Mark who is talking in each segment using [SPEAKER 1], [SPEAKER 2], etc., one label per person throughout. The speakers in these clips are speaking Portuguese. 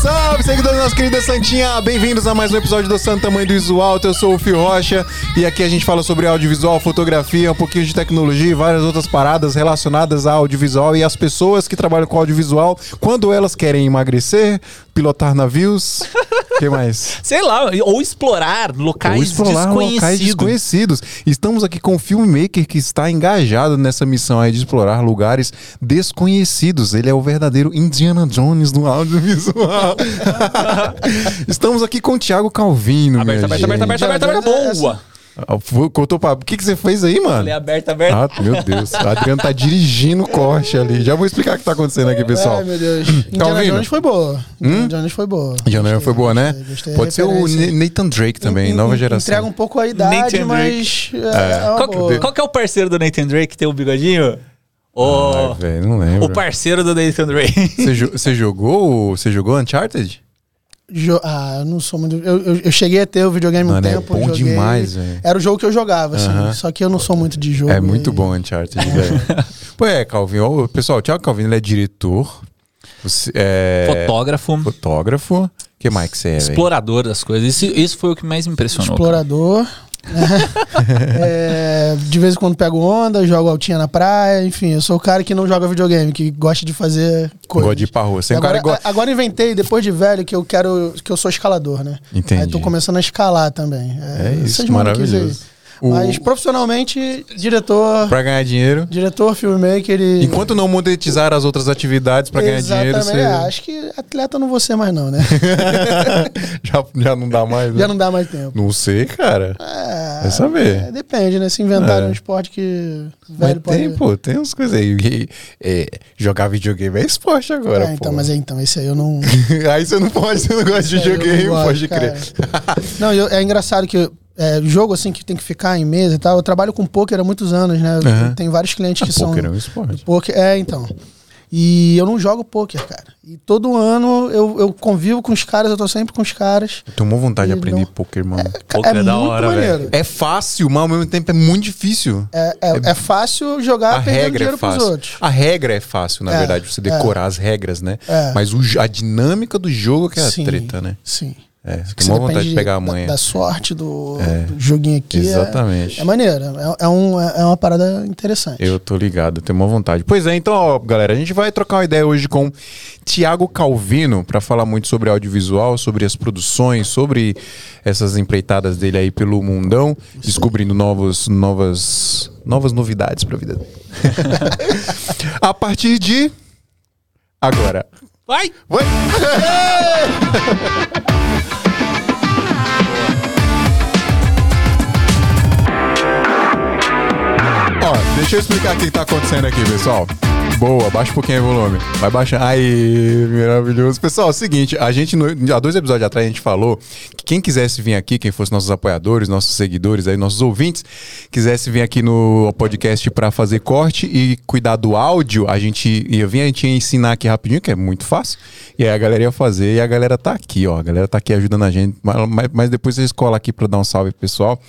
[SPEAKER 1] salve, seguidores da nossa querida Santinha! Bem-vindos a mais um episódio do Santo Tamanho do Visual Alto. Eu sou o Fio Rocha e aqui a gente fala sobre audiovisual, fotografia, um pouquinho de tecnologia e várias outras paradas relacionadas ao audiovisual e as pessoas que trabalham com audiovisual quando elas querem emagrecer, pilotar navios. O que mais?
[SPEAKER 2] Sei lá, ou explorar locais
[SPEAKER 1] Ou explorar
[SPEAKER 2] desconhecidos.
[SPEAKER 1] locais desconhecidos. Estamos aqui com um filmmaker que está engajado nessa missão aí de explorar lugares desconhecidos. Ele é o verdadeiro Indiana Jones do audiovisual. Estamos aqui com o Thiago Calvino,
[SPEAKER 2] Aberta, aberta, aberta, aberta, aberta, aberta. Boa.
[SPEAKER 1] Ah, Contou pra... O que, que você fez aí, mano?
[SPEAKER 2] Falei aberta, aberta.
[SPEAKER 1] Ah, meu Deus. O Adriano tá dirigindo o corte ali. Já vou explicar o que tá acontecendo aqui, pessoal.
[SPEAKER 3] Ai, meu Deus. Indiana
[SPEAKER 1] ouvindo?
[SPEAKER 3] Jones foi boa. Indiana Jones foi boa.
[SPEAKER 1] Indiana
[SPEAKER 3] Gostei,
[SPEAKER 1] foi boa, né?
[SPEAKER 3] gostei.
[SPEAKER 1] Pode ser o. Nathan Drake também,
[SPEAKER 3] En-
[SPEAKER 1] nova
[SPEAKER 3] en-
[SPEAKER 1] geração.
[SPEAKER 3] Entrega um pouco a idade,
[SPEAKER 2] Nathan
[SPEAKER 3] mas é, é uma
[SPEAKER 2] Qual, qual que é o parceiro do Nathan Drake que tem o bigodinho? O,
[SPEAKER 1] Ai, velho, não lembro.
[SPEAKER 2] o parceiro do Nathan Drake.
[SPEAKER 1] Você, jo- você jogou, você jogou Uncharted?
[SPEAKER 3] Jo- Ah, eu não sou muito. Eu, eu, eu cheguei a ter o videogame um
[SPEAKER 1] Mano, é
[SPEAKER 3] tempo.
[SPEAKER 1] bom
[SPEAKER 3] joguei-
[SPEAKER 1] demais, velho.
[SPEAKER 3] Era o jogo que eu jogava, assim.
[SPEAKER 1] Aham.
[SPEAKER 3] Só que eu não sou muito de jogo.
[SPEAKER 1] É muito
[SPEAKER 3] e-
[SPEAKER 1] bom Uncharted, velho. Pô, é, Calvin. ó, Pessoal, o Thiago Calvin ele é diretor, você é
[SPEAKER 2] Fotógrafo,
[SPEAKER 1] fotógrafo. O que mais que você é,
[SPEAKER 2] explorador das coisas. Isso, isso foi o que mais me impressionou. cara.
[SPEAKER 3] É, de vez em quando pego onda, jogo altinha na praia, enfim, eu sou o cara que não joga videogame, que gosta de fazer coisas.
[SPEAKER 1] Gosta de ir pra rua. É
[SPEAKER 3] agora, a- agora inventei, depois de velho, que eu quero. que eu sou escalador, né?
[SPEAKER 1] Entendi.
[SPEAKER 3] Aí tô começando a escalar também.
[SPEAKER 1] É isso,
[SPEAKER 3] essas maluquices
[SPEAKER 1] maravilhoso. O-
[SPEAKER 3] Mas profissionalmente, diretor.
[SPEAKER 1] Pra ganhar dinheiro.
[SPEAKER 3] Diretor, filmmaker e.
[SPEAKER 1] Enquanto não monetizar as outras atividades pra ganhar dinheiro,
[SPEAKER 3] Exatamente.
[SPEAKER 1] você...
[SPEAKER 3] É, acho que atleta não vou ser mais, não, né?
[SPEAKER 1] já, já não dá mais, né?
[SPEAKER 3] Já não dá mais tempo.
[SPEAKER 1] Não sei, cara.
[SPEAKER 3] É,
[SPEAKER 1] Vai saber.
[SPEAKER 3] é, depende, né? Se inventarem
[SPEAKER 1] É.
[SPEAKER 3] um esporte que.
[SPEAKER 1] Mas
[SPEAKER 3] velho
[SPEAKER 1] tem,
[SPEAKER 3] pode-
[SPEAKER 1] pô, tem umas coisas aí. É, jogar videogame é esporte agora,
[SPEAKER 3] É,
[SPEAKER 1] pô.
[SPEAKER 3] então, mas é, então, esse aí eu não.
[SPEAKER 1] aí você não pode, você não gosta de
[SPEAKER 3] esse não
[SPEAKER 1] videogame, pode
[SPEAKER 3] cara.
[SPEAKER 1] crer.
[SPEAKER 3] Não, eu- é engraçado que é, jogo assim que tem que ficar em mesa e tal. Eu trabalho com poker há muitos anos, né?
[SPEAKER 1] Aham.
[SPEAKER 3] Tem vários clientes que são.
[SPEAKER 1] Poker é um esporte.
[SPEAKER 3] Poker, é, então. E eu não jogo poker, cara. E todo ano eu, eu convivo com os caras, eu tô sempre com os caras.
[SPEAKER 1] Tomou vontade de
[SPEAKER 3] E
[SPEAKER 1] aprender
[SPEAKER 3] não-
[SPEAKER 1] poker, mano.
[SPEAKER 2] Poker
[SPEAKER 3] é,
[SPEAKER 2] é da
[SPEAKER 3] muito
[SPEAKER 2] hora, velho.
[SPEAKER 1] É fácil, mas ao mesmo tempo é muito difícil.
[SPEAKER 3] É, é, é fácil jogar
[SPEAKER 1] A
[SPEAKER 3] perdendo
[SPEAKER 1] regra é
[SPEAKER 3] dinheiro pros
[SPEAKER 1] fácil.
[SPEAKER 3] outros.
[SPEAKER 1] A regra é fácil, na
[SPEAKER 3] É,
[SPEAKER 1] verdade, você decorar as regras, né?
[SPEAKER 3] É.
[SPEAKER 1] Mas o a dinâmica do jogo que é a
[SPEAKER 3] Sim,
[SPEAKER 1] treta, né?
[SPEAKER 3] Sim.
[SPEAKER 1] É, você
[SPEAKER 3] Que
[SPEAKER 1] tomou
[SPEAKER 3] você
[SPEAKER 1] vontade de
[SPEAKER 3] depende
[SPEAKER 1] pegar a
[SPEAKER 3] da-
[SPEAKER 1] manha.
[SPEAKER 3] Da, sorte do, do joguinho aqui. é-
[SPEAKER 1] Exatamente.
[SPEAKER 3] É, maneiro. É, é um, é uma parada interessante.
[SPEAKER 1] Eu tô ligado, tenho uma vontade. Pois é, então, ó, galera, a gente vai trocar uma ideia hoje com Tiago Calvino para falar muito sobre audiovisual, sobre as produções, sobre essas empreitadas dele aí pelo mundão, descobrindo novos, novas, novas novidades pra vida dele. a partir de agora.
[SPEAKER 2] Vai!
[SPEAKER 1] Vai. deixa eu explicar o que tá acontecendo aqui, pessoal. Boa, baixa um pouquinho o volume. Vai baixando. Aí, maravilhoso. Pessoal, é o seguinte, a gente, no- há dois episódios atrás, a gente falou que quem quisesse vir aqui, quem fosse nossos apoiadores, nossos seguidores, aí, nossos ouvintes, quisesse vir aqui no podcast pra fazer corte e cuidar do áudio, a gente ia vir, a gente ia ensinar aqui rapidinho, que é muito fácil. E aí a galera ia fazer, e a galera tá aqui, ó. A galera tá aqui ajudando a gente. Mas, mas- depois vocês colam aqui pra dar um salve pro pessoal.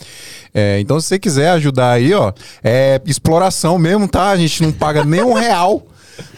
[SPEAKER 1] É, então, se você quiser ajudar aí, ó, é exploração mesmo, tá? A gente não paga nem um real.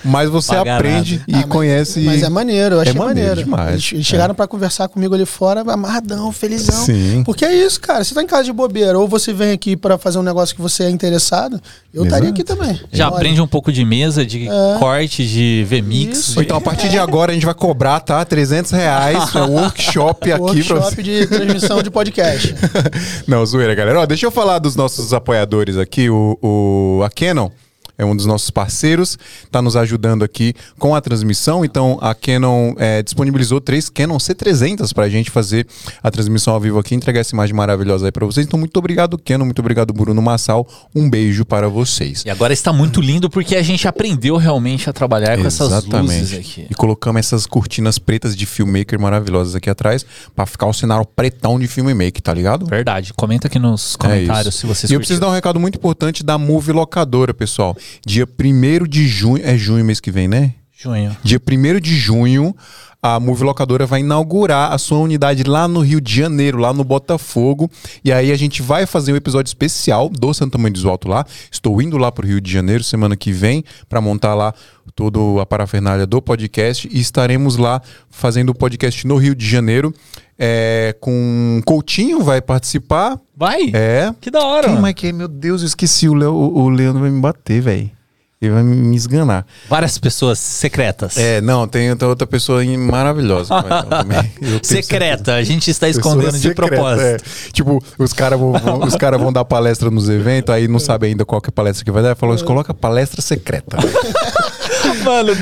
[SPEAKER 1] Mas você aprende
[SPEAKER 2] nada.
[SPEAKER 1] e
[SPEAKER 3] Ah, mas-
[SPEAKER 1] conhece.
[SPEAKER 3] Mas é maneiro, eu achei
[SPEAKER 1] É maneiro
[SPEAKER 3] maneiro.
[SPEAKER 1] demais.
[SPEAKER 3] Eles, eles chegaram pra conversar comigo ali fora, amarradão, felizão.
[SPEAKER 1] Sim.
[SPEAKER 3] Porque é isso, cara. Você tá em casa de bobeira, ou você vem aqui pra fazer um negócio que você é interessado, eu estaria aqui também.
[SPEAKER 2] Já
[SPEAKER 3] Olha,
[SPEAKER 2] aprende um pouco de mesa, de corte, de VMix.
[SPEAKER 1] Ou então, a partir de agora, a gente vai cobrar, tá? 300 reais. É um workshop aqui pra.
[SPEAKER 3] Workshop de transmissão de podcast.
[SPEAKER 1] Não, zoeira, galera. Ó, deixa eu falar dos nossos apoiadores aqui. O, o- a Canon é um dos nossos parceiros, está nos ajudando aqui com a transmissão. Então, a Canon é, disponibilizou três Canon C300 para a gente fazer a transmissão ao vivo aqui, entregar essa imagem maravilhosa aí para vocês. Então, muito obrigado, Canon. Muito obrigado, Bruno Massal. Um beijo para vocês.
[SPEAKER 2] E agora está muito lindo porque a gente aprendeu realmente a trabalhar com essas luzes aqui.
[SPEAKER 1] E colocamos essas cortinas pretas de filmmaker maravilhosas aqui atrás para ficar o cenário pretão de filmmaker, tá ligado?
[SPEAKER 2] Verdade. Comenta aqui nos
[SPEAKER 1] É
[SPEAKER 2] comentários
[SPEAKER 1] isso.
[SPEAKER 2] se vocês
[SPEAKER 1] E eu preciso dar um recado muito importante da Move Locadora, pessoal. Dia 1 de junho. É junho mês que vem, né?
[SPEAKER 2] Junho.
[SPEAKER 1] Dia 1 de junho, a Movie Locadora vai inaugurar a sua unidade lá no Rio de Janeiro, lá no Botafogo. E aí a gente vai fazer um episódio especial do Santa Mãe do Alto lá. Estou indo lá para o Rio de Janeiro semana que vem para montar lá toda a parafernália do podcast e estaremos lá fazendo o podcast no Rio de Janeiro. É, com Coutinho vai participar.
[SPEAKER 2] Vai?
[SPEAKER 1] É.
[SPEAKER 2] Que da hora.
[SPEAKER 1] Quem mais que é? Meu Deus, eu esqueci. O, Leo, o Leandro vai me bater, velho. Ele vai me esganar.
[SPEAKER 2] Várias pessoas secretas.
[SPEAKER 1] É, não, tem outra pessoa maravilhosa.
[SPEAKER 2] Secreta, a gente está escondendo de secreta, propósito. É.
[SPEAKER 1] Tipo, os caras vão, vão, os cara vão dar palestra nos eventos, aí não sabe ainda qual que é a palestra que vai dar. Falou, coloca palestra secreta.
[SPEAKER 2] Mano,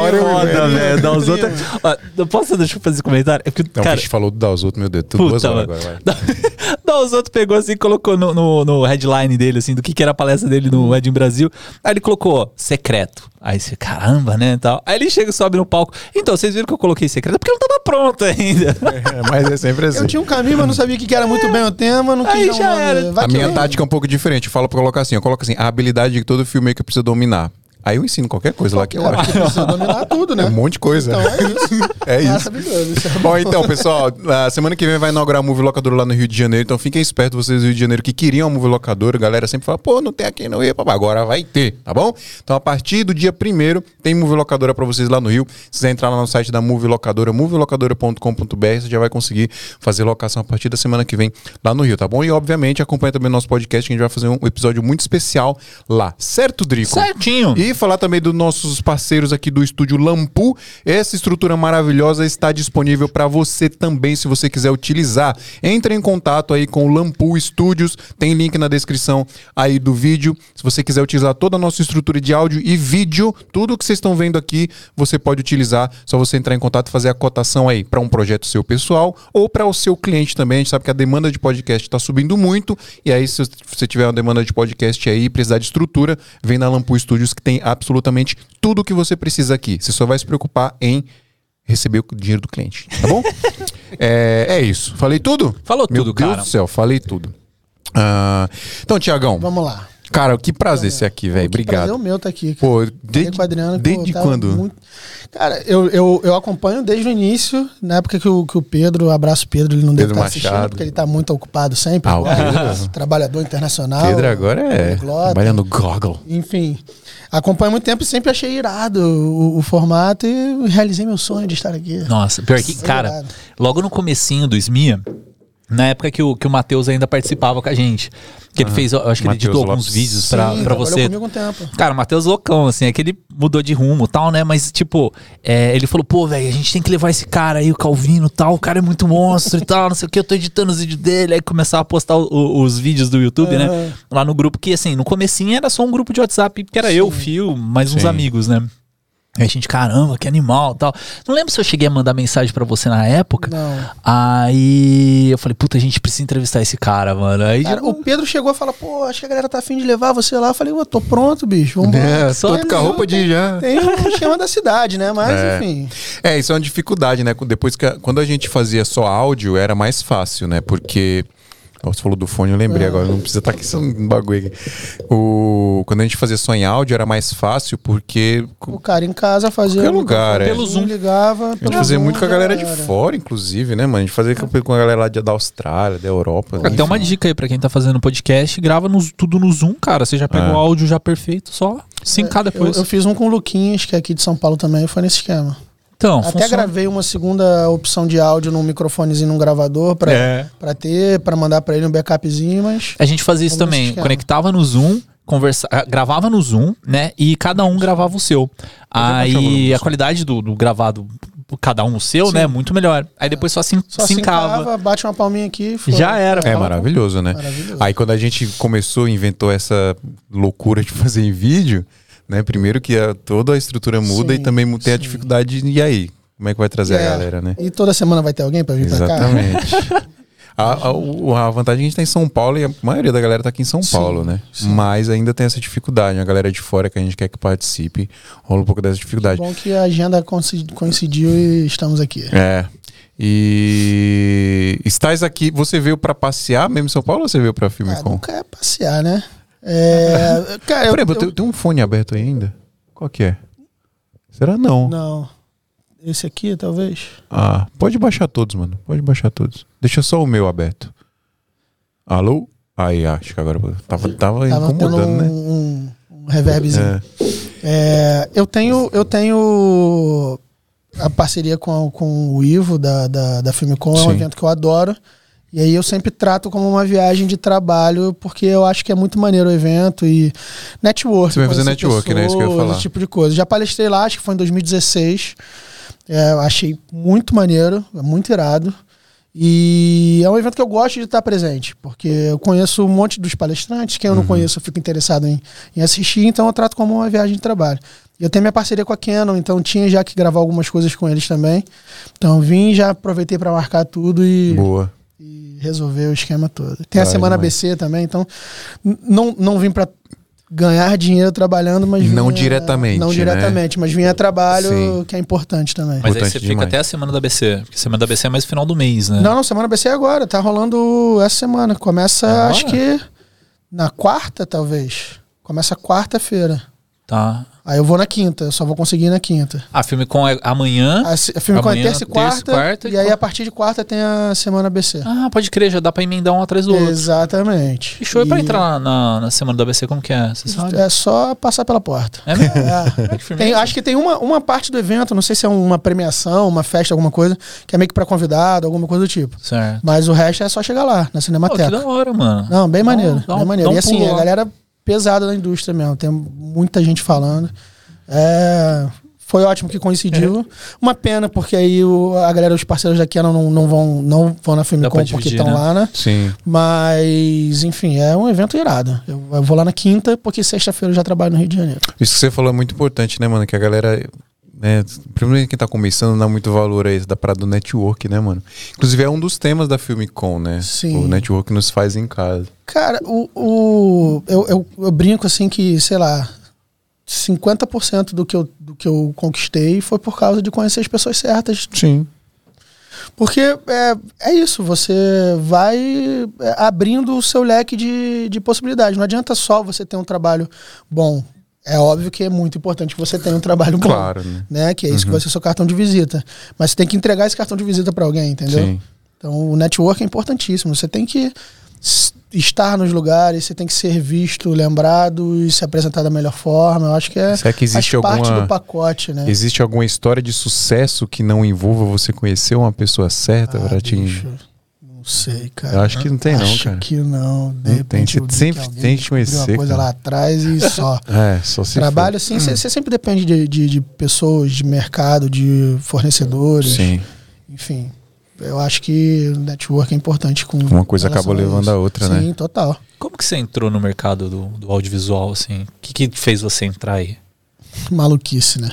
[SPEAKER 1] hora eu
[SPEAKER 2] foda, velho. Dá os outros. Ó, posso deixar eu fazer esse comentário? É
[SPEAKER 1] porque, não, cara, a gente falou do outros, meu Deus. Tudo duas horas agora, vai.
[SPEAKER 2] Os outros pegou assim, colocou no, no, no, headline dele, assim, do que, que era a palestra dele no Ed Brasil. Aí ele colocou secreto. Aí você, caramba, né? Tal. Aí ele chega e sobe no palco. Então, vocês viram que eu coloquei secreto? Porque não tava pronto ainda.
[SPEAKER 1] É, mas é sempre assim.
[SPEAKER 3] Eu tinha um caminho, mas não sabia que era muito bem o tema, não
[SPEAKER 2] quis Aí já era.
[SPEAKER 1] a minha tática é um pouco diferente. Eu falo pra colocar assim, eu coloco assim, a habilidade que todo filmmaker precisa dominar. Aí eu ensino qualquer coisa qualquer lá que
[SPEAKER 3] hora. Precisa dominar tudo, né?
[SPEAKER 1] Um monte de coisa.
[SPEAKER 3] Então é isso.
[SPEAKER 1] é isso. É bom, então, pessoal, a semana que vem vai inaugurar a Movie Locadora lá no Rio de Janeiro. Então fiquem espertos, vocês do Rio de Janeiro que queriam a Movie Locadora. A galera sempre fala, pô, não tem aqui no Rio. Agora vai ter, tá bom? Então a partir do dia primeiro tem Movie Locadora pra vocês lá no Rio. Se quiser entrar lá no site da Movie Locadora, movielocadora.com.br, você já vai conseguir fazer locação a partir da semana que vem lá no Rio, tá bom? E obviamente acompanha também o nosso podcast, que a gente vai fazer um episódio muito especial lá. Certo, Drico?
[SPEAKER 2] Certinho.
[SPEAKER 1] E falar também do nosso nossos parceiros aqui do estúdio Lampu. Essa estrutura maravilhosa está disponível para você também, se você quiser utilizar. Entre em contato aí com o Lampu Studios, tem link na descrição aí do vídeo. Se você quiser utilizar toda a nossa estrutura de áudio e vídeo, tudo que vocês estão vendo aqui, você pode utilizar. Só você entrar em contato e fazer a cotação aí para um projeto seu pessoal ou para o seu cliente também. A gente sabe que a demanda de podcast está subindo muito. E aí, se você tiver uma demanda de podcast aí, precisar de estrutura, vem na Lampu Studios que tem absolutamente tudo o que você precisa aqui. Você só vai se preocupar em receber o dinheiro do cliente, tá bom? é, é, isso. Falei tudo?
[SPEAKER 2] Falou
[SPEAKER 1] Meu
[SPEAKER 2] tudo,
[SPEAKER 1] Deus
[SPEAKER 2] cara.
[SPEAKER 1] do céu, falei tudo. Uh, então, Tiagão.
[SPEAKER 3] Vamos lá.
[SPEAKER 1] Cara, que prazer ser aqui, velho. Obrigado. Prazer
[SPEAKER 3] o meu tá aqui.
[SPEAKER 1] Cara. Pô, desde, Adriano, desde pô, quando? Muito...
[SPEAKER 3] Cara, eu, eu, eu acompanho desde o início, na época que o, que o Pedro, abraço Pedro, ele não Pedro deve estar tá assistindo, porque ele tá muito ocupado sempre. Ah, agora, trabalhador internacional.
[SPEAKER 1] Pedro agora é trabalhando Google.
[SPEAKER 3] Enfim, acompanho muito tempo e sempre achei irado o, o, formato e realizei meu sonho de estar aqui.
[SPEAKER 2] Nossa, pior que, cara, irado. logo no comecinho do SMIA, na época que o, que o Matheus ainda participava com a gente. Que ele fez, eu acho que Mateus ele editou Lopes. alguns vídeos pra, Sim, pra você.
[SPEAKER 3] Comigo um tempo.
[SPEAKER 2] Cara, o Matheus loucão, assim, é que ele mudou de rumo tal, né? Mas, tipo, é, ele falou, pô, velho, a gente tem que levar esse cara aí, o Calvino tal, o cara é muito monstro e tal, não sei o que, eu tô editando os vídeos dele, aí começava a postar o, os vídeos do YouTube, uhum. né? Lá no grupo, que assim, no comecinho era só um grupo de WhatsApp, que era Sim. eu, o Fio, mais uns Sim. amigos, né? Aí a gente, caramba, que animal tal. Não lembro se eu cheguei a mandar mensagem para você na época.
[SPEAKER 3] Não.
[SPEAKER 2] Aí eu falei, puta, a gente precisa entrevistar esse cara, mano. Aí
[SPEAKER 3] cara, o Pedro chegou a falar, pô, acho que a galera tá afim de levar você lá. Eu falei, eu tô pronto, bicho. Vamos
[SPEAKER 1] é, só tô com a roupa de já.
[SPEAKER 3] Tem um esquema da cidade, né? Mas, é. enfim.
[SPEAKER 1] É, isso é uma dificuldade, né? Depois que quando a gente fazia só áudio, era mais fácil, né? Porque você falou do fone, eu lembrei é. agora, não precisa estar tá aqui só um bagulho aqui. O, quando a gente fazia só em áudio era mais fácil porque.
[SPEAKER 3] O cara em casa fazia.
[SPEAKER 1] Qualquer lugar,
[SPEAKER 3] é. Pelo Zoom ligava.
[SPEAKER 1] A gente fazia Zoom, muito com a galera de fora, inclusive, né, mano? A gente fazia com a galera lá da Austrália, da Europa.
[SPEAKER 2] Até uma dica aí pra quem tá fazendo podcast: grava no, tudo no Zoom, cara. Você já pegou é. o áudio já perfeito, só sincar é, depois.
[SPEAKER 3] Eu, eu, fiz um com o Luquinhas, que é aqui de São Paulo também, foi nesse esquema.
[SPEAKER 2] Então,
[SPEAKER 3] Até funciona. gravei uma segunda opção de áudio num microfonezinho num gravador pra, é. Pra ter, pra mandar pra ele um backupzinho, mas.
[SPEAKER 2] A gente fazia isso também. Conectava no Zoom, conversa, ah, gravava no Zoom, né? E cada um gravava o seu. Aí a qualidade do, do, gravado, cada um o seu, Sim. né? Muito melhor. Aí depois só se
[SPEAKER 3] só sincava. bate uma palminha aqui.
[SPEAKER 2] Foi. Já era.
[SPEAKER 1] É maravilhoso, né? Maravilhoso. Aí quando a gente começou, inventou essa loucura de fazer em vídeo. Né? Primeiro que a, toda a estrutura muda sim, e também tem sim. a dificuldade. E aí? Como é que vai trazer é, a galera, né?
[SPEAKER 3] E toda semana vai ter alguém para vir para cá?
[SPEAKER 1] Exatamente. a, a, a, vantagem é que a gente tá em São Paulo e a maioria da galera tá aqui em São sim, Paulo, né? Mas ainda tem essa dificuldade. A galera de fora que a gente quer que participe, rola um pouco dessa dificuldade.
[SPEAKER 3] É bom que a agenda coincidiu e estamos aqui.
[SPEAKER 1] É. E estás aqui, você veio para passear mesmo em São Paulo ou você veio para filme ah, com?
[SPEAKER 3] Nunca é passear, né? É,
[SPEAKER 1] cara, Peraí, eu, eu... tem um fone aberto aí ainda? Qual que é? Será não?
[SPEAKER 3] Não. Esse aqui, talvez.
[SPEAKER 1] Ah, pode baixar todos, mano. Pode baixar todos. Deixa só o meu aberto. Alô? Aí, acho que agora tava, tava, tava incomodando, um, né?
[SPEAKER 3] Um, um reverbzinho. É. É, eu tenho, eu tenho a parceria com, com o Ivo da, da, da Filmicom, é um evento que eu adoro. E aí eu sempre trato como uma viagem de trabalho, porque eu acho que é muito maneiro o evento e network.
[SPEAKER 1] Você vai fazer network, pessoas, né? Isso que eu ia falar.
[SPEAKER 3] Esse tipo de coisa. Já palestrei lá, acho que foi em 2016. É, achei muito maneiro, muito irado. E é um evento que eu gosto de estar presente, porque eu conheço um monte dos palestrantes, quem eu não uhum. conheço eu fico interessado em, em, assistir, então eu trato como uma viagem de trabalho. Eu tenho minha parceria com a Canon, então tinha já que gravar algumas coisas com eles também. Então vim, já aproveitei para marcar tudo e,
[SPEAKER 1] Boa.
[SPEAKER 3] E resolver o esquema todo. Tem a semana demais. BC também, então não, não vim para ganhar dinheiro trabalhando, mas
[SPEAKER 1] não vinha, diretamente.
[SPEAKER 3] Não
[SPEAKER 1] né?
[SPEAKER 3] diretamente, mas vinha trabalho Sim. que é importante também.
[SPEAKER 2] Mas
[SPEAKER 3] importante
[SPEAKER 2] aí você demais. fica até a semana da BC, porque a semana da BC é mais final do mês, né?
[SPEAKER 3] Não, não, semana BC é agora, tá rolando essa semana. Começa, agora? acho que na quarta, talvez. Começa quarta-feira.
[SPEAKER 2] Tá.
[SPEAKER 3] Aí eu vou na quinta, eu só vou conseguir na quinta.
[SPEAKER 2] A filme com é amanhã.
[SPEAKER 3] A, a filme com é terça e quarta. Terça, quarta e, aí a partir de quarta tem a semana ABC.
[SPEAKER 2] Ah, pode crer, já dá pra emendar um atrás do outro.
[SPEAKER 3] Exatamente.
[SPEAKER 2] E show e... é pra entrar na, na semana do ABC, como que é? Você sabe?
[SPEAKER 3] É só passar pela porta.
[SPEAKER 2] É mesmo? É.
[SPEAKER 3] tem, acho que tem uma, uma parte do evento, não sei se é uma premiação, uma festa, alguma coisa, que é meio que pra convidado, alguma coisa do tipo.
[SPEAKER 2] Certo.
[SPEAKER 3] Mas o resto é só chegar lá, na Cinemateca.
[SPEAKER 2] Pô, que da hora, mano.
[SPEAKER 3] Não, bem maneiro. Não, bem maneiro. Um e assim, a galera pesada da indústria mesmo. Tem muita gente falando. É, foi ótimo que coincidiu. É. Uma pena, porque aí o, a galera, os parceiros daqui não, não, vão, não vão na Filmicom porque estão né? lá, né?
[SPEAKER 1] Sim.
[SPEAKER 3] Mas, enfim, é um evento irado. Eu, eu vou lá na quinta, porque sexta-feira eu já trabalho no Rio de Janeiro.
[SPEAKER 1] Isso que você falou é muito importante, né, mano? Que a galera né? Primeiro quem tá começando não dá muito valor a isso da parada do network, né, mano? Inclusive é um dos temas da Filmicom, né?
[SPEAKER 3] Sim.
[SPEAKER 1] O network nos faz em casa.
[SPEAKER 3] Cara, o, o eu, eu, eu brinco assim que, sei lá, 50% do que, eu, do que eu conquistei foi por causa de conhecer as pessoas certas.
[SPEAKER 1] Sim.
[SPEAKER 3] Porque é, é isso, você vai é, abrindo o seu leque de, de possibilidades. Não adianta só você ter um trabalho bom. É óbvio que é muito importante que você tenha um trabalho bom.
[SPEAKER 1] Claro, né?
[SPEAKER 3] né? Que é isso uhum. que vai ser o seu cartão de visita. Mas você tem que entregar esse cartão de visita para alguém, entendeu? Sim. Então o network é importantíssimo. Você tem que estar nos lugares, você tem que ser visto, lembrado e se apresentar da melhor forma. Eu acho que é,
[SPEAKER 1] Será que existe
[SPEAKER 3] parte
[SPEAKER 1] alguma,
[SPEAKER 3] do pacote, né?
[SPEAKER 1] Existe alguma história de sucesso que não envolva você conhecer uma pessoa certa ah, para te
[SPEAKER 3] não sei, cara.
[SPEAKER 1] Eu acho que não tem,
[SPEAKER 3] acho
[SPEAKER 1] não, cara.
[SPEAKER 3] Acho que não. De
[SPEAKER 1] não tem. Você sempre tem que conhecer.
[SPEAKER 3] Uma coisa
[SPEAKER 1] cara.
[SPEAKER 3] lá atrás e só.
[SPEAKER 1] é, só se
[SPEAKER 3] Trabalho for. assim, você hum. sempre depende de, de, de, pessoas, de mercado, de fornecedores.
[SPEAKER 1] Sim.
[SPEAKER 3] Enfim. Eu acho que o network é importante com.
[SPEAKER 1] Uma coisa acaba levando a outra,
[SPEAKER 3] Sim,
[SPEAKER 1] né?
[SPEAKER 3] Sim, total.
[SPEAKER 2] Como que você entrou no mercado do, do audiovisual, assim? O que, que fez você entrar aí?
[SPEAKER 3] Maluquice, né?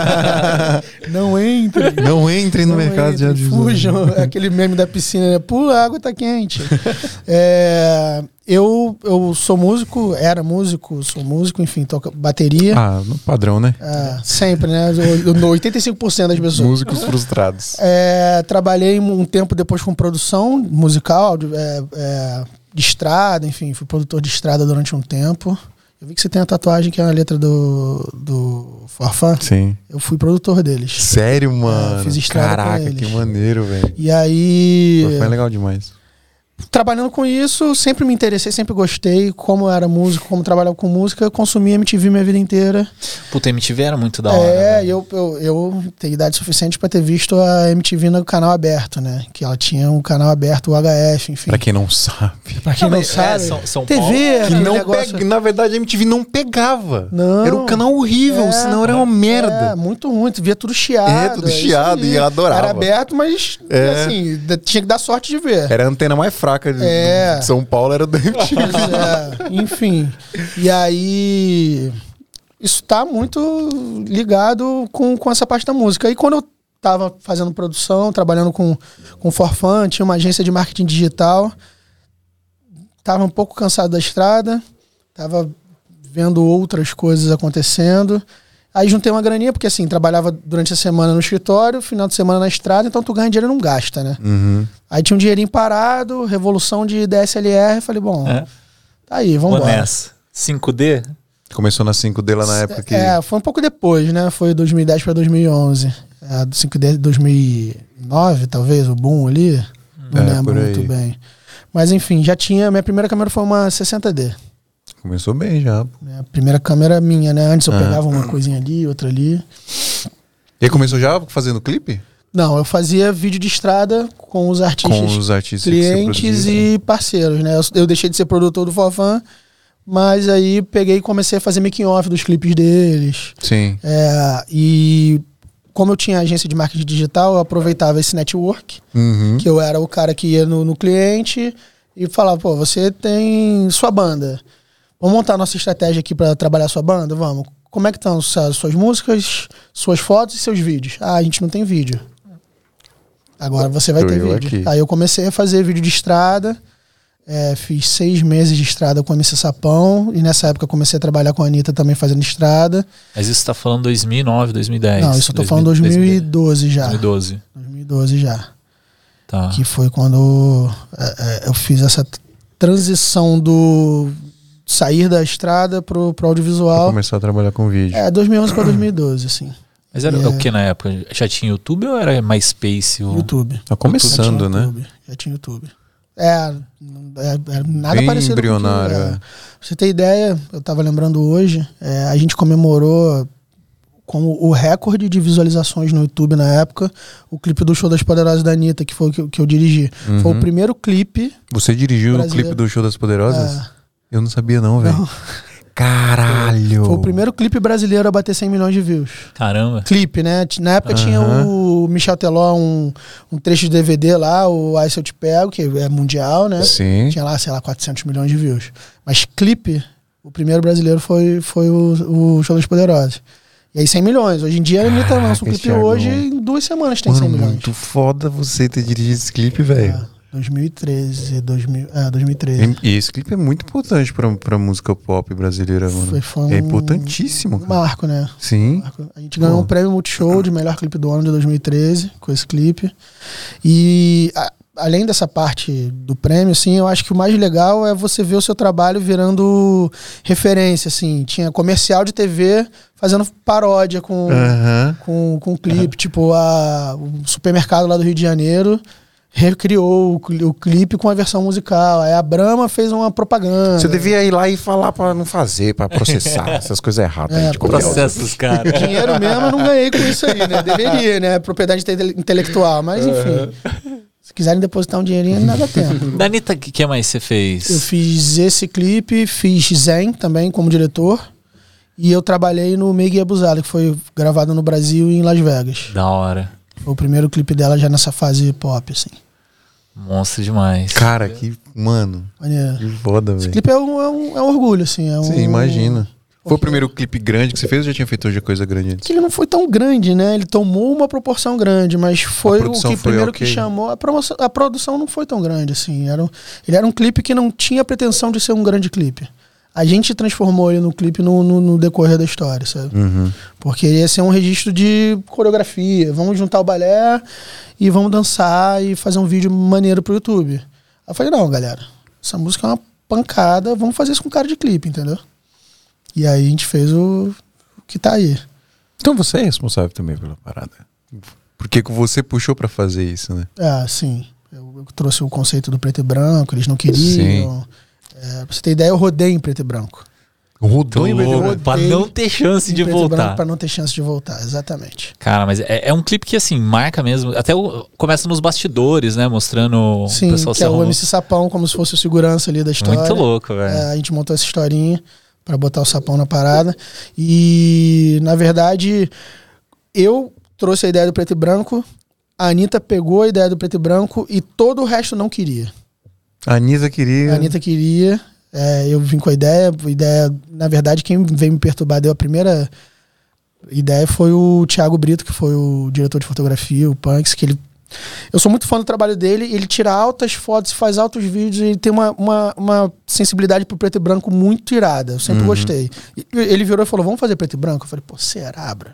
[SPEAKER 3] não entre.
[SPEAKER 1] Não entrem no não mercado entre, de audiovisual.
[SPEAKER 3] Fujam. É aquele meme da piscina, né? Pula, a água tá quente. é, eu, eu sou músico, era músico, sou músico, enfim, toco bateria.
[SPEAKER 1] Ah, no padrão, né?
[SPEAKER 3] É, sempre, né? 85% das pessoas.
[SPEAKER 1] Músicos frustrados.
[SPEAKER 3] É, trabalhei um tempo depois com produção musical, é, é, de estrada, enfim, fui produtor de estrada durante um tempo. Eu vi que você tem a tatuagem que é a letra do, do Forfã.
[SPEAKER 1] Sim.
[SPEAKER 3] Eu fui produtor deles.
[SPEAKER 1] Sério, mano?
[SPEAKER 3] É, fiz estrada
[SPEAKER 1] Caraca, que maneiro, velho.
[SPEAKER 3] E aí.
[SPEAKER 1] Foi legal demais
[SPEAKER 3] trabalhando com isso, sempre me interessei, sempre gostei. Como era músico, como trabalhava com música, eu consumia MTV minha vida inteira.
[SPEAKER 2] Puta, MTV era muito da hora.
[SPEAKER 3] É, eu, eu, eu tenho idade suficiente para ter visto a MTV no canal aberto, né? Que ela tinha um canal aberto, o HF, enfim.
[SPEAKER 1] Pra quem não sabe.
[SPEAKER 3] Pra quem não, não sabe. É,
[SPEAKER 2] São, São
[SPEAKER 3] TV,
[SPEAKER 2] Paulo.
[SPEAKER 1] Que não negócio... pega, na verdade, a MTV não pegava.
[SPEAKER 3] Não.
[SPEAKER 1] Era um canal horrível, é, senão era uma merda.
[SPEAKER 3] É, muito ruim. Tu via tudo chiado.
[SPEAKER 1] É, tudo chiado e eu adorava.
[SPEAKER 3] Era aberto, mas
[SPEAKER 1] é.
[SPEAKER 3] assim, tinha que dar sorte de ver.
[SPEAKER 1] Era a antena mais fraca de. É. É. São Paulo era do MTV.
[SPEAKER 3] É, enfim. E aí. Isso tá muito ligado com, com essa parte da música. E quando eu tava fazendo produção, trabalhando com, com Forfan, tinha uma agência de marketing digital. Tava um pouco cansado da estrada, tava vendo outras coisas acontecendo. Aí juntei uma graninha, porque assim, trabalhava durante a semana no escritório, final de semana na estrada, então tu ganha dinheiro e não gasta, né?
[SPEAKER 1] Uhum.
[SPEAKER 3] Aí tinha um dinheirinho parado, revolução de DSLR, falei, bom, é. tá aí, vamos embora.
[SPEAKER 2] 5D?
[SPEAKER 1] Começou na 5D lá na época que.
[SPEAKER 3] É, foi um pouco depois, né? Foi 2010 para 2011. É, do 5D de 2009, talvez, o boom ali. Não
[SPEAKER 1] É,
[SPEAKER 3] lembro muito bem. Mas enfim, já tinha. Minha primeira câmera foi uma 60D.
[SPEAKER 1] Começou bem já.
[SPEAKER 3] Né? A primeira câmera minha, né? Antes eu
[SPEAKER 1] Ah.
[SPEAKER 3] pegava uma coisinha ali, outra ali.
[SPEAKER 1] E aí começou já fazendo clipe?
[SPEAKER 3] Não, eu fazia vídeo de estrada com os artistas,
[SPEAKER 1] Com os artistas
[SPEAKER 3] clientes e parceiros, né? Eu, eu deixei de ser produtor do Fofã, mas aí peguei e comecei a fazer making off dos clipes deles.
[SPEAKER 1] Sim.
[SPEAKER 3] É, e como eu tinha agência de marketing digital, eu aproveitava esse network,
[SPEAKER 1] Uhum.
[SPEAKER 3] que eu era o cara que ia no, no cliente e falava, pô, você tem sua banda. Vamos montar nossa estratégia aqui para trabalhar sua banda? Vamos. Como é que estão suas, suas músicas, suas fotos e seus vídeos? Ah, a gente não tem vídeo. Agora você vai ter
[SPEAKER 1] eu
[SPEAKER 3] vídeo.
[SPEAKER 1] aqui.
[SPEAKER 3] Aí eu comecei a fazer vídeo de estrada. é, fiz seis meses de estrada com a MC Sapão. E nessa época eu comecei a trabalhar com a Anitta também fazendo estrada.
[SPEAKER 2] Mas isso tá falando 2009, 2010.
[SPEAKER 3] não, isso eu tô falando 2012 já.
[SPEAKER 2] 2012.
[SPEAKER 3] 2012 já.
[SPEAKER 2] Tá.
[SPEAKER 3] Que foi quando é, é, eu fiz essa transição do sair da estrada pro, pro
[SPEAKER 1] Pra
[SPEAKER 3] audiovisual.
[SPEAKER 1] começar a trabalhar com vídeo.
[SPEAKER 3] É, 2011 para 2012, assim.
[SPEAKER 2] Mas era
[SPEAKER 3] É.
[SPEAKER 2] o que na época? Já tinha YouTube ou era MySpace? Ou...
[SPEAKER 3] YouTube.
[SPEAKER 1] Tá começando,
[SPEAKER 3] Já tinha
[SPEAKER 1] né?
[SPEAKER 3] YouTube, Já tinha YouTube. É, é, é nada
[SPEAKER 1] Bem
[SPEAKER 3] parecido com o
[SPEAKER 1] embrionário,
[SPEAKER 3] é.
[SPEAKER 1] é.
[SPEAKER 3] Pra você ter ideia, eu tava lembrando hoje, é, a gente comemorou como o recorde de visualizações no YouTube na época, o clipe do Show das Poderosas da Anitta, que foi o que, eu- que eu dirigi. Foi o
[SPEAKER 1] Uhum.
[SPEAKER 3] primeiro clipe.
[SPEAKER 1] Você dirigiu o
[SPEAKER 3] Brasileiro.
[SPEAKER 1] clipe do Show das Poderosas?
[SPEAKER 3] é,
[SPEAKER 1] Eu não sabia não, velho. Caralho!
[SPEAKER 3] foi o primeiro clipe brasileiro a bater 100 milhões de views.
[SPEAKER 2] Caramba.
[SPEAKER 3] Clipe, né? Na época tinha o Michel Teló, um, um trecho de DVD lá, o Ai Se Eu Te Pego, que é mundial, né?
[SPEAKER 1] Sim.
[SPEAKER 3] Tinha lá, sei lá, 400 milhões de views. Mas clipe, o primeiro brasileiro foi, foi o, o Show das Poderosas. E aí 100 milhões. Hoje em dia a Anitta lança um clipe
[SPEAKER 1] Thiago.
[SPEAKER 3] hoje em duas semanas tem
[SPEAKER 1] Mano,
[SPEAKER 3] 100 milhões.
[SPEAKER 1] muito foda você ter dirigido esse clipe, velho.
[SPEAKER 3] É, 2013, 2000, é, 2013.
[SPEAKER 1] E esse clipe é muito importante pra, pra música pop brasileira, mano.
[SPEAKER 3] Foi, foi um
[SPEAKER 1] É importantíssimo, cara.
[SPEAKER 3] marco, né?
[SPEAKER 1] Sim.
[SPEAKER 3] Marco. A gente ganhou
[SPEAKER 1] Pô.
[SPEAKER 3] um prêmio Multishow de melhor clipe do ano de 2013 com esse clipe. E a- além dessa parte do prêmio, assim, eu acho que o mais legal é você ver o seu trabalho virando referência, assim. Tinha comercial de TV fazendo paródia com,
[SPEAKER 1] Aham.
[SPEAKER 3] com, com clipe, tipo a, o supermercado lá do Rio de Janeiro recriou o, cli- o clipe com a versão musical. Aí a Brahma fez uma propaganda.
[SPEAKER 1] Você devia ir lá e falar pra não fazer, pra processar essas coisas erradas
[SPEAKER 3] É,
[SPEAKER 1] aí de copiar.
[SPEAKER 2] Processo dos caras.
[SPEAKER 3] Dinheiro mesmo eu não ganhei com isso aí, né? Deveria, né? Propriedade inte- intelectual. Mas enfim. Se quiserem depositar um dinheirinho, dá tempo.
[SPEAKER 2] Da Anitta, o que, que mais você fez?
[SPEAKER 3] Eu fiz esse clipe, fiz Zen também como diretor. E eu trabalhei no Megue e Abusada, que foi gravado no Brasil e em Las Vegas.
[SPEAKER 2] Da hora.
[SPEAKER 3] Foi o primeiro clipe dela já nessa fase pop, assim.
[SPEAKER 2] Monstro demais.
[SPEAKER 1] Cara, que. Mano,
[SPEAKER 3] Maneiro.
[SPEAKER 1] que foda,
[SPEAKER 3] Esse
[SPEAKER 1] velho.
[SPEAKER 3] clipe é um, é um, é um orgulho, assim. É um,
[SPEAKER 1] Sim, imagina. Foi o primeiro clipe grande que você fez ou já tinha feito outra coisa grande antes?
[SPEAKER 3] que ele não foi tão grande, né? Ele tomou uma proporção grande, mas foi o que
[SPEAKER 1] foi
[SPEAKER 3] primeiro
[SPEAKER 1] ok.
[SPEAKER 3] que chamou. A, promoção- a produção não foi tão grande, assim. Era um- ele era um clipe que não tinha pretensão de ser um grande clipe. A gente transformou ele no clipe no, no- no decorrer da história, sabe?
[SPEAKER 1] Uhum.
[SPEAKER 3] Porque ia ser um registro de coreografia. Vamos juntar o balé e vamos dançar e fazer um vídeo maneiro pro YouTube. Aí eu falei, não, galera, essa música é uma pancada, vamos fazer isso com cara de clipe, entendeu? E aí a gente fez o, o que tá aí.
[SPEAKER 1] Então você é responsável também pela parada. Porque que você puxou pra fazer isso, né?
[SPEAKER 3] Ah, sim. Eu, eu trouxe o conceito do preto e branco, eles não queriam. É, pra você ter ideia, eu rodei em preto e branco.
[SPEAKER 1] Rodou em
[SPEAKER 2] louco,
[SPEAKER 1] Belgrado.
[SPEAKER 2] pra não ter chance de
[SPEAKER 3] preto e
[SPEAKER 2] voltar.
[SPEAKER 3] branco pra não ter chance de voltar, exatamente.
[SPEAKER 2] Cara, mas é, é um clipe que, assim, marca mesmo. Até o- começa nos bastidores, né? Mostrando o
[SPEAKER 3] Sim,
[SPEAKER 2] pessoal
[SPEAKER 3] que
[SPEAKER 2] se
[SPEAKER 3] é o
[SPEAKER 2] arrumando.
[SPEAKER 3] MC Sapão, como se fosse o segurança ali da história.
[SPEAKER 2] Muito louco, velho.
[SPEAKER 3] É, a gente montou essa historinha pra botar o sapão na parada. E, na verdade, eu trouxe a ideia do preto e branco, a Anitta pegou a ideia do preto e branco e todo o resto não queria.
[SPEAKER 1] A Anitta queria.
[SPEAKER 3] A Anitta queria, é, eu vim com a ideia, a ideia, na verdade, quem veio me perturbar deu a primeira ideia foi o Thiago Brito, que foi o diretor de fotografia, o Punks, que ele eu sou muito fã do trabalho dele, ele tira altas fotos, faz altos vídeos, ele tem uma, uma, uma sensibilidade pro preto e branco muito irada. Eu sempre
[SPEAKER 1] Uhum.
[SPEAKER 3] gostei. E ele virou e falou: Vamos fazer preto e branco? Eu falei: Pô, será? Eu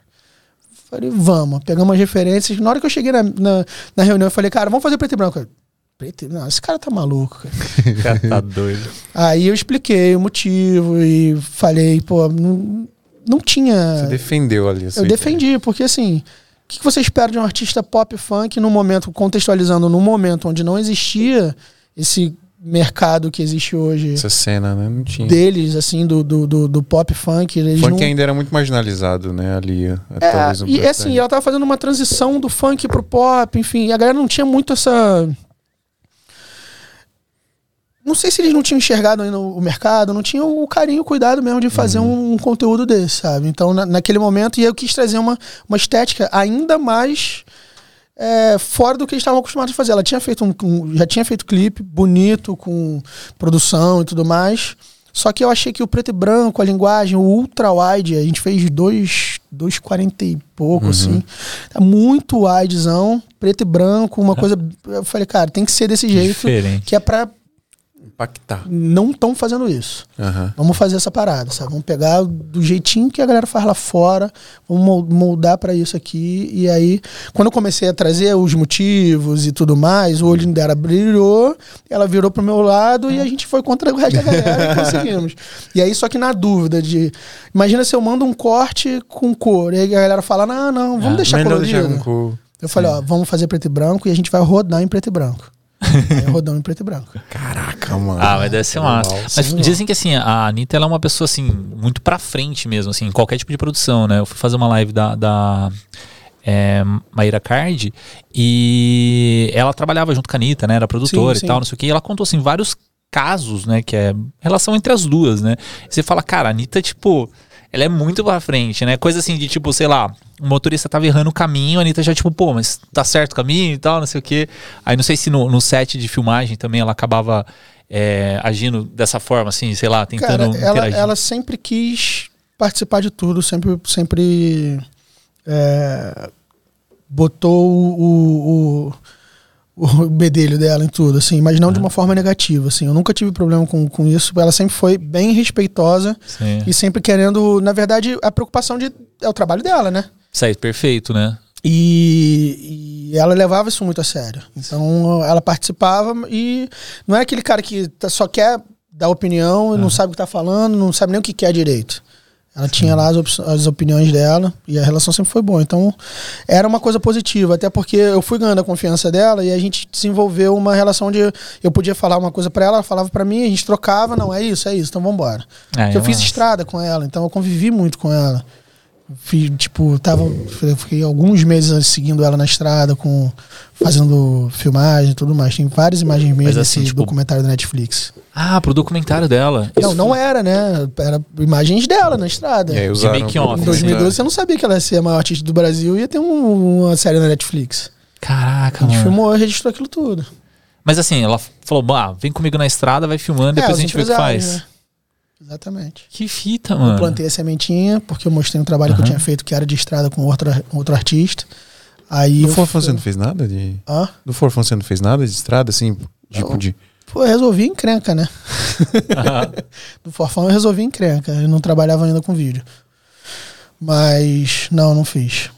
[SPEAKER 3] Falei, vamos, pegamos as referências. Na hora que eu cheguei na, na, na reunião, eu falei, cara, vamos fazer preto e branco. Eu, preto, não, esse cara tá maluco. Cara.
[SPEAKER 2] Tá doido.
[SPEAKER 3] Aí eu expliquei o motivo e falei, pô, não, não tinha.
[SPEAKER 1] Você defendeu ali.
[SPEAKER 3] Eu
[SPEAKER 1] ideia.
[SPEAKER 3] defendi, porque assim, o que você espera de um artista pop funk no momento, contextualizando num momento onde não existia esse mercado que existe hoje
[SPEAKER 1] Essa cena, né? Não tinha.
[SPEAKER 3] deles, assim, do, do, do, do pop funk. Eles
[SPEAKER 1] O funk
[SPEAKER 3] não...
[SPEAKER 1] ainda era muito marginalizado, né? Ali.
[SPEAKER 3] É,
[SPEAKER 1] um
[SPEAKER 3] e assim, ela tava fazendo uma transição do funk pro pop, enfim, e a galera não tinha muito essa. Não sei se eles não tinham enxergado ainda o mercado, não tinham o carinho, o cuidado mesmo de fazer um, um conteúdo desse, sabe? Então, na- naquele momento, e eu quis trazer uma, uma estética ainda mais é, fora do que eles estavam acostumados a fazer. Ela tinha feito um, um- já tinha feito clipe bonito, com produção e tudo mais. Só que eu achei que o preto e branco, a linguagem, o ultra wide, a gente fez dois, dois 40 e pouco, assim. Tá muito widezão, preto e branco, uma coisa. Eu falei, cara, tem que ser desse jeito,
[SPEAKER 2] Diferente.
[SPEAKER 3] que é pra.
[SPEAKER 1] Impactar.
[SPEAKER 3] Não estão fazendo isso.
[SPEAKER 1] Aham.
[SPEAKER 3] Vamos fazer essa parada, sabe? Vamos pegar do jeitinho que a galera faz lá fora, vamos mol- moldar pra isso aqui. E aí, quando eu comecei a trazer os motivos e tudo mais, o olho dela brilhou, ela virou pro meu lado e a gente foi contra o resto da galera e conseguimos. E aí, só que na dúvida de. Imagina se eu mando um corte com cor, e aí a galera fala: não, não, vamos
[SPEAKER 2] Ah,
[SPEAKER 3] deixar colorido.
[SPEAKER 1] deixar com cor.
[SPEAKER 3] Eu falei: ó, vamos fazer preto e branco e a gente vai rodar em preto e branco. Aí rodamos em preto e branco.
[SPEAKER 1] Caraca, mano.
[SPEAKER 2] Ah, mas deve ser massa. Mas
[SPEAKER 3] Sim,
[SPEAKER 2] dizem que assim, a Anitta ela é uma pessoa assim, muito pra frente mesmo, assim, em qualquer tipo de produção, né? Eu fui fazer uma live da. da é, Maíra Card e ela trabalhava junto com a Anitta, né? Era produtora
[SPEAKER 3] Sim,
[SPEAKER 2] e
[SPEAKER 3] sim.
[SPEAKER 2] tal, não sei o que. E ela contou assim, vários casos, né? Que é relação entre as duas, né? E você fala, cara, a Anitta, tipo, ela é muito pra frente, né? Coisa assim de tipo, sei lá, o motorista tava errando o caminho, a Anitta já, tipo, pô, mas tá certo o caminho e tal, não sei o quê. Aí não sei se no, no set de filmagem também ela acabava é, agindo dessa forma, assim, sei lá, tentando
[SPEAKER 3] Cara, ela, ela sempre quis participar de tudo, sempre, sempre é, botou o, o, o bedelho dela em tudo, assim, mas não de uma forma negativa, assim. Eu nunca tive problema com, com isso. Ela sempre foi bem respeitosa
[SPEAKER 2] Sim.
[SPEAKER 3] e sempre querendo, na verdade, a preocupação de é o trabalho dela, né?
[SPEAKER 2] Aí, perfeito, né?
[SPEAKER 3] E, e ela levava isso muito a sério. Então ela participava e não é aquele cara que tá- só quer dar opinião e não sabe o que tá falando, não sabe nem o que quer direito. Ela tinha lá as, op- as opiniões dela e a relação sempre foi boa. Então era uma coisa positiva, até porque eu fui ganhando a confiança dela e a gente desenvolveu uma relação de eu podia falar uma coisa pra ela, ela falava pra mim, a gente trocava, não é isso, é isso, então vamos embora.
[SPEAKER 2] É,
[SPEAKER 3] eu
[SPEAKER 2] é
[SPEAKER 3] fiz
[SPEAKER 2] massa.
[SPEAKER 3] estrada com ela, então eu convivi muito com ela. Fiz, tipo, tava, eu fiquei alguns meses seguindo ela na estrada, com, fazendo filmagem e tudo mais. Tem várias imagens desse
[SPEAKER 2] assim, tipo-
[SPEAKER 3] documentário da Netflix.
[SPEAKER 2] Ah, pro documentário dela.
[SPEAKER 3] Não,
[SPEAKER 2] Isso
[SPEAKER 3] não
[SPEAKER 2] foi-
[SPEAKER 3] era, né? Era imagens dela na estrada.
[SPEAKER 1] E aí usaram
[SPEAKER 3] Em
[SPEAKER 2] né?
[SPEAKER 3] 2012 você não sabia que ela ia ser a maior artista do Brasil e ia ter um- uma série na Netflix.
[SPEAKER 2] Caraca,
[SPEAKER 3] A gente
[SPEAKER 2] mano.
[SPEAKER 3] filmou e registrou aquilo tudo.
[SPEAKER 2] Mas assim, ela falou, ah, vem comigo na estrada, vai filmando, depois
[SPEAKER 3] É,
[SPEAKER 2] a
[SPEAKER 3] os
[SPEAKER 2] gente vê o que faz.
[SPEAKER 3] né? Exatamente.
[SPEAKER 2] Que fita,
[SPEAKER 3] Eu
[SPEAKER 2] mano.
[SPEAKER 3] plantei a sementinha, porque eu mostrei um trabalho que eu tinha feito que era de estrada com outro, outro artista. Aí
[SPEAKER 1] Do
[SPEAKER 3] eu
[SPEAKER 1] Forfã
[SPEAKER 3] fui-
[SPEAKER 1] você não fez nada de.
[SPEAKER 3] Hã?
[SPEAKER 1] Do Forfã você não fez nada de estrada, assim? Tipo
[SPEAKER 3] Não.
[SPEAKER 1] de.
[SPEAKER 3] Pô, eu resolvi encrenca, né? Do Forfão eu resolvi encrenca. Eu não trabalhava ainda com vídeo. Mas, não, não fiz.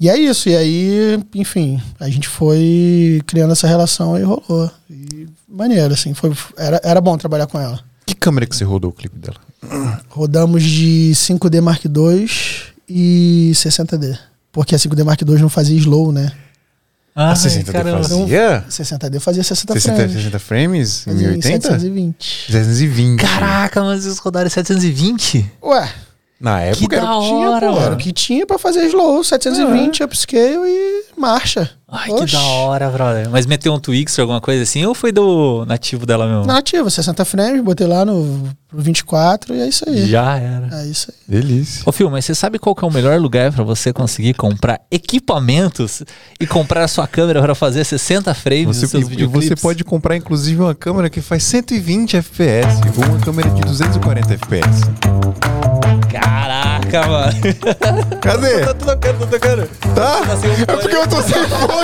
[SPEAKER 3] E é isso. E aí, enfim, a gente foi criando essa relação e rolou. E maneiro, assim. Foi, era, era bom trabalhar com ela.
[SPEAKER 1] Que câmera que você rodou o clipe dela?
[SPEAKER 3] Rodamos de 5D Mark II e 60D. Porque a 5D Mark II não fazia slow, né?
[SPEAKER 2] Ai,
[SPEAKER 1] a 60
[SPEAKER 2] caramba.
[SPEAKER 1] fazia?
[SPEAKER 3] 60D fazia 60,
[SPEAKER 1] 60,
[SPEAKER 3] frames.
[SPEAKER 1] 60 frames? Em
[SPEAKER 3] Fazia em
[SPEAKER 1] 1080?
[SPEAKER 3] 720.
[SPEAKER 1] 720.
[SPEAKER 2] Caraca, mas vocês rodaram 720?
[SPEAKER 3] Ué,
[SPEAKER 1] Na época era
[SPEAKER 2] da
[SPEAKER 1] o que tinha,
[SPEAKER 2] hora,
[SPEAKER 1] pô.
[SPEAKER 3] era o que tinha pra fazer slow, 720, upscale e marcha.
[SPEAKER 2] Ai,
[SPEAKER 3] Oxi.
[SPEAKER 2] que da hora, brother. Mas meteu um Twix ou alguma coisa assim? Ou foi do nativo dela mesmo?
[SPEAKER 3] Nativa, 60 frames, botei lá no pro 24 e é isso aí.
[SPEAKER 2] Já era.
[SPEAKER 3] É isso aí.
[SPEAKER 1] Delícia.
[SPEAKER 2] Ô, Phil, mas você sabe qual que é o melhor lugar pra você conseguir comprar equipamentos e comprar a sua câmera pra fazer 60 frames
[SPEAKER 1] Você,
[SPEAKER 2] seus
[SPEAKER 1] e- você pode comprar, inclusive, uma câmera que faz 120 FPS ou uma câmera de 240 FPS.
[SPEAKER 2] Caraca, mano.
[SPEAKER 1] Cadê?
[SPEAKER 2] tô tocando, tô tocando.
[SPEAKER 1] Tá?
[SPEAKER 2] Tá
[SPEAKER 1] É porque eu tô sem fone.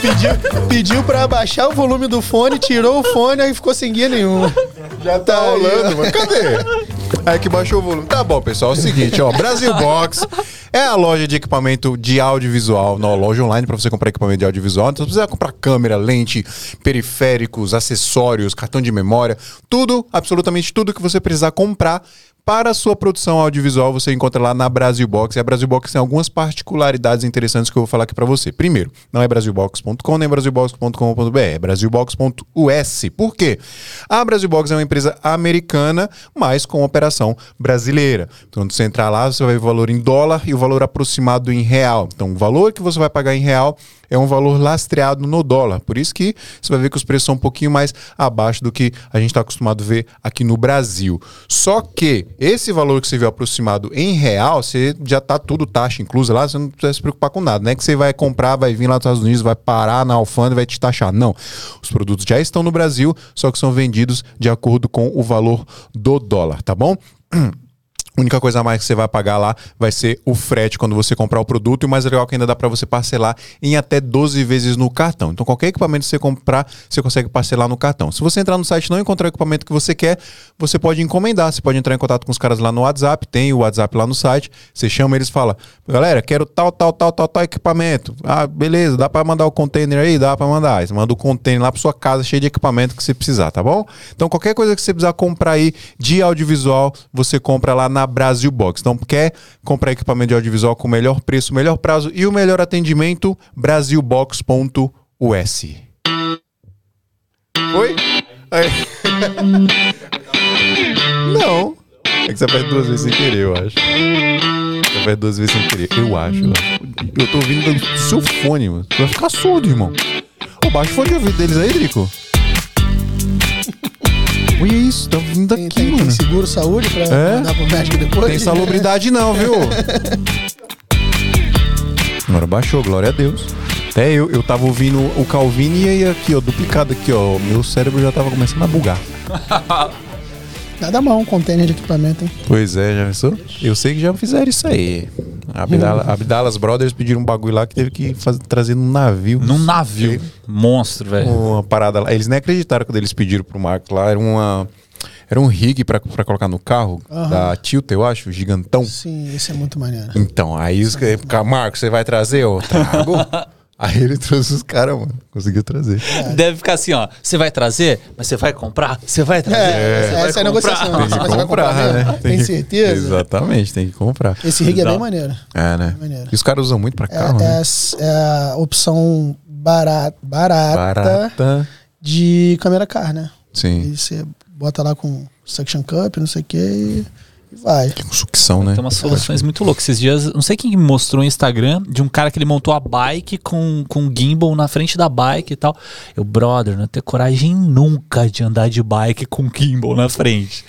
[SPEAKER 3] Pediu, pediu pra abaixar o volume do fone, tirou o fone e ficou sem guia nenhuma.
[SPEAKER 1] Já tá rolando, mas cadê? Aí que baixou o volume. Tá bom, pessoal. É o seguinte, ó. Brasil Box é a loja de equipamento de audiovisual. Não, loja online para você comprar equipamento de audiovisual. Então você precisa comprar câmera, lente, periféricos, acessórios, cartão de memória. Tudo, absolutamente tudo que você precisar comprar para a sua produção audiovisual, você encontra lá na Brasil Box. E a Brasil Box tem algumas particularidades interessantes que eu vou falar aqui para você. Primeiro, não é brasilbox.com nem brasilbox.com.br, é brasilbox.us. Por quê? A Brasil Box é uma empresa americana, mas com operação brasileira. Então, quando você entrar lá, você vai ver o valor em dólar e o valor aproximado em real. Então, o valor que você vai pagar em real é um valor lastreado no dólar. Por isso que você vai ver que os preços são um pouquinho mais abaixo do que a gente está acostumado a ver aqui no Brasil. Só que esse valor que você viu aproximado em real, você já está tudo taxa inclusa lá, você não precisa se preocupar com nada. Não é que você vai comprar, vai vir lá nos Estados Unidos, vai parar na alfândega e vai te taxar. Não. Os produtos já estão no Brasil, só que são vendidos de acordo com o valor do dólar, tá bom? A única coisa a mais que você vai pagar lá vai ser o frete quando você comprar o produto. E o mais legal é que ainda dá para você parcelar em até 12 vezes no cartão. Então, qualquer equipamento que você comprar, você consegue parcelar no cartão. Se você entrar no site e não encontrar o equipamento que você quer, você pode encomendar. Você pode entrar em contato com os caras lá no WhatsApp. Tem o WhatsApp lá no site. Você chama eles fala: Galera, quero tal, tal, tal, tal, tal equipamento. Ah, beleza, dá para mandar o container aí? Dá para mandar. Você manda o container lá para sua casa cheio de equipamento que você precisar, tá bom? Então, qualquer coisa que você precisar comprar aí de audiovisual, você compra lá na Brasil Box. Então, quer comprar equipamento de audiovisual com o melhor preço, melhor prazo e o melhor atendimento? Brasilbox.us. Oi? Aí. Não. É que você faz duas vezes sem querer, eu acho. Você faz duas vezes sem querer. Eu acho. Eu, tô ouvindo do seu fone, mano. Você vai ficar surdo, irmão. O fone de ouvido deles aí, Drico. Olha isso, tá vindo
[SPEAKER 3] Tem,
[SPEAKER 1] daqui,
[SPEAKER 3] tem, tem
[SPEAKER 1] mano.
[SPEAKER 3] seguro saúde pra
[SPEAKER 1] É?
[SPEAKER 3] mandar pro médico depois?
[SPEAKER 1] Tem salubridade não, viu? Agora baixou, glória a Deus. Até eu, eu tava ouvindo o Calvini e aí aqui, ó, duplicado aqui, ó. Meu cérebro já tava começando a bugar.
[SPEAKER 3] Nada mal, um container de equipamento, hein?
[SPEAKER 1] Pois é, já pensou? Eu sei que já fizeram isso aí. Abdala, Abdalas Brothers pediram um bagulho lá que teve que fazer, trazer num navio.
[SPEAKER 2] Num navio. Monstro, velho.
[SPEAKER 1] Uma parada lá. Eles nem acreditaram quando eles pediram pro Marco lá. Era uma. Era um rig pra, pra colocar no carro,
[SPEAKER 3] Aham.
[SPEAKER 1] da Tilt, eu acho, gigantão.
[SPEAKER 3] Sim, esse é muito maneiro.
[SPEAKER 1] Então, aí os caras, Marco, você vai trazer? Eu trago. aí ele trouxe os caras, mano. Conseguiu trazer.
[SPEAKER 2] Deve ficar assim, ó. Você vai trazer, mas você vai comprar? Você vai trazer?
[SPEAKER 3] É,
[SPEAKER 2] vai
[SPEAKER 3] essa é a negociação.
[SPEAKER 1] Tem que
[SPEAKER 3] Você vai
[SPEAKER 1] comprar, né?
[SPEAKER 3] Tem
[SPEAKER 1] que-
[SPEAKER 3] certeza?
[SPEAKER 1] Exatamente, tem que comprar.
[SPEAKER 3] Esse rig é bem maneiro.
[SPEAKER 1] É, né?
[SPEAKER 3] Maneiro.
[SPEAKER 1] E os caras usam muito pra
[SPEAKER 3] É,
[SPEAKER 1] carro,
[SPEAKER 3] é
[SPEAKER 1] né?
[SPEAKER 3] a- é a opção barata, barata,
[SPEAKER 1] Barata.
[SPEAKER 3] de câmera car, né?
[SPEAKER 1] Sim.
[SPEAKER 3] E você bota lá com suction cup, não sei o que, e e vai.
[SPEAKER 1] Com sucção, né?
[SPEAKER 2] Tem umas soluções muito loucas. Esses dias, não sei quem me mostrou no Instagram de um cara que ele montou a bike com, com gimbal na frente da bike e tal. Eu, brother, não tenho coragem nunca de andar de bike com gimbal na frente.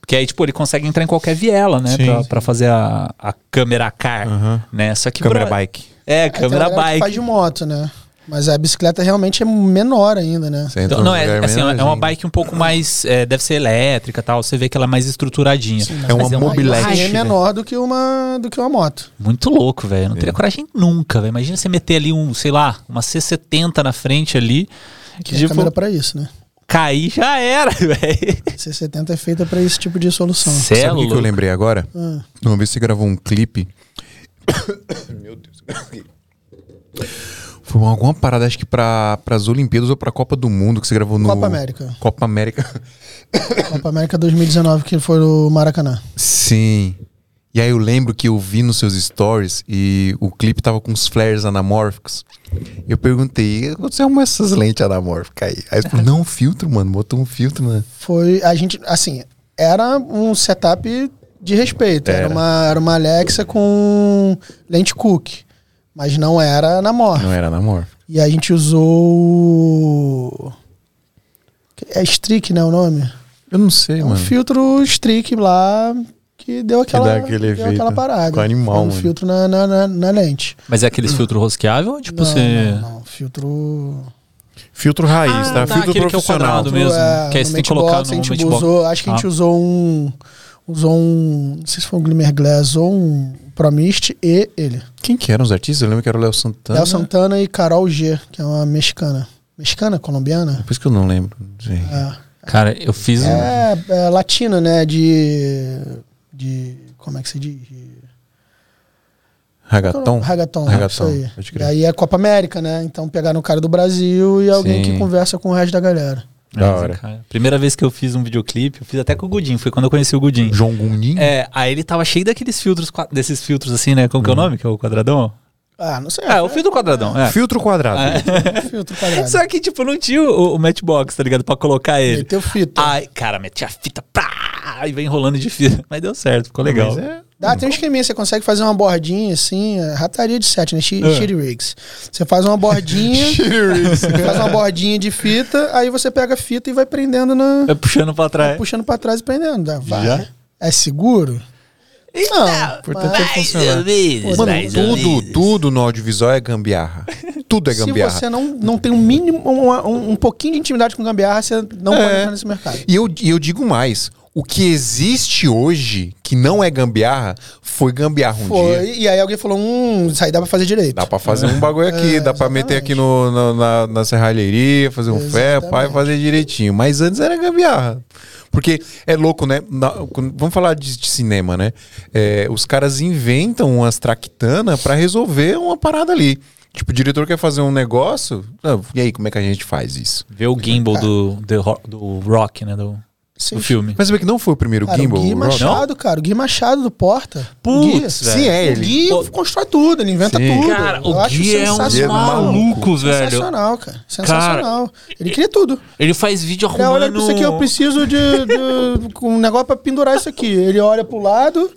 [SPEAKER 2] Porque aí, tipo, ele consegue entrar em qualquer viela, né?
[SPEAKER 1] Sim,
[SPEAKER 2] Pra,
[SPEAKER 1] sim.
[SPEAKER 2] pra fazer a, a câmera car,
[SPEAKER 1] Aham.
[SPEAKER 2] né? Só que...
[SPEAKER 1] Câmera
[SPEAKER 2] bro-
[SPEAKER 1] bike.
[SPEAKER 2] É,
[SPEAKER 3] tem
[SPEAKER 2] câmera
[SPEAKER 3] galera que Faz
[SPEAKER 2] bike.
[SPEAKER 3] de moto, né? Mas a bicicleta realmente é menor ainda, né?
[SPEAKER 2] Então, não, é, assim, é uma bike um pouco mais... é, deve ser elétrica e tal. Você vê que ela é mais estruturadinha.
[SPEAKER 1] É uma
[SPEAKER 2] Mas
[SPEAKER 1] mobilete.
[SPEAKER 3] É menor do que uma, do que uma moto.
[SPEAKER 2] Muito louco, velho. Eu não
[SPEAKER 1] É.
[SPEAKER 2] teria coragem nunca, velho. Imagina você meter ali um, sei lá, uma C70 na frente ali.
[SPEAKER 3] Que é
[SPEAKER 2] tipo,
[SPEAKER 3] câmera pra isso, né?
[SPEAKER 2] cair já era, velho.
[SPEAKER 3] C70 é feita pra esse tipo de solução.
[SPEAKER 2] Cê é
[SPEAKER 1] Sabe o que eu lembrei agora?
[SPEAKER 3] Ah.
[SPEAKER 1] Uma vez você gravou um clipe. Meu Deus. Foi alguma parada, acho que pra, pras Olimpíadas ou pra Copa do Mundo que você gravou no.
[SPEAKER 3] Copa América.
[SPEAKER 1] Copa América.
[SPEAKER 3] Copa América 2019, que foi no Maracanã.
[SPEAKER 1] Sim. E aí eu lembro que eu vi nos seus stories e o clipe tava com uns flares anamórficos. Eu perguntei, você arrumou essas lentes anamórficas aí? Aí você falou, não, filtro, mano, botou um filtro, né?
[SPEAKER 3] Foi. A gente, assim, era um setup de respeito. Era,
[SPEAKER 1] Era.
[SPEAKER 3] uma, era uma Alexa com lente Cook. Mas não era na morte.
[SPEAKER 1] Não era anamórfico.
[SPEAKER 3] E a gente usou. É Streak, né? O nome?
[SPEAKER 1] Eu não sei,
[SPEAKER 3] É um
[SPEAKER 1] mano.
[SPEAKER 3] filtro Streak lá que deu aquela,
[SPEAKER 1] aquele
[SPEAKER 3] deu aquela parada.
[SPEAKER 1] Ficou animal,
[SPEAKER 3] Foi um
[SPEAKER 1] mano.
[SPEAKER 3] filtro na, na, na, na lente.
[SPEAKER 2] Mas é aqueles filtro rosqueável ou tipo
[SPEAKER 3] não,
[SPEAKER 2] você.
[SPEAKER 3] não, não, filtro.
[SPEAKER 1] Filtro raiz,
[SPEAKER 2] Ah,
[SPEAKER 1] tá?
[SPEAKER 2] tá,
[SPEAKER 1] Filtro
[SPEAKER 2] aquele que é o
[SPEAKER 1] profissional.
[SPEAKER 2] quadrado mesmo.
[SPEAKER 3] é,
[SPEAKER 2] que aí
[SPEAKER 3] no
[SPEAKER 2] você tem que colocar
[SPEAKER 3] a gente
[SPEAKER 2] no
[SPEAKER 3] usou, Acho que a gente
[SPEAKER 2] Ah.
[SPEAKER 3] usou um. Usou um. Não sei se foi um Glimmer Glass ou um Promist e ele.
[SPEAKER 1] Quem que eram os artistas? Eu lembro que era o Léo Santana.
[SPEAKER 3] Léo Santana e Carol G, que é uma mexicana. Mexicana? Colombiana?
[SPEAKER 1] Por isso que eu não lembro.
[SPEAKER 3] É.
[SPEAKER 2] Cara, eu fiz um.
[SPEAKER 3] É, é latina, né? De. De. Como é que se diz? De-
[SPEAKER 1] Ragaton?
[SPEAKER 3] Ragaton,
[SPEAKER 1] Ragaton,
[SPEAKER 3] isso aí. E aí é Copa América, né? Então pegaram o cara do Brasil e alguém
[SPEAKER 1] Sim.
[SPEAKER 3] que conversa com o resto da galera.
[SPEAKER 1] Da
[SPEAKER 2] Mas,
[SPEAKER 1] hora.
[SPEAKER 2] cara, primeira vez que eu fiz um videoclipe, eu fiz até com o Gudim, foi quando eu conheci o Gudim.
[SPEAKER 1] João Gundin?
[SPEAKER 2] É, aí ele tava cheio daqueles filtros, desses filtros assim, né? Como que é o nome? Que é o quadradão?
[SPEAKER 3] Ah, não sei.
[SPEAKER 2] É, o filtro quadradão. É.
[SPEAKER 1] Filtro quadrado.
[SPEAKER 3] filtro quadrado.
[SPEAKER 2] Só que, tipo, não tinha o, o matchbox, tá ligado? Pra colocar ele.
[SPEAKER 3] Meteu fita.
[SPEAKER 2] Ai, cara, meti a fita, pá, e vem enrolando de fita. Mas deu certo, ficou legal.
[SPEAKER 1] Mas é-
[SPEAKER 3] Dá, tem um esqueminha, você consegue fazer uma bordinha assim, é, rataria de set, né? Shi-
[SPEAKER 2] É.
[SPEAKER 3] Shitty rigs. Você faz uma bordinha, você faz uma bordinha de fita, aí você pega a fita e vai prendendo na.
[SPEAKER 2] É puxando pra trás.
[SPEAKER 3] puxando pra trás e prendendo. Dá, vai.
[SPEAKER 2] Já?
[SPEAKER 3] É seguro? Não.
[SPEAKER 1] Importante é funcionar.
[SPEAKER 2] vezes,
[SPEAKER 1] Mano,
[SPEAKER 2] mais ou
[SPEAKER 1] tudo,
[SPEAKER 2] menos.
[SPEAKER 1] tudo no audiovisual é gambiarra. Tudo é
[SPEAKER 3] se
[SPEAKER 1] gambiarra.
[SPEAKER 3] você não, não tem um mínimo, um, um, um pouquinho de intimidade com gambiarra, você não
[SPEAKER 1] É.
[SPEAKER 3] pode entrar nesse mercado.
[SPEAKER 1] E eu, e eu digo mais. O que existe hoje, que não é gambiarra, foi gambiarra um dia.
[SPEAKER 3] Foi, e aí alguém falou, hum, isso aí dá pra fazer direito.
[SPEAKER 1] Dá pra fazer um bagulho aqui,
[SPEAKER 3] É,
[SPEAKER 1] dá pra meter
[SPEAKER 3] exatamente.
[SPEAKER 1] aqui no, no- na, na serralheria, fazer um ferro, pai,
[SPEAKER 3] Exatamente.
[SPEAKER 1] fazer direitinho. Mas antes era gambiarra. Porque é louco, né? Na- vamos falar de, de cinema, né? É, os caras inventam umas traquitanas pra resolver uma parada ali. Tipo, o diretor quer fazer um negócio. ah, e aí, como é que a gente faz isso?
[SPEAKER 2] Vê o gimbal do, do, do Rock, né? Do,
[SPEAKER 3] Sim.
[SPEAKER 2] do filme.
[SPEAKER 1] Mas você vê que não foi o primeiro
[SPEAKER 3] Cara,
[SPEAKER 1] gimbal?
[SPEAKER 3] o Gui
[SPEAKER 1] o?
[SPEAKER 3] Machado, cara. O Gui Machado do Porta.
[SPEAKER 2] Putz,
[SPEAKER 3] Gui,
[SPEAKER 2] velho.
[SPEAKER 1] Sim, é
[SPEAKER 3] O
[SPEAKER 1] ele.
[SPEAKER 3] Gui
[SPEAKER 2] Pô.
[SPEAKER 3] constrói tudo, ele inventa
[SPEAKER 1] Sim.
[SPEAKER 3] tudo.
[SPEAKER 2] Cara,
[SPEAKER 3] Eu
[SPEAKER 2] o
[SPEAKER 3] acho
[SPEAKER 2] Gui é um
[SPEAKER 3] sensacional.
[SPEAKER 2] maluco, velho.
[SPEAKER 3] Sensacional, cara. Sensacional. ele cria tudo.
[SPEAKER 2] Ele faz vídeo
[SPEAKER 3] Ele olha
[SPEAKER 2] arrumando...
[SPEAKER 3] pra isso aqui, eu preciso de, de- com um negócio pra pendurar isso aqui. Ele olha pro lado,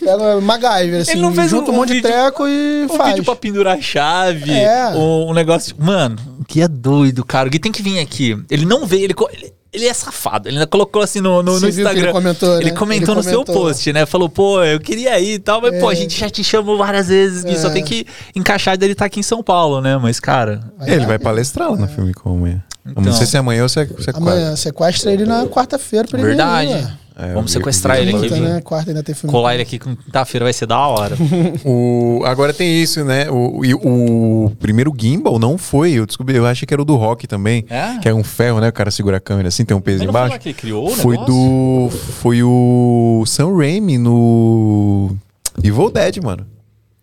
[SPEAKER 3] pega MacGyver, assim,
[SPEAKER 2] Ele não fez
[SPEAKER 3] junta
[SPEAKER 2] um-
[SPEAKER 3] um, monte
[SPEAKER 2] um
[SPEAKER 3] de
[SPEAKER 2] vídeo-
[SPEAKER 3] treco e
[SPEAKER 2] Um
[SPEAKER 3] faz.
[SPEAKER 2] vídeo pra pendurar chave,
[SPEAKER 3] É.
[SPEAKER 2] um, um negócio. Mano, o Gui é doido, cara. O Gui tem que vir aqui. Ele não veio, ele, ele, ele é safado. Ele ainda colocou assim no, no, no Instagram.
[SPEAKER 3] ele comentou,
[SPEAKER 2] Ele
[SPEAKER 3] né?
[SPEAKER 2] comentou
[SPEAKER 3] Ele
[SPEAKER 2] no seu
[SPEAKER 3] comentou.
[SPEAKER 2] post, né? Falou, pô, eu queria ir e tal, mas, pô, a
[SPEAKER 3] É.
[SPEAKER 2] gente já te chamou várias vezes, Gui. Só
[SPEAKER 3] É.
[SPEAKER 2] tem que encaixar dele tá aqui em São Paulo, né? Mas, cara.
[SPEAKER 1] Ele vai palestrar lá no filme com amanhã.
[SPEAKER 2] Então.
[SPEAKER 1] Não sei se é amanhã ou se é, se é quarta.
[SPEAKER 3] Amanhã, sequestra ele na quarta-feira pra ele
[SPEAKER 2] Verdade.
[SPEAKER 3] vir, ué.
[SPEAKER 1] É,
[SPEAKER 2] Vamos sequestrar ele aqui,
[SPEAKER 3] né? Quarta ainda tem filme.
[SPEAKER 2] Colar ele aqui com quinta-feira vai ser da hora.
[SPEAKER 1] O, agora tem isso, né? O, e o primeiro gimbal não foi. Eu descobri, eu achei que era o do rock também.
[SPEAKER 2] É?
[SPEAKER 1] Que é um ferro, né? O cara segura a câmera assim, tem um peso
[SPEAKER 2] Mas foi
[SPEAKER 1] embaixo.
[SPEAKER 2] lá que ele criou o
[SPEAKER 1] foi do. Foi o Sam Raimi no. Evil Dead, mano.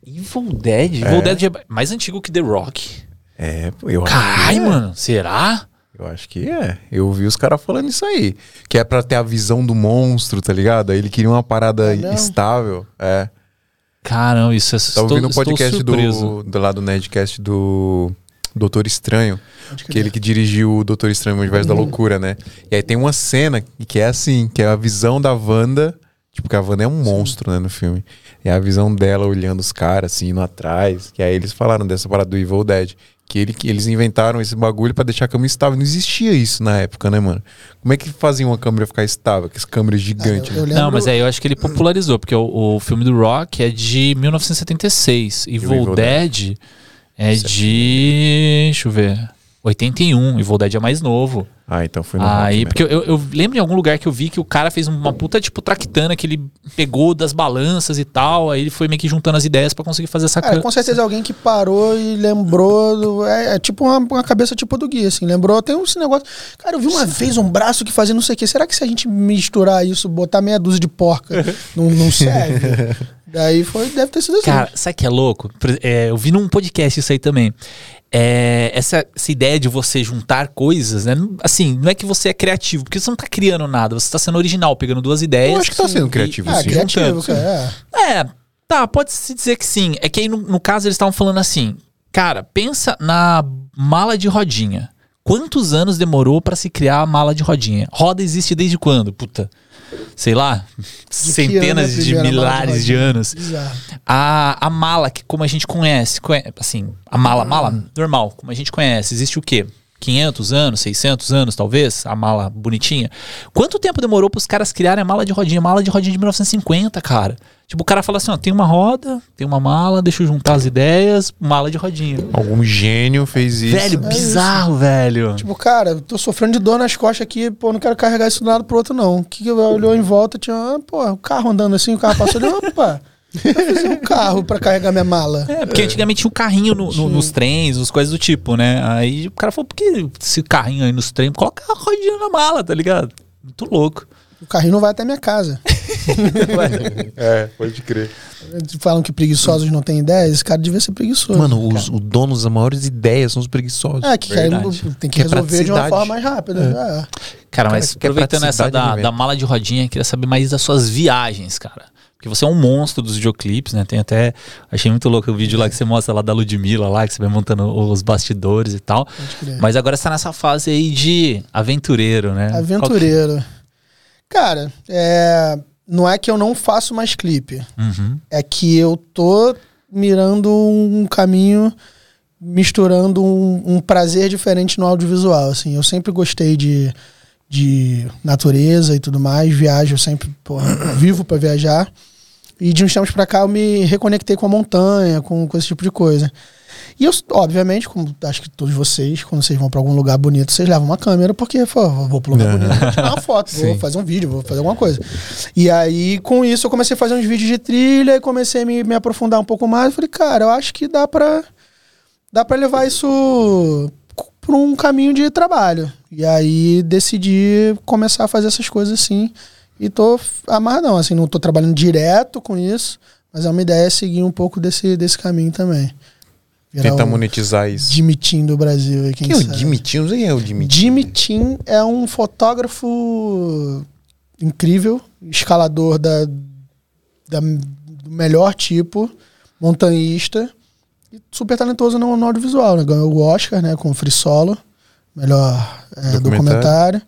[SPEAKER 2] Evil Dead? Evil Dead é mais antigo que The Rock.
[SPEAKER 1] É, eu acho
[SPEAKER 2] Caralho,
[SPEAKER 1] que é.
[SPEAKER 2] mano. Será?
[SPEAKER 1] Eu acho que é. Eu ouvi os caras falando isso aí. Que é pra ter a visão do monstro, tá ligado? Aí ele queria uma parada
[SPEAKER 3] É mesmo?
[SPEAKER 1] estável. É.
[SPEAKER 2] Caramba, isso é
[SPEAKER 1] Tá ouvindo um podcast do, do lado do Nerdcast do Doutor Estranho. Que
[SPEAKER 3] crer.
[SPEAKER 1] ele que dirigiu o Doutor Estranho no Universo da Loucura, né? E aí tem uma cena que é assim, que é a visão da Wanda. Tipo, que a Wanda é um monstro, né, no filme. E a visão dela olhando os caras, assim, indo atrás. Que aí eles falaram dessa parada do Evil Dead. Que, ele, que eles inventaram esse bagulho pra deixar a câmera estável. Não existia isso na época, né, mano? Como é que fazia uma câmera ficar estável? Com essa câmera gigante,
[SPEAKER 3] Ah, eu- eu
[SPEAKER 1] né?
[SPEAKER 3] lembro-
[SPEAKER 2] Não, mas aí eu acho que ele popularizou, porque o, o filme do Rock é de 1976. Evil,
[SPEAKER 1] Evil
[SPEAKER 2] Dead é de. Deixa eu ver. 81. Evil Dead é mais novo.
[SPEAKER 1] Ah, então foi no
[SPEAKER 2] Aí,
[SPEAKER 1] rock,
[SPEAKER 2] porque eu, eu- lembro de algum lugar que eu vi que o cara fez uma puta, tipo, tractana que ele pegou das balanças e tal. Aí ele foi meio que juntando as ideias pra conseguir fazer essa
[SPEAKER 3] Cara,
[SPEAKER 2] can-
[SPEAKER 3] com certeza alguém que parou e lembrou. do- é, é tipo uma, uma cabeça tipo do Gui, assim. Lembrou, tem esse negócio. Cara, eu vi uma vez um braço que fazia não sei o quê. Será que se a gente misturar isso, botar meia dúzia de porca, não, não serve? Daí foi, deve ter sido assim.
[SPEAKER 2] Cara, sabe o que é louco? É, eu vi num podcast isso aí também. É, essa, essa ideia de você juntar coisas, né? Não- Assim, não é que você é criativo, porque você não tá criando nada, você tá sendo original, pegando duas ideias.
[SPEAKER 1] Eu acho que tá sendo criativo,
[SPEAKER 3] ah,
[SPEAKER 1] sim.
[SPEAKER 3] criativo,
[SPEAKER 2] juntando,
[SPEAKER 3] cara. É.
[SPEAKER 2] É, tá, pode-se dizer que sim. É que aí, no, no caso, eles estavam falando assim: cara, pensa na mala de rodinha. Quantos anos demorou pra se criar a mala de rodinha? Roda existe desde quando? Puta, sei lá,
[SPEAKER 3] é
[SPEAKER 2] centenas
[SPEAKER 3] a
[SPEAKER 2] de milhares de anos. A, a mala, que como a gente conhece, conhe- assim, a mala, mala normal, como a gente conhece, existe o quê? 500 anos, 600 anos, talvez, a mala bonitinha. Quanto tempo demorou para os caras criarem a mala de rodinha? Mala de rodinha de 1950, cara. Tipo, o cara fala assim, ó, tem uma roda, tem uma mala, deixa eu juntar as ideias, mala de rodinha.
[SPEAKER 1] Algum gênio fez isso.
[SPEAKER 2] Velho,
[SPEAKER 3] É
[SPEAKER 2] bizarro, velho.
[SPEAKER 3] Tipo, cara, eu tô sofrendo de dor nas costas aqui, pô, não quero carregar isso de um lado pro outro, não. O que que eu olhou em volta, tinha, ah, pô, o carro andando assim, o carro passou ali, opa. Fazer um carro pra carregar minha mala.
[SPEAKER 2] É, porque antigamente tinha um carrinho no- no- nos trens, as coisas do tipo, né? Aí o cara falou, por que esse carrinho aí nos trens? Coloca a rodinha na mala, tá ligado? Muito louco.
[SPEAKER 3] O carrinho não vai até minha casa.
[SPEAKER 1] É, pode crer.
[SPEAKER 3] Falam que preguiçosos não têm ideia, esse cara devia ser preguiçoso.
[SPEAKER 4] Mano, os, o donos das maiores ideias são os preguiçosos.
[SPEAKER 3] É, que quer-
[SPEAKER 2] Verdade.
[SPEAKER 3] tem que
[SPEAKER 4] Que é
[SPEAKER 3] resolver de uma forma mais rápida. É.
[SPEAKER 2] Cara, mas
[SPEAKER 4] é
[SPEAKER 2] aproveitando essa da, da mala de rodinha, queria saber mais das suas viagens, cara. Porque você é um monstro dos videoclipes, né? Tem até. Achei muito louco o vídeo lá que você mostra lá da Ludmilla, lá, que você vai montando os bastidores e tal. Mas agora você tá nessa fase aí de aventureiro, né? Qual que-
[SPEAKER 3] Aventureiro. Cara, é, não é que eu não faço mais clipe.
[SPEAKER 2] Uhum.
[SPEAKER 3] É que eu tô mirando um caminho, misturando um, um prazer diferente no audiovisual. Assim, eu sempre gostei de, de natureza e tudo mais, viajo, sempre porra, vivo para viajar. E de uns tempos pra cá eu me reconectei com a montanha, com, com esse tipo de coisa. E eu, obviamente, como acho que todos vocês, quando vocês vão pra algum lugar bonito, vocês levam uma câmera, porque, pô, vou pro lugar bonito, vou tirar uma foto, vou fazer um vídeo, vou fazer alguma coisa. E aí, com isso, eu comecei a fazer uns vídeos de trilha e comecei a me, me aprofundar um pouco mais. Eu falei, cara, eu acho que dá pra, dá pra levar isso por um caminho de trabalho. E aí decidi começar a fazer essas coisas assim. E tô amarradão, assim, não tô trabalhando direto com isso, mas é uma ideia seguir um pouco desse, desse caminho também. Virar
[SPEAKER 1] Tenta
[SPEAKER 3] o
[SPEAKER 1] monetizar isso.
[SPEAKER 3] Jimmy Tim do Brasil quem
[SPEAKER 1] Quem é o. Jimmy quem é o Jimmy Tim
[SPEAKER 3] é um fotógrafo incrível, escalador da, da- do melhor tipo, montanhista e super talentoso no, no audiovisual. Né? Ganhou o Oscar né, com Free Solo, melhor é,
[SPEAKER 1] Documentário.
[SPEAKER 3] documentário.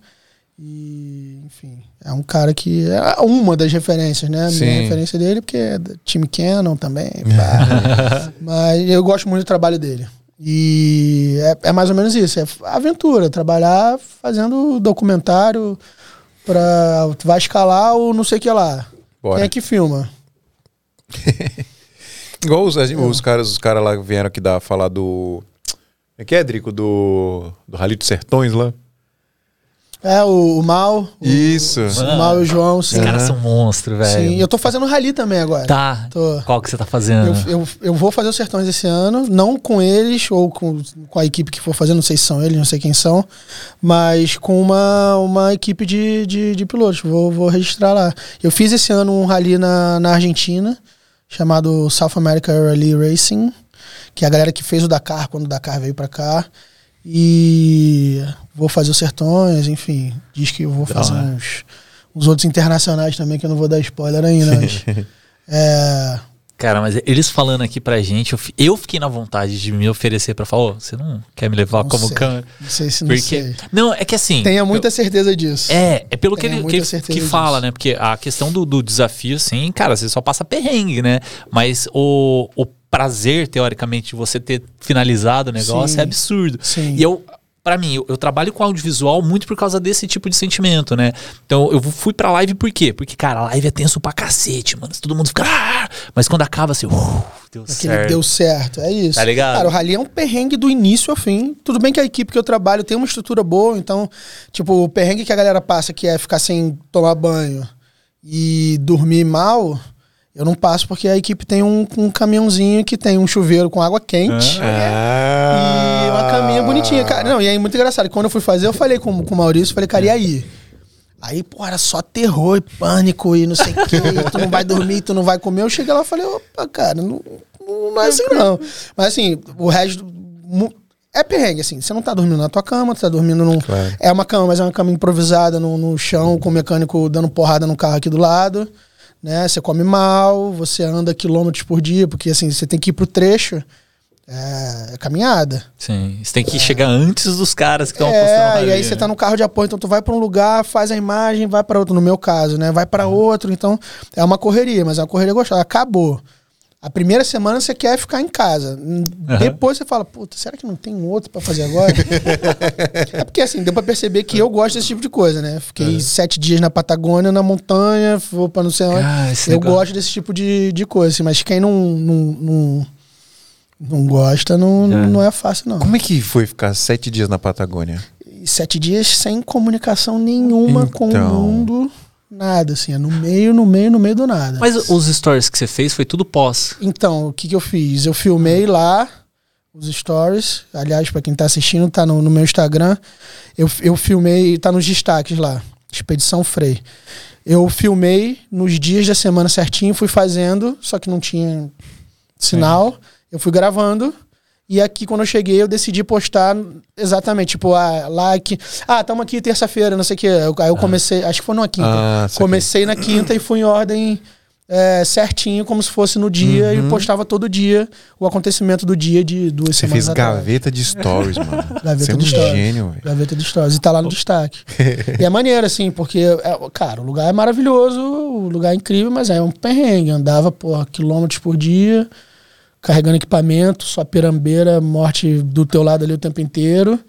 [SPEAKER 3] E, enfim, é um cara que é uma das referências, né? A
[SPEAKER 1] Sim.
[SPEAKER 3] minha referência dele, porque é time Canon também. Mas eu gosto muito do trabalho dele. E é, é mais ou menos isso, é aventura, trabalhar fazendo documentário pra vai escalar ou não sei o que lá.
[SPEAKER 1] Bora.
[SPEAKER 3] Quem é que filma?
[SPEAKER 1] Igual os, os caras os cara lá vieram aqui dar, falar do. É que é, Drico? Do. Do Rally dos Sertões lá?
[SPEAKER 3] É, o, o Mal. o-
[SPEAKER 1] Isso.
[SPEAKER 3] O Mal e o João, sim.
[SPEAKER 2] Os caras são monstros, velho.
[SPEAKER 3] Sim, eu tô fazendo rally também agora.
[SPEAKER 2] Tá.
[SPEAKER 3] Tô.
[SPEAKER 2] Qual que você tá fazendo?
[SPEAKER 3] Eu, eu, eu vou fazer os sertões esse ano, não com eles ou com, com a equipe que for fazer, não sei se são eles, não sei quem são, mas com uma, uma equipe de, de, de pilotos. Vou, vou registrar lá. Eu fiz esse ano um rally na, na Argentina, chamado South America Rally Racing, que é a galera que fez o Dakar quando o Dakar veio pra cá. E vou fazer os sertões, enfim. Diz que eu vou
[SPEAKER 2] Da
[SPEAKER 3] fazer uns, uns outros internacionais também, que eu não vou dar spoiler ainda. Mas, é,
[SPEAKER 2] Cara, mas eles falando aqui pra gente, eu, eu fiquei na vontade de me oferecer pra falar, ô, você não quer me levar
[SPEAKER 3] Não
[SPEAKER 2] como
[SPEAKER 3] sei.
[SPEAKER 2] câmera?
[SPEAKER 3] Não sei se não
[SPEAKER 2] Porque.
[SPEAKER 3] sei.
[SPEAKER 2] Não, é que assim.
[SPEAKER 3] Tenha muita
[SPEAKER 2] eu-
[SPEAKER 3] certeza disso.
[SPEAKER 2] É, é pelo que
[SPEAKER 3] Tenha
[SPEAKER 2] que, ele-
[SPEAKER 3] certeza
[SPEAKER 2] que fala, né? Porque a questão do, do desafio, assim, cara, você só passa perrengue, né? Mas o, o prazer, teoricamente, de você ter finalizado o negócio
[SPEAKER 3] Sim.
[SPEAKER 2] é absurdo.
[SPEAKER 3] Sim.
[SPEAKER 2] E eu, pra mim, eu, eu trabalho com audiovisual muito por causa desse tipo de sentimento, né? Então eu fui pra live por quê? Porque, cara, a live é tenso pra cacete, mano. Todo mundo fica. "Ah!" Mas quando acaba assim, uh, deu
[SPEAKER 3] Aquele
[SPEAKER 2] certo.
[SPEAKER 3] deu certo. É isso.
[SPEAKER 2] Tá ligado?
[SPEAKER 3] Cara, o rally é um perrengue do início ao fim. Tudo bem que a equipe que eu trabalho tem uma estrutura boa, então, tipo, o perrengue que a galera passa, que é ficar sem tomar banho e dormir mal, eu não passo porque a equipe tem um, um caminhãozinho que tem um chuveiro com água quente.
[SPEAKER 1] Ah.
[SPEAKER 3] E uma caminha bonitinha, cara. Não, e aí muito engraçado. Quando eu fui fazer, eu falei com, com o Maurício, falei, cara, e aí? Aí, pô, era só terror e pânico e não sei o quê. tu não vai dormir, tu não vai comer. Eu cheguei lá e falei, opa, cara, não, não, não é assim não. Mas assim, o resto... É perrengue, assim. Você não tá dormindo na tua cama, tu tá dormindo num...
[SPEAKER 1] Claro.
[SPEAKER 3] É uma cama, mas é uma cama improvisada no, no chão, com o mecânico dando porrada no carro aqui do lado. Né? Você come mal, você anda quilômetros por dia, porque assim, você tem que ir pro trecho. É, é caminhada.
[SPEAKER 2] Sim. Você tem que chegar antes dos caras que estão apostando
[SPEAKER 3] É, e aí você tá no carro de apoio, então tu vai pra um lugar, faz a imagem, vai pra outro, no meu caso, né? Vai pra outro, então é uma correria, mas é uma correria gostosa. Acabou. A primeira semana você quer ficar em casa. Depois você fala, puta, será que não tem outro pra fazer agora? é porque assim, deu pra perceber que eu gosto desse tipo de coisa, né? Fiquei sete dias na Patagônia, na montanha, vou pra não sei onde.
[SPEAKER 2] Ah,
[SPEAKER 3] eu gosto desse tipo de, de coisa, assim, mas quem não, não, não, não gosta, não,
[SPEAKER 2] Já.
[SPEAKER 3] não é fácil, não.
[SPEAKER 1] Como é que foi ficar sete dias na Patagônia?
[SPEAKER 3] Sete dias sem comunicação nenhuma com o
[SPEAKER 1] Então.
[SPEAKER 3] mundo. Nada, assim. É no meio, no meio, no meio do nada.
[SPEAKER 2] Mas os stories que você fez foi tudo pós.
[SPEAKER 3] Então, o que, que eu fiz? Eu filmei lá os stories. Aliás, pra quem tá assistindo, tá no, no meu Instagram. Eu, eu filmei, tá nos destaques lá. Expedição Frei. Eu filmei nos dias da semana certinho, fui fazendo, só que não tinha sinal. Eu fui gravando. E aqui, quando eu cheguei, eu decidi postar exatamente, tipo, ah, like. Ah, estamos aqui terça-feira, não sei o quê. Eu- Aí eu comecei, acho que foi numa quinta.
[SPEAKER 1] Ah,
[SPEAKER 3] comecei na quinta e fui em ordem é, certinho, como se fosse no dia, e postava todo dia o acontecimento do dia de duas
[SPEAKER 1] Uhum. Você
[SPEAKER 3] semanas
[SPEAKER 1] fez
[SPEAKER 3] atrás.
[SPEAKER 1] gaveta de stories, mano.
[SPEAKER 3] Gaveta
[SPEAKER 1] Você é um
[SPEAKER 3] stories.
[SPEAKER 1] gênio, velho.
[SPEAKER 3] Gaveta de Stories. E tá lá no destaque. e é maneiro, assim, porque, é, cara, o lugar é maravilhoso, o lugar é incrível, mas é um perrengue. Andava, porra, quilômetros por dia, carregando equipamento, sua pirambeira, morte do teu lado ali o tempo inteiro.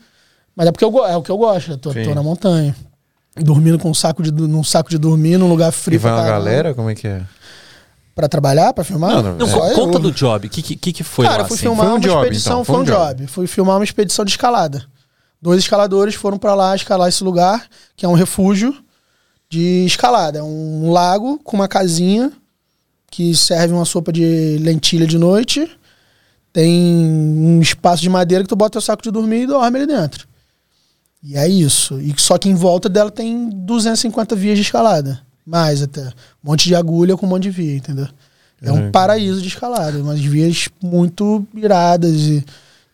[SPEAKER 3] Mas é porque eu, é o que eu gosto, eu tô, tô na montanha. Dormindo com um saco de, num saco de dormir, num lugar frio.
[SPEAKER 1] E vai
[SPEAKER 3] pra
[SPEAKER 1] uma
[SPEAKER 3] caramba.
[SPEAKER 1] galera? Como é que é?
[SPEAKER 3] Pra trabalhar, pra filmar?
[SPEAKER 1] Não, não,
[SPEAKER 2] Não,
[SPEAKER 1] É.
[SPEAKER 2] co-
[SPEAKER 3] Só
[SPEAKER 2] conta
[SPEAKER 3] eu.
[SPEAKER 2] do job. O que, que, que foi
[SPEAKER 3] Cara,
[SPEAKER 2] lá?
[SPEAKER 3] eu fui
[SPEAKER 2] assim?
[SPEAKER 3] filmar
[SPEAKER 1] Foi um
[SPEAKER 3] uma
[SPEAKER 1] job,
[SPEAKER 3] expedição,
[SPEAKER 1] então,
[SPEAKER 3] foi um job. Fui filmar uma expedição de escalada. Dois escaladores foram pra lá escalar esse lugar, que é um refúgio de escalada. É um lago com uma casinha que serve uma sopa de lentilha de noite. Tem um espaço de madeira que tu bota teu saco de dormir e dorme ali dentro. E é isso. E só que em volta dela tem 250 vias de escalada. Mais até. Um monte de agulha com um monte de via, entendeu? É um paraíso de escalada. Umas vias muito iradas e,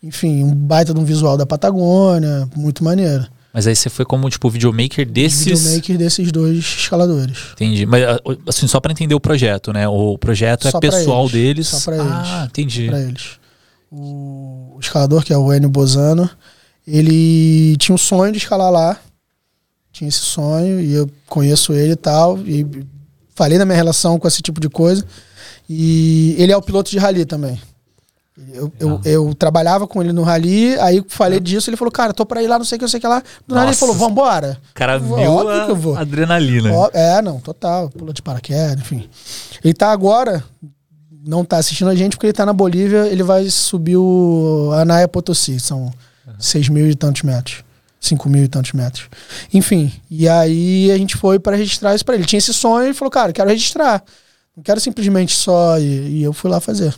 [SPEAKER 3] enfim, um baita de um visual da Patagônia. Muito maneiro.
[SPEAKER 2] Mas aí você foi como, tipo, videomaker desses...
[SPEAKER 3] Videomaker desses dois escaladores.
[SPEAKER 2] Entendi. Mas, ah, assim, só pra entender o projeto, né? O projeto é
[SPEAKER 3] Só pra
[SPEAKER 2] pessoal
[SPEAKER 3] eles.
[SPEAKER 2] deles.
[SPEAKER 3] Só pra
[SPEAKER 2] Ah,
[SPEAKER 3] eles.
[SPEAKER 2] entendi.
[SPEAKER 3] Pra eles. O, o escalador, que é o Enio Bozano, ele tinha um sonho de escalar lá. Tinha esse sonho e eu conheço ele e tal. E falei da minha relação com esse tipo de coisa. E ele é o piloto de rally também. Eu, eu, eu trabalhava com ele no rally, aí falei disso, ele falou, cara, tô pra ir lá, não sei o que, não sei o que lá. Do nada ele falou, vambora.
[SPEAKER 2] O cara viu
[SPEAKER 3] óbvio
[SPEAKER 2] a
[SPEAKER 3] que eu vou.
[SPEAKER 2] adrenalina.
[SPEAKER 3] Ó, é, não, total. Pulou de paraquedas, enfim. Ele tá agora, não tá assistindo a gente porque ele tá na Bolívia, ele vai subir o Anaia Potosí, são seis mil e tantos metros. cinco mil e tantos metros. Enfim, e aí a gente foi para registrar isso pra ele. Tinha esse sonho e falou, cara, quero registrar. Não quero simplesmente só. ir. E eu fui lá fazer.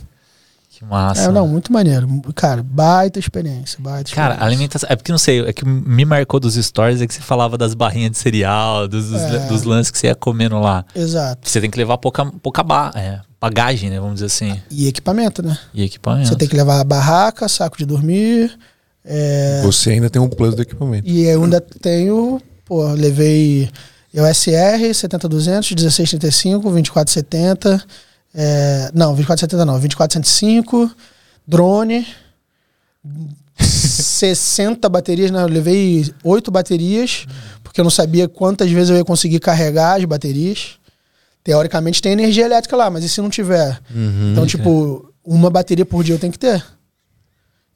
[SPEAKER 2] Que massa.
[SPEAKER 3] É, não, muito maneiro. Cara, baita experiência. Baita
[SPEAKER 2] Cara,
[SPEAKER 3] experiência.
[SPEAKER 2] alimentação. É porque não sei, é que me marcou dos stories é que você falava das barrinhas de cereal, dos, dos,
[SPEAKER 3] É.
[SPEAKER 2] dos lances que você ia comendo lá.
[SPEAKER 3] Exato.
[SPEAKER 2] Você tem que levar pouca, pouca ba é, bagagem, né? Vamos dizer assim.
[SPEAKER 3] E equipamento, né?
[SPEAKER 2] E equipamento.
[SPEAKER 3] Você tem que levar a barraca, saco de dormir. é,
[SPEAKER 1] Você ainda tem um plus do equipamento.
[SPEAKER 3] E eu ainda tenho, pô, levei eu SR 70200, 1635, 2470, é, não, 2470 não, 2405, drone, 60 baterias, né? Eu levei 8 baterias, porque eu não sabia quantas vezes eu ia conseguir carregar as baterias. Teoricamente tem energia elétrica lá, mas e se não tiver?
[SPEAKER 1] Uhum.
[SPEAKER 3] Então, tipo, uma bateria por dia eu tenho que ter.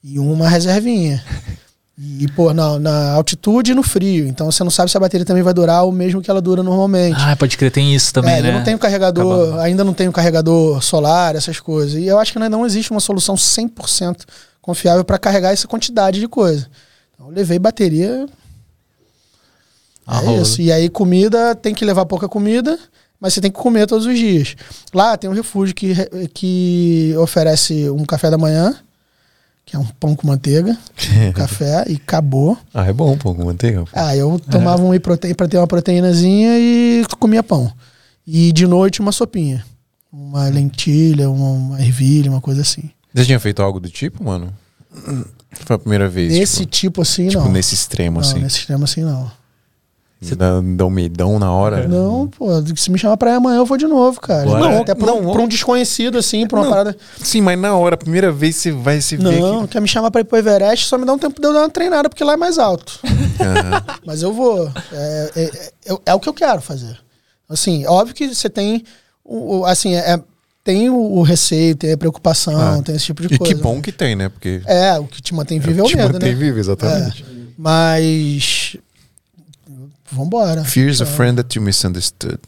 [SPEAKER 3] E uma reservinha. E, pô, na, na altitude e no frio. Então você não sabe se a bateria também vai durar o mesmo que ela dura normalmente.
[SPEAKER 2] Ah, pode crer, tem isso também,
[SPEAKER 3] é,
[SPEAKER 2] né?
[SPEAKER 3] eu não tenho carregador, ainda não tenho carregador solar, essas coisas. E eu acho que ainda não existe uma solução 100% confiável para carregar essa quantidade de coisa. Então eu levei bateria, é
[SPEAKER 2] Arroz.
[SPEAKER 3] isso. E aí comida, tem que levar pouca comida, mas você tem que comer todos os dias. Lá tem um refúgio que, que oferece um café da manhã, que é um pão com manteiga, um café, e acabou.
[SPEAKER 1] Ah, é bom, pô, com manteiga. pô.
[SPEAKER 3] Ah, eu tomava um whey protein para ter uma proteínazinha e comia pão. E de noite uma sopinha. Uma lentilha, uma, uma ervilha, uma coisa assim.
[SPEAKER 1] Você tinha feito algo do tipo, mano? Foi a primeira vez.
[SPEAKER 3] Nesse
[SPEAKER 1] tipo,
[SPEAKER 3] tipo assim,
[SPEAKER 1] tipo,
[SPEAKER 3] não.
[SPEAKER 1] nesse extremo,
[SPEAKER 3] não,
[SPEAKER 1] assim.
[SPEAKER 3] nesse extremo assim, não.
[SPEAKER 1] Dá, dá um medão na hora.
[SPEAKER 3] Não, pô, se me chamar pra ir amanhã eu vou de novo, cara.
[SPEAKER 2] Bora.
[SPEAKER 3] Não, até pra, um-
[SPEAKER 1] Não,
[SPEAKER 3] pra um desconhecido, assim, pra uma
[SPEAKER 1] Não.
[SPEAKER 3] parada.
[SPEAKER 1] Sim, mas na hora, a primeira vez você vai se ver
[SPEAKER 3] Não,
[SPEAKER 1] que.
[SPEAKER 3] quer me chamar pra ir pro Everest, só me dá um tempo de eu dar uma treinada, porque lá é mais alto.
[SPEAKER 1] Aham.
[SPEAKER 3] Mas eu vou. É, é, é- é o que eu quero fazer. Assim, óbvio que você tem. O, o- assim, é, tem o, o receio, tem a preocupação,
[SPEAKER 1] Ah.
[SPEAKER 3] tem esse tipo de
[SPEAKER 1] E
[SPEAKER 3] coisa.
[SPEAKER 1] que bom que tem, né? Porque.
[SPEAKER 3] É, o que te mantém vivo é o
[SPEAKER 1] te
[SPEAKER 3] medo,
[SPEAKER 1] mantém
[SPEAKER 3] né?
[SPEAKER 1] vivo, exatamente.
[SPEAKER 3] Mas. Vambora.
[SPEAKER 1] Fear's a
[SPEAKER 3] É.
[SPEAKER 1] friend that you misunderstood.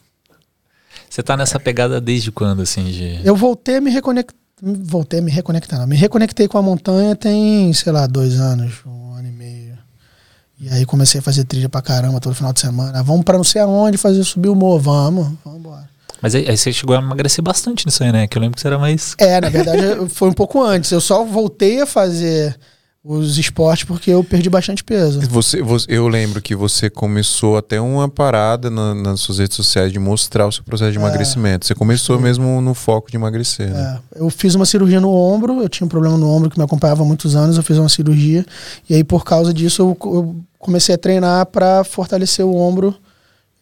[SPEAKER 2] Você tá nessa pegada desde quando, assim, de.
[SPEAKER 3] Eu voltei a me reconectar. Voltei a me reconectar. Não. Me reconectei com a montanha tem, sei lá, dois anos, um ano e meio. E aí comecei a fazer trilha pra caramba todo final de semana. Vamos pra não sei aonde fazer subir o morro. Vamos, vamos embora.
[SPEAKER 2] Mas aí, aí você chegou a emagrecer bastante nisso aí, né? Que eu lembro que você era mais.
[SPEAKER 3] É, na verdade foi um pouco antes. Eu só voltei a fazer os esportes porque eu perdi bastante peso.
[SPEAKER 1] Você, você- eu lembro que você começou até uma parada na- nas suas redes sociais de mostrar o seu processo de emagrecimento. Você começou mesmo no foco de emagrecer, né?
[SPEAKER 3] É, eu fiz uma cirurgia no ombro, eu tinha um problema no ombro que me acompanhava há muitos anos, eu fiz uma cirurgia. E aí, por causa disso, eu, eu comecei a treinar para fortalecer o ombro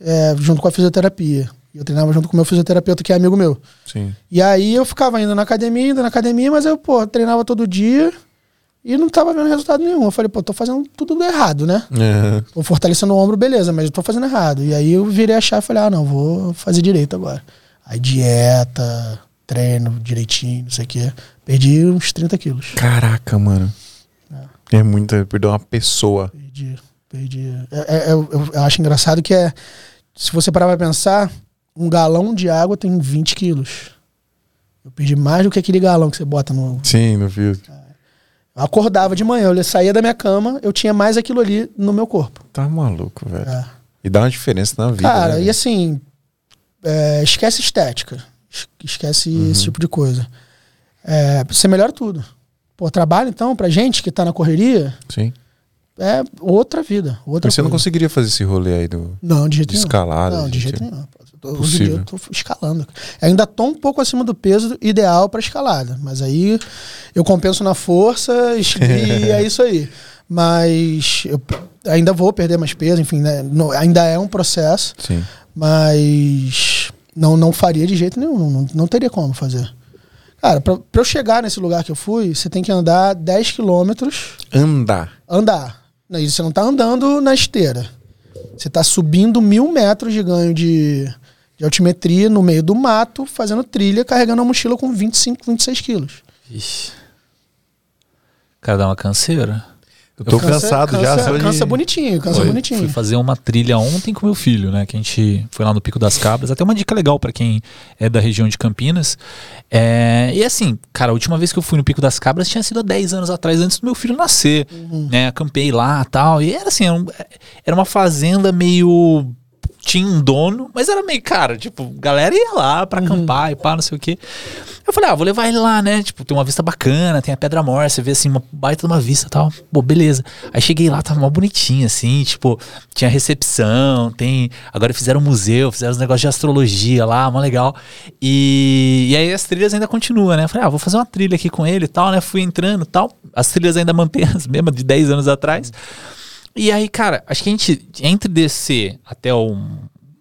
[SPEAKER 3] é, junto com a fisioterapia. Eu treinava junto com o meu fisioterapeuta, que é amigo meu.
[SPEAKER 1] Sim.
[SPEAKER 3] E aí eu ficava indo na academia, indo na academia, mas eu, pô, treinava todo dia e não tava vendo resultado nenhum. Eu falei, pô, tô fazendo tudo errado, né?
[SPEAKER 1] É.
[SPEAKER 3] Tô fortalecendo o ombro, beleza, mas eu tô fazendo errado. E aí eu virei a chave e falei, ah, não, vou fazer direito agora. Aí dieta, treino direitinho, não sei o quê. Perdi uns 30 quilos.
[SPEAKER 1] Caraca, mano. É muita. Perdeu uma pessoa.
[SPEAKER 3] Perdi, perdi. É- é- eu, eu- eu acho engraçado que é. Se você parar pra pensar, um galão de água tem 20 quilos. Eu perdi mais do que aquele galão que você bota no.
[SPEAKER 1] Sim, no vídeo.
[SPEAKER 3] Eu acordava de manhã, eu saía da minha cama, eu tinha mais aquilo ali no meu corpo.
[SPEAKER 1] Tá maluco, velho.
[SPEAKER 3] É.
[SPEAKER 1] E dá uma diferença na vida.
[SPEAKER 3] Cara,
[SPEAKER 1] né,
[SPEAKER 3] e assim, é, esquece estética. Es- Esquece
[SPEAKER 1] Uhum.
[SPEAKER 3] esse tipo de coisa. É, você melhora tudo. Pô, trabalho então, pra gente que tá na correria,
[SPEAKER 1] Sim.
[SPEAKER 3] é outra vida. Outra
[SPEAKER 1] Mas você não
[SPEAKER 3] coisa.
[SPEAKER 1] conseguiria fazer esse rolê aí do.
[SPEAKER 3] Não, de jeito
[SPEAKER 1] de
[SPEAKER 3] nenhum.
[SPEAKER 1] escalada,
[SPEAKER 3] Não, de- jeito nenhum. Hoje em dia eu tô escalando. Ainda tô um pouco acima do peso ideal pra escalada. Mas aí eu compenso na força e é isso aí. Mas eu ainda vou perder mais peso, enfim, né? Ainda é um processo.
[SPEAKER 1] Sim.
[SPEAKER 3] Mas não, não faria de jeito nenhum, não, não teria como fazer. Cara, pra, pra eu chegar nesse lugar que eu fui, você tem que andar 10 quilômetros,
[SPEAKER 1] Andar.
[SPEAKER 3] andar. Não, Você não tá andando na esteira. Você tá subindo mil metros de ganho de, de altimetria no meio do mato, fazendo trilha, carregando uma mochila com 25, 26 quilos.
[SPEAKER 2] Ixi. Cara, dá uma canseira.
[SPEAKER 1] Eu tô
[SPEAKER 3] Cansa-
[SPEAKER 1] cansado já.
[SPEAKER 3] cansa,
[SPEAKER 1] só de-
[SPEAKER 3] Cansa bonitinho, cansa
[SPEAKER 2] Foi-
[SPEAKER 3] bonitinho.
[SPEAKER 2] Fui fazer uma trilha ontem com meu filho, né? Que a gente foi lá no Pico das Cabras. Até uma dica legal pra quem é da região de Campinas. É, e assim, cara, a última vez que eu fui no Pico das Cabras tinha sido há 10 anos atrás, antes do meu filho nascer. Né? Acampei lá tal. E era assim, era, um- era uma fazenda meio. Tinha um dono, mas era meio, cara, tipo, galera ia lá pra acampar e pá, não sei o quê. Eu falei, ah, vou levar ele lá, né? Tipo, tem uma vista bacana, tem a Pedra Mor, você vê assim, uma baita de uma vista e tal. Pô, beleza. Aí cheguei lá, tava mó bonitinho, assim, tipo, tinha recepção, tem. Agora fizeram um museu, fizeram os negócios de astrologia lá, mó legal. E, e aí as trilhas ainda continuam, né? Eu falei, ah, vou fazer uma trilha aqui com ele e tal, né? Fui entrando e tal. As trilhas ainda mantêm as mesmas de 10 anos atrás. E aí, cara, acho que a gente, entre descer até um.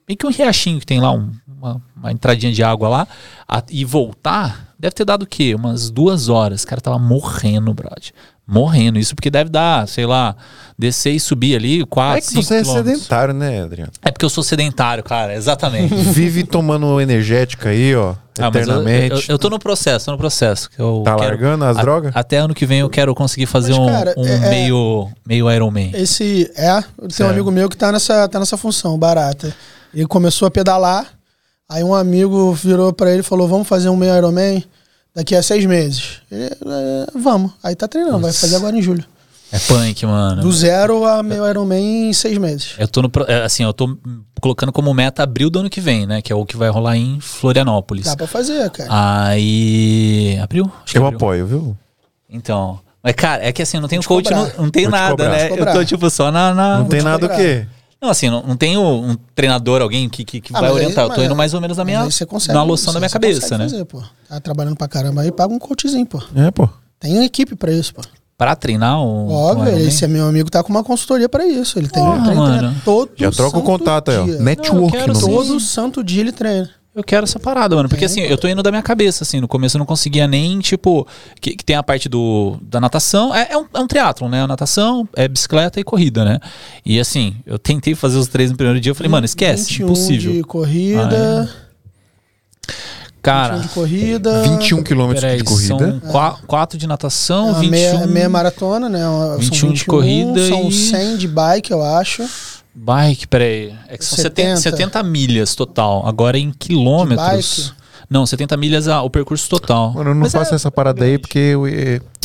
[SPEAKER 2] meio que um riachinho que tem lá, um- uma, uma entradinha de água lá, a- e voltar, deve ter dado o quê? Umas duas horas. O cara tava morrendo, brother. Morrendo. Isso porque deve dar, sei lá, descer e subir ali, 4,
[SPEAKER 1] É que
[SPEAKER 2] 5
[SPEAKER 1] você é
[SPEAKER 2] quilômetros.
[SPEAKER 1] sedentário, né, Adriano?
[SPEAKER 2] É porque eu sou sedentário, cara, exatamente.
[SPEAKER 1] Vive tomando energética aí, ó.
[SPEAKER 2] Ah, mas eu, eu,
[SPEAKER 1] eternamente.
[SPEAKER 2] eu tô no processo, tô no processo. que Eu
[SPEAKER 1] Tá
[SPEAKER 2] quero-
[SPEAKER 1] largando as
[SPEAKER 2] a-
[SPEAKER 1] drogas?
[SPEAKER 2] Até ano que vem eu quero conseguir fazer
[SPEAKER 3] Mas,
[SPEAKER 2] um,
[SPEAKER 3] cara,
[SPEAKER 2] um
[SPEAKER 3] é- é-
[SPEAKER 2] meio, meio Iron Man.
[SPEAKER 3] Esse é, tem um amigo meu que tá nessa, tá nessa função, barata. Ele começou a pedalar, aí um amigo virou pra ele e falou: Vamos fazer um meio Ironman daqui a seis meses. Ele, "É, vamos. Aí tá treinando, vai fazer agora em julho.
[SPEAKER 2] É punk, mano.
[SPEAKER 3] Do zero a meio Ironman em seis meses.
[SPEAKER 2] Eu tô no, pro- é, assim, eu tô colocando como meta abril do ano que vem, né? Que é o que vai rolar em Florianópolis.
[SPEAKER 3] Dá pra fazer, cara.
[SPEAKER 2] Aí. Abril? Acho que é
[SPEAKER 1] Eu
[SPEAKER 2] abril.
[SPEAKER 1] apoio, viu?
[SPEAKER 2] Então. Mas, cara, é que assim, eu não tenho
[SPEAKER 3] te
[SPEAKER 2] coach, não, não tenho
[SPEAKER 1] te
[SPEAKER 2] nada,
[SPEAKER 1] cobrar.
[SPEAKER 2] né?
[SPEAKER 3] Te
[SPEAKER 2] Eu tô, tipo, só na. na-
[SPEAKER 1] Não tem
[SPEAKER 3] te
[SPEAKER 1] nada o
[SPEAKER 3] cobrar.
[SPEAKER 1] quê?
[SPEAKER 2] Não, assim, não, não tenho um treinador, alguém que, que, que
[SPEAKER 3] Ah,
[SPEAKER 2] vai
[SPEAKER 3] mas aí-
[SPEAKER 2] orientar. eu tô indo mais ou menos na minha.
[SPEAKER 3] aí você consegue-
[SPEAKER 2] na loção da minha
[SPEAKER 3] você
[SPEAKER 2] cabeça,
[SPEAKER 3] consegue
[SPEAKER 2] né?
[SPEAKER 3] Fazer, pô. Tá trabalhando pra caramba aí, paga um coachzinho, pô.
[SPEAKER 1] É, pô.
[SPEAKER 3] Tem equipe pra isso, pô.
[SPEAKER 2] Pra treinar um.
[SPEAKER 3] Óbvio,
[SPEAKER 2] um
[SPEAKER 3] esse é meu amigo tá com uma consultoria pra isso. Ele tem
[SPEAKER 2] Porra,
[SPEAKER 3] um treino
[SPEAKER 2] mano.
[SPEAKER 3] todo
[SPEAKER 1] Já troca o contato aí, ó.
[SPEAKER 3] dia.
[SPEAKER 1] Network
[SPEAKER 2] quero.
[SPEAKER 3] Todo santo dia ele treina.
[SPEAKER 2] Eu quero essa parada, mano. Porque assim, eu tô indo da minha cabeça, assim. No começo eu não conseguia nem, tipo. Que, que tem a parte do, da natação. É, é um, é um triatlon, né? A natação, é bicicleta e corrida, né? E assim, eu tentei fazer os três no primeiro dia. Eu falei, mano, esquece.
[SPEAKER 3] 21
[SPEAKER 2] impossível.
[SPEAKER 3] de corrida.
[SPEAKER 2] Cara,
[SPEAKER 3] 21 de corrida.
[SPEAKER 1] 21 quilômetros de corrida.
[SPEAKER 2] são qua- quatro de natação,
[SPEAKER 3] É uma
[SPEAKER 2] 21.
[SPEAKER 3] meia, meia maratona, né? Uma- são
[SPEAKER 2] 21 de corrida
[SPEAKER 3] São
[SPEAKER 2] e-
[SPEAKER 3] 100 de bike, eu acho.
[SPEAKER 2] Bike, peraí. É que são 70,
[SPEAKER 3] 70.
[SPEAKER 2] 70 milhas total. Agora em quilômetros. Não, 70 milhas ah, o percurso total.
[SPEAKER 1] Mano, eu não
[SPEAKER 2] Mas
[SPEAKER 1] faço
[SPEAKER 2] é-
[SPEAKER 1] essa parada aí porque eu,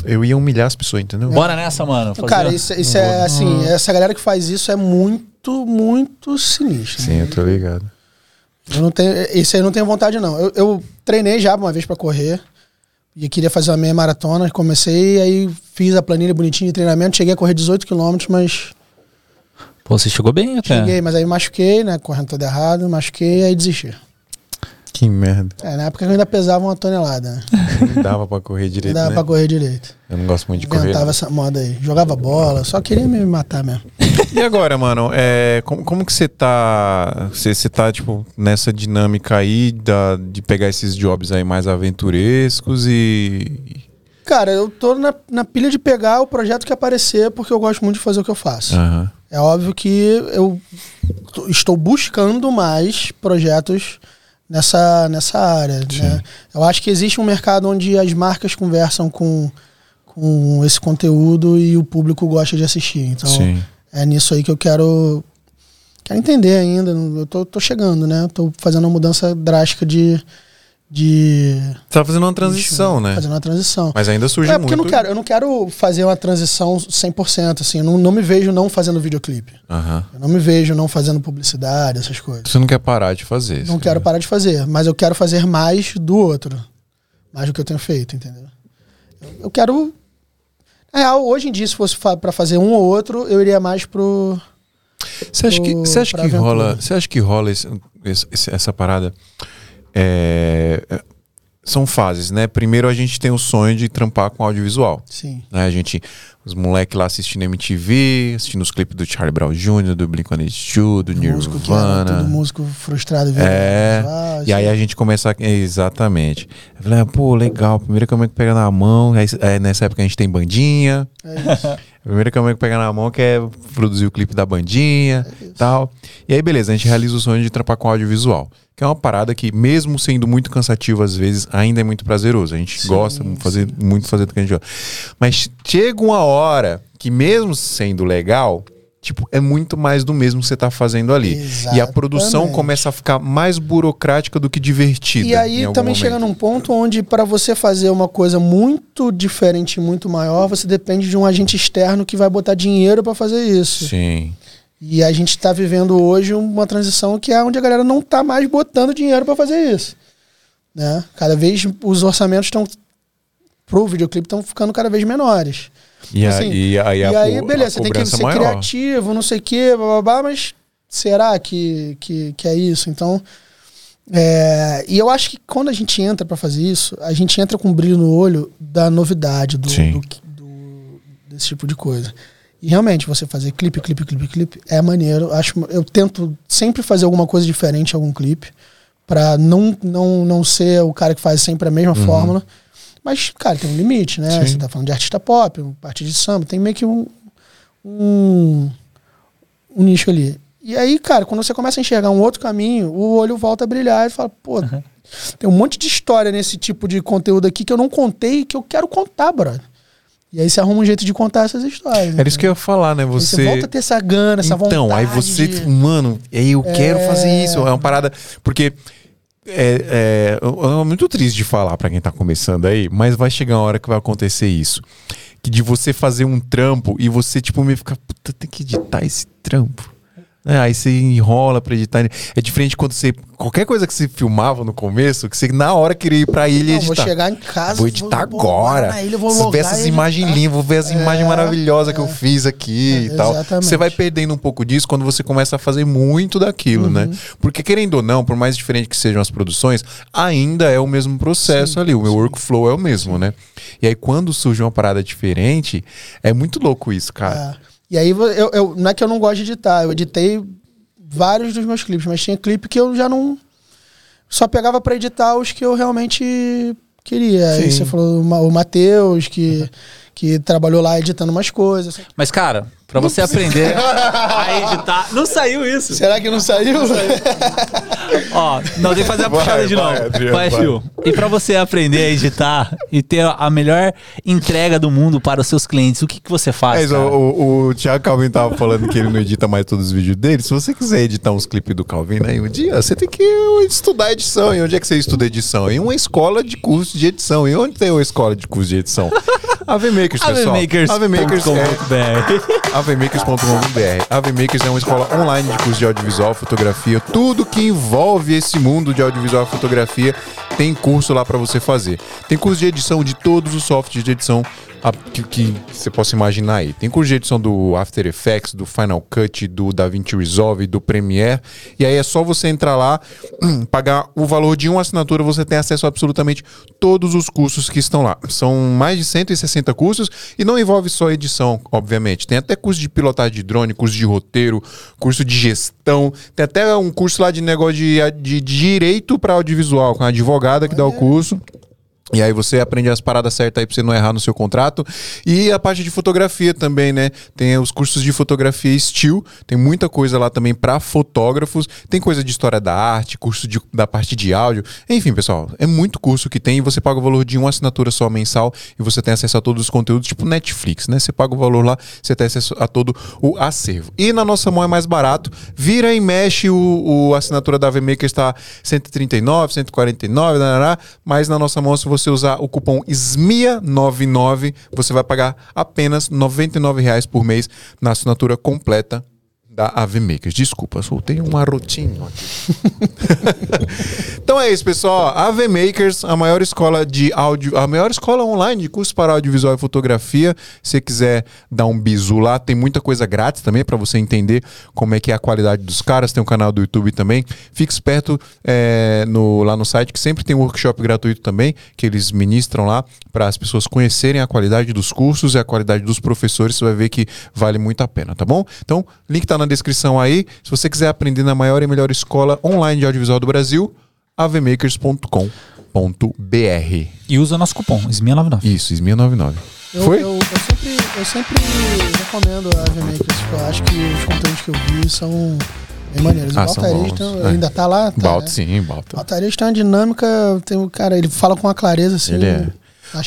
[SPEAKER 1] Eu ia humilhar as pessoas, entendeu?
[SPEAKER 2] Bora nessa, mano. fazer-
[SPEAKER 3] Cara, isso, isso é assim, essa galera que faz isso é muito, muito sinistro.
[SPEAKER 1] Sim, eu tô ligado.
[SPEAKER 3] Eu não tenho, isso aí eu não tenho vontade, não. Eu, eu treinei já uma vez pra correr. E queria fazer uma meia maratona. Comecei, aí fiz a planilha bonitinha de treinamento. Cheguei a correr 18 km, mas.
[SPEAKER 2] Pô, você chegou bem até.
[SPEAKER 3] Cheguei, mas aí machuquei, né? Correndo todo errado, machuquei, aí desisti.
[SPEAKER 1] Que merda.
[SPEAKER 3] É, na época eu ainda pesava uma tonelada, né?
[SPEAKER 1] Não dava pra correr
[SPEAKER 3] Não
[SPEAKER 1] direito,
[SPEAKER 3] dava
[SPEAKER 1] né?
[SPEAKER 3] pra correr direito.
[SPEAKER 1] Eu não gosto muito de correr.
[SPEAKER 3] Inventava essa moda aí. Jogava bola, só queria me matar mesmo.
[SPEAKER 1] E agora, mano, é, como, como que você tá. Você, você tá, tipo, nessa dinâmica aí da, de pegar esses jobs aí mais aventurescos e.
[SPEAKER 3] Cara, eu tô na, na pilha de pegar o projeto que aparecer, porque eu gosto muito de fazer o que eu faço.
[SPEAKER 1] Aham.
[SPEAKER 3] É óbvio que eu estou buscando mais projetos nessa, nessa área. Né? Eu acho que existe um mercado onde as marcas conversam com, com esse conteúdo e o público gosta de assistir. Então
[SPEAKER 1] Sim.
[SPEAKER 3] é nisso aí que eu quero, quero entender ainda. Eu tô, tô chegando, né? Tô fazendo uma mudança drástica de. De
[SPEAKER 1] Você tá fazendo uma transição, né?
[SPEAKER 3] Fazendo uma transição.
[SPEAKER 1] Mas ainda surge
[SPEAKER 3] É porque eu
[SPEAKER 1] muito.
[SPEAKER 3] não quero, eu não quero fazer uma transição 100%, assim, eu não, não me vejo não fazendo videoclipe.
[SPEAKER 1] Aham.
[SPEAKER 3] Eu não me vejo não fazendo publicidade, essas coisas.
[SPEAKER 1] Você não quer parar de fazer.
[SPEAKER 3] Não quero parar de fazer, mas eu quero fazer mais do outro. Mais do que eu tenho feito, entendeu? Eu- Eu quero. Na real, hoje em dia, se fosse fa pra fazer um ou outro, eu iria mais pro.
[SPEAKER 1] Você acha que,
[SPEAKER 3] pro-
[SPEAKER 1] você acha que
[SPEAKER 3] aventura.
[SPEAKER 1] rola. Você acha que rola esse- esse- essa parada? É, é, são fases, né? Primeiro a gente tem o sonho de trampar com audiovisual.
[SPEAKER 3] Sim.
[SPEAKER 1] né? A gente, os moleques lá assistindo MTV, assistindo os clipes do Charlie Brown Jr., do Blink-182, do
[SPEAKER 3] Músico que era
[SPEAKER 1] Nirvana.
[SPEAKER 3] tudo músico frustrado e
[SPEAKER 1] É,
[SPEAKER 3] visual,
[SPEAKER 1] E aí a gente começa. a- Exatamente. Eu falei, ah, pô, legal. Primeira câmera que pega na mão. Aí, é, nessa época a gente tem bandinha.
[SPEAKER 3] É isso.
[SPEAKER 1] A primeira câmera que pega na mão que é produzir o clipe da bandinha
[SPEAKER 3] É
[SPEAKER 1] e tal. E aí, beleza, a gente realiza o sonho de trampar com audiovisual. É uma parada que, mesmo sendo muito cansativo às vezes, ainda é muito prazeroso. A gente
[SPEAKER 3] Sim,
[SPEAKER 1] gosta de fazer, muito fazer do que a gente gosta. Mas chega uma hora que, mesmo sendo legal, tipo, é muito mais do mesmo que você tá fazendo ali. E a produção
[SPEAKER 3] Exatamente.
[SPEAKER 1] começa a ficar mais burocrática do que divertida.
[SPEAKER 3] E aí também
[SPEAKER 1] momento.
[SPEAKER 3] chega num ponto onde para você fazer uma coisa muito diferente, muito maior, você depende de um agente externo que vai botar dinheiro para fazer isso.
[SPEAKER 1] Sim.
[SPEAKER 3] E a gente está vivendo hoje uma transição que é onde a galera não tá mais botando dinheiro para fazer isso. Né? Cada vez os orçamentos estão pro videoclipe estão ficando cada vez menores.
[SPEAKER 1] E,
[SPEAKER 3] Assim,
[SPEAKER 1] aí, e aí,
[SPEAKER 3] e
[SPEAKER 1] a,
[SPEAKER 3] aí,
[SPEAKER 1] co-
[SPEAKER 3] beleza,
[SPEAKER 1] a
[SPEAKER 3] você tem que ser
[SPEAKER 1] maior.
[SPEAKER 3] criativo, não sei o quê, blá, blá, blá, mas será que, que, que é isso? Então, é, e eu acho que quando a gente entra para fazer isso, a gente entra com um brilho no olho da novidade, do, do, do- desse tipo de coisa. E realmente, você fazer clipe, clipe, clipe, clipe é maneiro. Acho, eu tento sempre fazer alguma coisa diferente em algum clipe, para não, não, não ser o cara que faz sempre a mesma fórmula. Mas, cara, tem um limite, né?
[SPEAKER 1] Sim.
[SPEAKER 3] Você tá falando de artista pop, um partido de samba, tem meio que um, um, um nicho ali. E aí, cara, quando você começa a enxergar um outro caminho, o olho volta a brilhar e fala, pô, tem um monte de história nesse tipo de conteúdo aqui que eu não contei e que eu quero contar, brother. E aí você arruma um jeito de contar essas histórias.
[SPEAKER 1] Era isso que eu ia falar, né? Você.
[SPEAKER 3] você volta a ter essa gana, essa vontade.
[SPEAKER 1] então, aí você,
[SPEAKER 3] de-
[SPEAKER 1] mano, aí eu quero
[SPEAKER 3] É.
[SPEAKER 1] fazer isso. É uma parada. Porque é, é, é muito triste de falar pra quem tá começando aí, mas vai chegar uma hora que vai acontecer isso. Que de você fazer um trampo e você, tipo, meio ficar, puta, tem que editar esse trampo. É, aí você enrola pra editar. É diferente quando você. Qualquer coisa que você filmava no começo, que você na hora queria ir pra ilha e
[SPEAKER 3] Não, vou
[SPEAKER 1] editar.
[SPEAKER 3] chegar em casa.
[SPEAKER 1] Vou editar
[SPEAKER 3] vou
[SPEAKER 1] agora.
[SPEAKER 3] ilha, vou
[SPEAKER 1] Vou ver essas imagens
[SPEAKER 3] editar.
[SPEAKER 1] lindas, vou ver as imagens maravilhosas que eu fiz aqui
[SPEAKER 3] É,
[SPEAKER 1] e tal.
[SPEAKER 3] exatamente.
[SPEAKER 1] Você vai perdendo um pouco disso quando você começa a fazer muito daquilo, né?
[SPEAKER 3] Uhum.
[SPEAKER 1] Porque querendo ou não, por mais diferente que sejam as produções, ainda é o mesmo processo ali. O meu workflow é o mesmo, né? E aí quando surge uma parada diferente, é muito louco isso, cara.
[SPEAKER 3] É. E aí eu, eu- não é que eu não gosto de editar, eu editei vários dos meus clipes, mas tinha clipe que eu já não. Só pegava pra editar os que eu realmente queria. Aí
[SPEAKER 1] Sim.
[SPEAKER 3] você falou o Matheus, que, que trabalhou lá editando umas coisas.
[SPEAKER 2] Mas, cara, Pra você aprender a editar. Não saiu isso.
[SPEAKER 3] Será que não saiu?
[SPEAKER 2] Ó, nós tem que fazer a
[SPEAKER 1] Vai,
[SPEAKER 2] puxada de
[SPEAKER 1] vai,
[SPEAKER 2] novo.
[SPEAKER 1] Adriano,
[SPEAKER 2] Vai,
[SPEAKER 1] vai.
[SPEAKER 2] Fio. E pra você aprender a editar e ter a melhor entrega do mundo para os seus clientes, o que, que você faz?
[SPEAKER 1] Mas o,
[SPEAKER 2] cara?
[SPEAKER 1] o, o Thiago Calvin tava falando que ele não edita mais todos os vídeos dele. Se você quiser editar uns clipes do Calvin aí um dia, você tem que estudar edição. E onde é que você estuda edição? Em uma escola de curso de edição. E onde tem uma escola de curso de edição? AV Makers, pessoal. AV Makers. AV Makers é uma escola online de curso de audiovisual, fotografia, tudo que envolve esse mundo de audiovisual e fotografia tem curso lá pra você fazer. Tem curso de edição de todos os softwares de edição a- que, que você possa imaginar aí. Tem curso de edição do After Effects, do Final Cut, do DaVinci Resolve, do Premiere. E aí é só você entrar lá, pagar o valor de uma assinatura, você tem acesso a absolutamente todos os cursos que estão lá. São mais de 160 cursos e não envolve só edição, obviamente. Tem até curso de pilotagem de drone, curso de roteiro, curso de gestão. Tem até um curso lá de negócio de, de direito para audiovisual, com a advogada que dá o curso. E aí você aprende as paradas certas aí pra você não errar no seu contrato. E a parte de fotografia também, né? Tem os cursos de fotografia still, tem muita coisa lá também pra fotógrafos, tem coisa de história da arte, curso de- da parte de áudio. Enfim, pessoal, é muito curso que tem e você paga o valor de uma assinatura só mensal e você tem acesso a todos os conteúdos, tipo Netflix, né? Você paga o valor lá, você tem acesso a todo o acervo. E na nossa mão é mais barato, vira e mexe o, o assinatura da VMaker está 139, 149, narará, mas na nossa mão se você usar o cupom SMIA99, você vai pagar apenas 99 reais por mês na assinatura completa da AV Makers. Desculpa, soltei um arrotinho então é isso, pessoal. AV Makers, a maior escola de áudio, a maior escola online de cursos para audiovisual e fotografia. Se você quiser dar um bisu lá, tem muita coisa grátis também para você entender como é que é a qualidade dos caras. Tem um canal do YouTube também. Fique esperto é, no, lá no site que sempre tem um workshop gratuito também que eles ministram lá para as pessoas conhecerem a qualidade dos cursos e a qualidade dos professores. Você vai ver que vale muito a pena, tá bom? Então, link tá na descrição aí. Se você quiser aprender na maior e melhor escola online de audiovisual do Brasil, avmakers.com.br.
[SPEAKER 2] E usa nosso cupom, SMIA99.
[SPEAKER 1] Isso, SMIA99.
[SPEAKER 3] Eu,
[SPEAKER 1] Foi?
[SPEAKER 3] Eu, eu sempre, eu sempre recomendo a VMakers, porque eu acho que os conteúdos que eu vi são bem maneiros.
[SPEAKER 1] Ah,
[SPEAKER 3] o então,
[SPEAKER 1] É.
[SPEAKER 3] ainda tá lá? Tá, né?
[SPEAKER 1] sim, Balto.
[SPEAKER 3] O Baltaria tem uma dinâmica, tem cara, ele fala com uma clareza assim.
[SPEAKER 1] Ele é.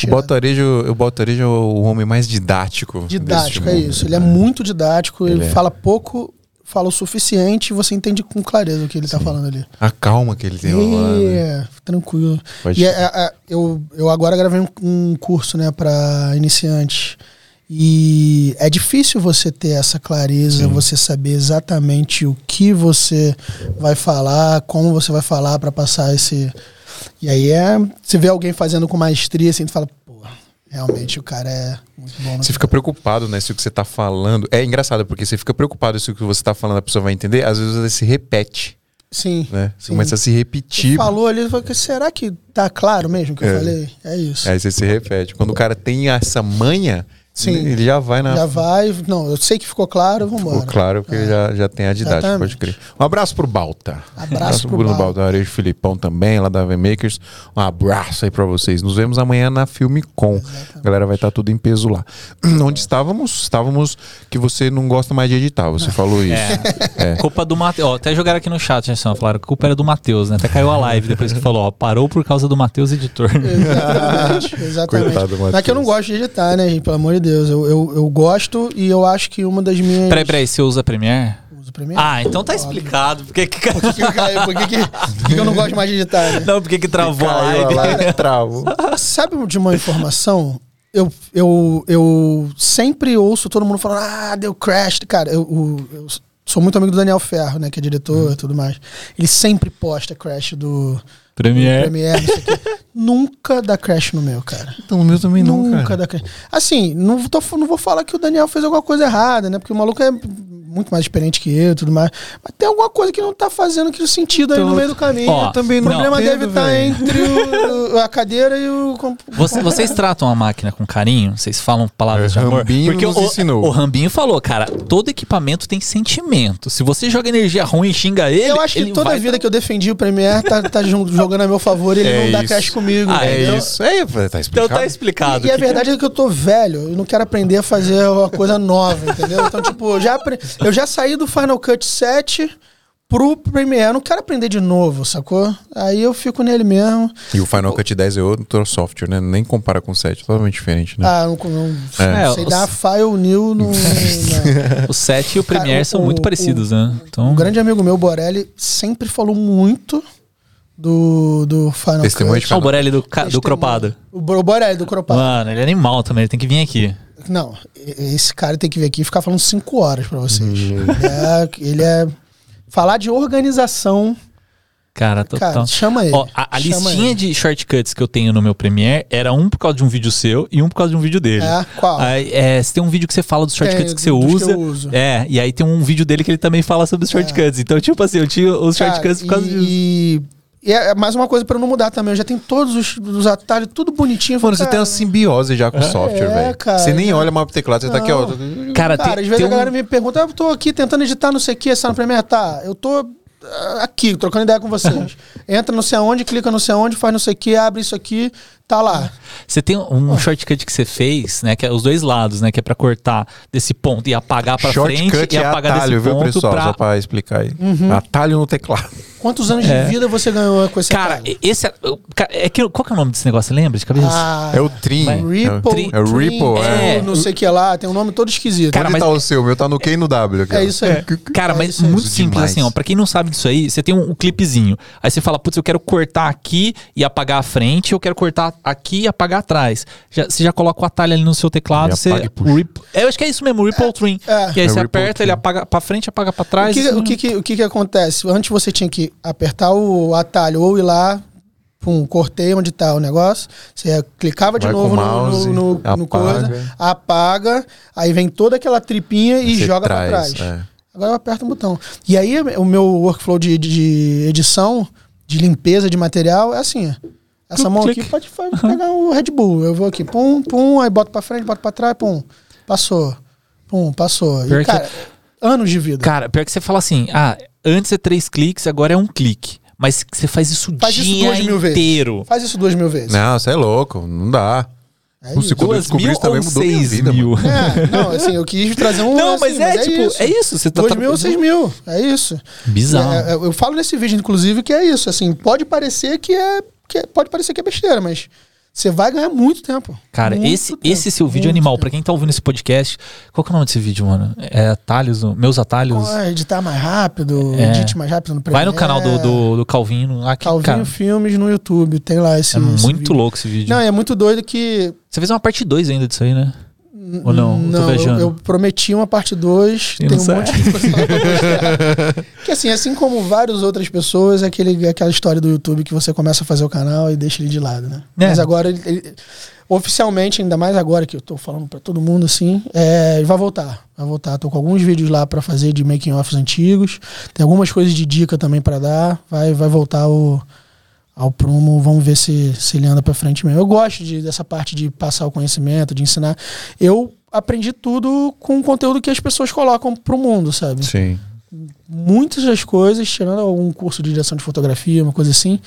[SPEAKER 1] O Baltarejo, o Baltarejo é o homem mais didático.
[SPEAKER 3] Didático, é isso. Ele é muito didático, ele,
[SPEAKER 1] Ele é.
[SPEAKER 3] fala pouco, fala o suficiente e você entende com clareza o que ele tá falando ali.
[SPEAKER 1] A calma que ele tem lá. né?
[SPEAKER 3] É, tranquilo.
[SPEAKER 1] Pode-
[SPEAKER 3] E é- é- é, eu, eu agora gravei um, um curso, né, para iniciantes. E é difícil você ter essa clareza, você saber exatamente o que você vai falar, como você vai falar para passar esse. E aí é. Você vê alguém fazendo com maestria, assim, tu fala, pô, realmente o cara é muito bom. no
[SPEAKER 1] Você fica preocupado, né? Se o que você tá falando. É engraçado, porque você fica preocupado se o que você tá falando a pessoa vai entender. Às vezes você se repete,
[SPEAKER 3] Sim.
[SPEAKER 1] né? Você
[SPEAKER 3] Sim.
[SPEAKER 1] começa a se
[SPEAKER 3] Você
[SPEAKER 1] repetir.
[SPEAKER 3] falou ali, falei, será que tá claro mesmo o que eu
[SPEAKER 1] É.
[SPEAKER 3] falei? É isso.
[SPEAKER 1] Aí você se repete. Quando o cara tem essa manha,
[SPEAKER 3] Sim.
[SPEAKER 1] ele já vai na.
[SPEAKER 3] Já vai. Não, eu sei que ficou claro, vamos
[SPEAKER 1] Ficou
[SPEAKER 3] embora.
[SPEAKER 1] claro, porque ele já, já tem a didática,
[SPEAKER 3] Exatamente.
[SPEAKER 1] pode crer. Um abraço pro Balta.
[SPEAKER 3] Abraço pro
[SPEAKER 1] Bruno
[SPEAKER 3] Balta.
[SPEAKER 1] Balta, Arejo Filipão também, lá da V-Makers. Um abraço aí pra vocês. Nos vemos amanhã na Filme Com. A galera vai estar tudo em peso lá. Onde estávamos? Estávamos que você não gosta mais de editar, você falou isso.
[SPEAKER 2] É. Culpa do Matheus. Ó, até jogaram aqui no chat, ó, falaram que a culpa era do Matheus, né? Até caiu a live depois que falou, ó, parou por causa do Matheus editor.
[SPEAKER 3] Exatamente, exatamente.
[SPEAKER 1] Coitado do
[SPEAKER 3] Não é que eu não
[SPEAKER 1] Matheus.
[SPEAKER 3] gosto de editar, né, gente? Pelo amor de Deus. Eu, eu, eu gosto e eu acho que uma das minhas.
[SPEAKER 2] peraí, peraí, você usa Premiere?
[SPEAKER 3] Uso Premiere?
[SPEAKER 2] Ah, então tá explicado. Por que que,
[SPEAKER 3] Por que, que, por que, que, por que que eu não gosto mais de editar, né?
[SPEAKER 2] não, por que que travou a
[SPEAKER 1] Caiu
[SPEAKER 2] live?
[SPEAKER 1] live, travo.
[SPEAKER 3] Sabe de uma informação? Eu, eu, eu sempre ouço todo mundo falando, ah, deu crash. Cara, eu, eu- eu sou muito amigo do Daniel Ferro, né? Que é diretor e tudo mais. Ele sempre posta crash do
[SPEAKER 2] Premiere.
[SPEAKER 3] Nunca dá crash no meu, cara.
[SPEAKER 1] Então, o meu também
[SPEAKER 3] Nunca
[SPEAKER 1] cara.
[SPEAKER 3] dá crash. Assim, não, tô, não vou falar que o Daniel fez alguma coisa errada, né? Porque o maluco é muito mais experiente que eu e tudo mais. Mas tem alguma coisa que não tá fazendo aquele sentido aí no
[SPEAKER 1] Então,
[SPEAKER 3] meio do caminho.
[SPEAKER 2] ó,
[SPEAKER 3] também o
[SPEAKER 2] não,
[SPEAKER 3] problema
[SPEAKER 1] entendo,
[SPEAKER 3] deve estar
[SPEAKER 1] velho.
[SPEAKER 3] entre o, a cadeira e o.
[SPEAKER 2] Você- vocês tratam a máquina com carinho? Vocês falam palavras de
[SPEAKER 1] É,
[SPEAKER 2] amor?
[SPEAKER 1] Rambinho
[SPEAKER 2] Porque
[SPEAKER 1] nos
[SPEAKER 2] o,
[SPEAKER 1] ensinou.
[SPEAKER 2] o Rambinho falou, cara, todo equipamento tem sentimento. Se você joga energia ruim e xinga ele,
[SPEAKER 3] Eu acho que toda a vida que eu defendi o Premiere tá, tá jogando a meu favor e ele
[SPEAKER 1] É
[SPEAKER 3] não dá
[SPEAKER 1] isso.
[SPEAKER 3] cash comigo.
[SPEAKER 2] Ah,
[SPEAKER 1] É isso. É, tá explicado.
[SPEAKER 2] Então tá explicado.
[SPEAKER 3] E, e a
[SPEAKER 2] que-
[SPEAKER 3] verdade é que eu tô velho, eu não quero aprender a fazer uma coisa nova, entendeu? Então, tipo, já, apre- eu já saí do Final Cut 7 pro Premiere, eu não quero aprender de novo, sacou? Aí eu fico nele mesmo.
[SPEAKER 1] E o Final Cut 10 é outro software, né? Nem compara com o 7, totalmente diferente, né?
[SPEAKER 3] Ah, não, não
[SPEAKER 2] É,
[SPEAKER 3] sei
[SPEAKER 2] os-
[SPEAKER 3] dar file new no.
[SPEAKER 2] O 7 e o Premiere
[SPEAKER 3] Cara,
[SPEAKER 2] são
[SPEAKER 3] o-
[SPEAKER 2] muito
[SPEAKER 3] o-
[SPEAKER 2] parecidos, né? Então,
[SPEAKER 3] Um grande amigo meu, Borelli, sempre falou muito do, do Final
[SPEAKER 1] Testemunho
[SPEAKER 3] Cut.
[SPEAKER 2] Ah, o Borelli do, do. Cropado.
[SPEAKER 3] O o Borelli do Cropado.
[SPEAKER 2] Mano, ele é animal também, ele tem que vir aqui.
[SPEAKER 3] Não, e- esse cara tem que vir aqui e ficar falando cinco horas pra vocês.
[SPEAKER 2] Uhum.
[SPEAKER 3] Ele, é, ele é- Falar de organização,
[SPEAKER 2] Cara, total.
[SPEAKER 3] cara, chama ele.
[SPEAKER 2] Ó, a, a
[SPEAKER 3] Chama
[SPEAKER 2] listinha
[SPEAKER 3] ele.
[SPEAKER 2] de shortcuts que eu tenho no meu Premiere era um por causa de um vídeo seu e um por causa de um vídeo dele.
[SPEAKER 3] É, qual?
[SPEAKER 2] Aí, é, você tem um vídeo que você fala dos shortcuts
[SPEAKER 3] Tem,
[SPEAKER 2] que você
[SPEAKER 3] dos que
[SPEAKER 2] usa.
[SPEAKER 3] eu uso.
[SPEAKER 2] É, e aí tem um vídeo dele que ele também fala sobre os shortcuts. Então, tipo assim, eu tinha os
[SPEAKER 3] Cara,
[SPEAKER 2] shortcuts por causa disso.
[SPEAKER 3] e, e é mais uma coisa pra eu não mudar também. Eu já tenho todos os, os atalhos, tudo bonitinho.
[SPEAKER 1] Mano, você
[SPEAKER 3] Cara,
[SPEAKER 1] tem uma simbiose já com o software,
[SPEAKER 3] É,
[SPEAKER 1] velho. Você nem olha mais pro teclado, você tá aqui, ó.
[SPEAKER 2] Cara,
[SPEAKER 3] Cara,
[SPEAKER 2] tem,
[SPEAKER 3] às vezes
[SPEAKER 2] tem
[SPEAKER 3] a galera
[SPEAKER 2] um-
[SPEAKER 3] me pergunta, eu tô aqui tentando editar não sei o que, no Premiere, tá? Eu tô ah, aqui, trocando ideia com vocês. Entra não sei aonde, clica não sei aonde, faz não sei o que, abre isso aqui, tá lá.
[SPEAKER 2] Você tem um shortcut que você fez, né? Que é os dois lados, né? Que é pra cortar desse ponto e apagar pra frente
[SPEAKER 1] Shortcut
[SPEAKER 2] e
[SPEAKER 1] é
[SPEAKER 2] apagar
[SPEAKER 1] atalho,
[SPEAKER 2] desse
[SPEAKER 1] viu,
[SPEAKER 2] ponto
[SPEAKER 1] pessoal?
[SPEAKER 2] pra...
[SPEAKER 1] Só pra explicar aí.
[SPEAKER 3] Uhum.
[SPEAKER 1] Atalho no teclado.
[SPEAKER 3] Quantos anos
[SPEAKER 2] É.
[SPEAKER 3] de vida você ganhou com esse
[SPEAKER 2] Cara,
[SPEAKER 3] atalho?
[SPEAKER 2] esse é, é que, qual que é o nome desse negócio? Você lembra de cabeça?
[SPEAKER 3] Ah,
[SPEAKER 1] É o Trim.
[SPEAKER 3] Ripple,
[SPEAKER 2] Trim-
[SPEAKER 1] É o Ripple,
[SPEAKER 2] é.
[SPEAKER 3] não sei o que lá, tem um nome todo esquisito.
[SPEAKER 2] Cara,
[SPEAKER 1] Onde
[SPEAKER 2] mas-
[SPEAKER 1] tá o seu? O meu tá no Q e no W. Ó.
[SPEAKER 3] é isso aí.
[SPEAKER 2] Cara,
[SPEAKER 3] É
[SPEAKER 2] mas muito
[SPEAKER 1] Isso
[SPEAKER 2] simples
[SPEAKER 1] demais.
[SPEAKER 2] assim, ó. Pra quem não sabe disso aí, você tem um, um clipezinho. Aí você fala, putz, eu quero cortar aqui e apagar a frente, eu quero cortar aqui e apagar atrás. Já, você já coloca o atalho ali no seu teclado, você. o rip- eu acho que é isso mesmo, o Ripple Trim.
[SPEAKER 3] é.
[SPEAKER 2] E aí
[SPEAKER 1] É
[SPEAKER 2] você
[SPEAKER 1] o
[SPEAKER 2] aperta,
[SPEAKER 1] Trim.
[SPEAKER 2] ele apaga pra frente, apaga pra
[SPEAKER 3] O
[SPEAKER 2] trás.
[SPEAKER 3] que,
[SPEAKER 2] isso
[SPEAKER 3] o que, que- o que que acontece? Antes você tinha que apertar o atalho ou ir lá, pum, cortei onde tá o negócio. Você clicava de
[SPEAKER 1] Vai
[SPEAKER 3] novo
[SPEAKER 1] o
[SPEAKER 3] no,
[SPEAKER 1] mouse,
[SPEAKER 3] no, no- no
[SPEAKER 1] apaga.
[SPEAKER 3] coisa, apaga, aí vem toda aquela tripinha e
[SPEAKER 1] Você
[SPEAKER 3] joga
[SPEAKER 1] traz,
[SPEAKER 3] pra trás.
[SPEAKER 1] é.
[SPEAKER 3] Agora eu aperto o botão. E aí o meu workflow de, de edição, de limpeza de material é assim, ó. Essa mão aqui pode pegar o Red Bull. Eu vou aqui, pum, pum, aí boto pra frente, boto pra trás, pum, passou. Pum, passou.
[SPEAKER 2] Pior
[SPEAKER 3] E,
[SPEAKER 2] que-
[SPEAKER 3] cara, anos de vida.
[SPEAKER 2] Cara, pior que você fala assim, ah, antes é três cliques, agora é um clique. Mas você faz isso o
[SPEAKER 3] Faz isso
[SPEAKER 2] dia
[SPEAKER 3] duas mil vezes.
[SPEAKER 2] inteiro.
[SPEAKER 3] Faz isso duas mil vezes.
[SPEAKER 1] Não, você é louco. Não dá.
[SPEAKER 3] É
[SPEAKER 1] O
[SPEAKER 3] isso.
[SPEAKER 1] segundo- eu
[SPEAKER 2] Duas
[SPEAKER 1] descobri
[SPEAKER 2] mil
[SPEAKER 1] isso também,
[SPEAKER 2] ou
[SPEAKER 1] mudou minha
[SPEAKER 2] seis
[SPEAKER 1] vida,
[SPEAKER 2] mil?
[SPEAKER 3] É, não, assim, eu quis trazer um.
[SPEAKER 2] Não,
[SPEAKER 3] assim,
[SPEAKER 2] mas é, tipo, é isso. Você tá
[SPEAKER 3] Dois
[SPEAKER 2] tra-
[SPEAKER 3] mil ou seis mil. É isso.
[SPEAKER 2] Bizarro.
[SPEAKER 3] É, é, eu falo nesse vídeo, inclusive, que é isso. Assim, pode parecer que é. Que pode parecer que é besteira, mas você vai ganhar muito tempo.
[SPEAKER 2] Cara,
[SPEAKER 3] Muito
[SPEAKER 2] esse,
[SPEAKER 3] tempo,
[SPEAKER 2] esse seu vídeo animal. Pra quem tá ouvindo esse podcast, qual que é o nome desse vídeo, mano? É atalhos, meus atalhos.
[SPEAKER 3] Ah, editar mais rápido,
[SPEAKER 2] É.
[SPEAKER 3] edite mais rápido no
[SPEAKER 2] Vai no canal do, do, do Calvino. Lá que,
[SPEAKER 3] Calvinho
[SPEAKER 2] cara,
[SPEAKER 3] Filmes no YouTube. Tem lá esse.
[SPEAKER 2] é
[SPEAKER 3] esse
[SPEAKER 2] muito
[SPEAKER 3] vídeo.
[SPEAKER 2] louco esse vídeo.
[SPEAKER 3] Não, é muito doido que.
[SPEAKER 2] Você fez uma parte 2 ainda disso aí, né? Ou não? Eu
[SPEAKER 3] Não, eu,
[SPEAKER 2] viajando.
[SPEAKER 3] eu prometi uma parte 2.
[SPEAKER 2] E
[SPEAKER 3] Tem um
[SPEAKER 2] sai.
[SPEAKER 3] monte de coisa. Que assim, assim como várias outras pessoas, é aquele, aquela história do YouTube que você começa a fazer o canal e deixa ele de lado, né?
[SPEAKER 2] É.
[SPEAKER 3] Mas agora, ele, ele- oficialmente, ainda mais agora que eu tô falando pra todo mundo assim, é, vai voltar. Vai voltar. Tô com alguns vídeos lá pra fazer de making offs antigos. Tem algumas coisas de dica também pra dar. Vai, vai voltar o, ao prumo. Vamos ver se, se ele anda pra frente mesmo. Eu gosto de, dessa parte de passar o conhecimento, de ensinar. Eu aprendi tudo com o conteúdo que as pessoas colocam pro mundo, sabe?
[SPEAKER 1] Sim.
[SPEAKER 3] muitas das coisas, tirando algum curso de direção de fotografia, uma coisa assim,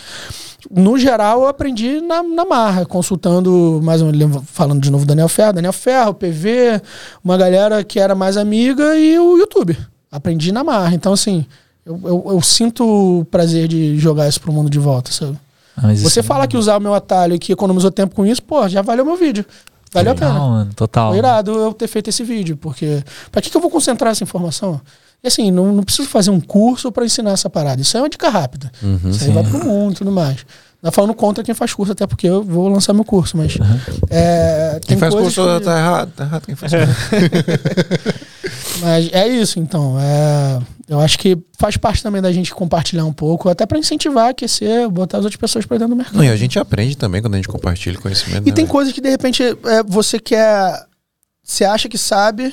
[SPEAKER 3] no geral eu aprendi na, na marra, consultando, mais um, falando de novo Daniel Ferro, Daniel Ferro, PV, uma galera que era mais amiga e o YouTube. Aprendi na marra. Então, assim, eu, eu, eu sinto o prazer de jogar isso pro mundo de volta, sabe?
[SPEAKER 2] Ah,
[SPEAKER 3] Você
[SPEAKER 2] isso
[SPEAKER 3] falar que usar o meu atalho e que economizou tempo com isso, pô, já valeu meu vídeo. Valeu a
[SPEAKER 2] Legal,
[SPEAKER 3] pena.
[SPEAKER 2] mano, total.
[SPEAKER 3] Foi irado eu ter feito esse vídeo, porque pra que, que eu vou concentrar essa informação? E assim, não, não preciso fazer um curso pra ensinar essa parada. Isso aí é uma dica rápida.
[SPEAKER 1] Uhum.
[SPEAKER 3] Isso aí
[SPEAKER 2] sim.
[SPEAKER 3] vai pro mundo e tudo mais. Não é falando contra quem faz curso, até porque eu vou lançar meu curso, mas. é,
[SPEAKER 1] Quem
[SPEAKER 3] tem
[SPEAKER 1] faz curso
[SPEAKER 3] que-
[SPEAKER 1] tá errado, tá errado. Quem faz curso.
[SPEAKER 3] Mas é isso, então. É, eu acho que faz parte também da gente compartilhar um pouco, até pra incentivar, aquecer, botar as outras pessoas pra dentro do mercado.
[SPEAKER 1] Não, e a gente aprende também quando a gente compartilha conhecimento.
[SPEAKER 3] E
[SPEAKER 1] né,
[SPEAKER 3] tem
[SPEAKER 1] velho?
[SPEAKER 3] coisas que de repente é, você quer. Você acha que sabe,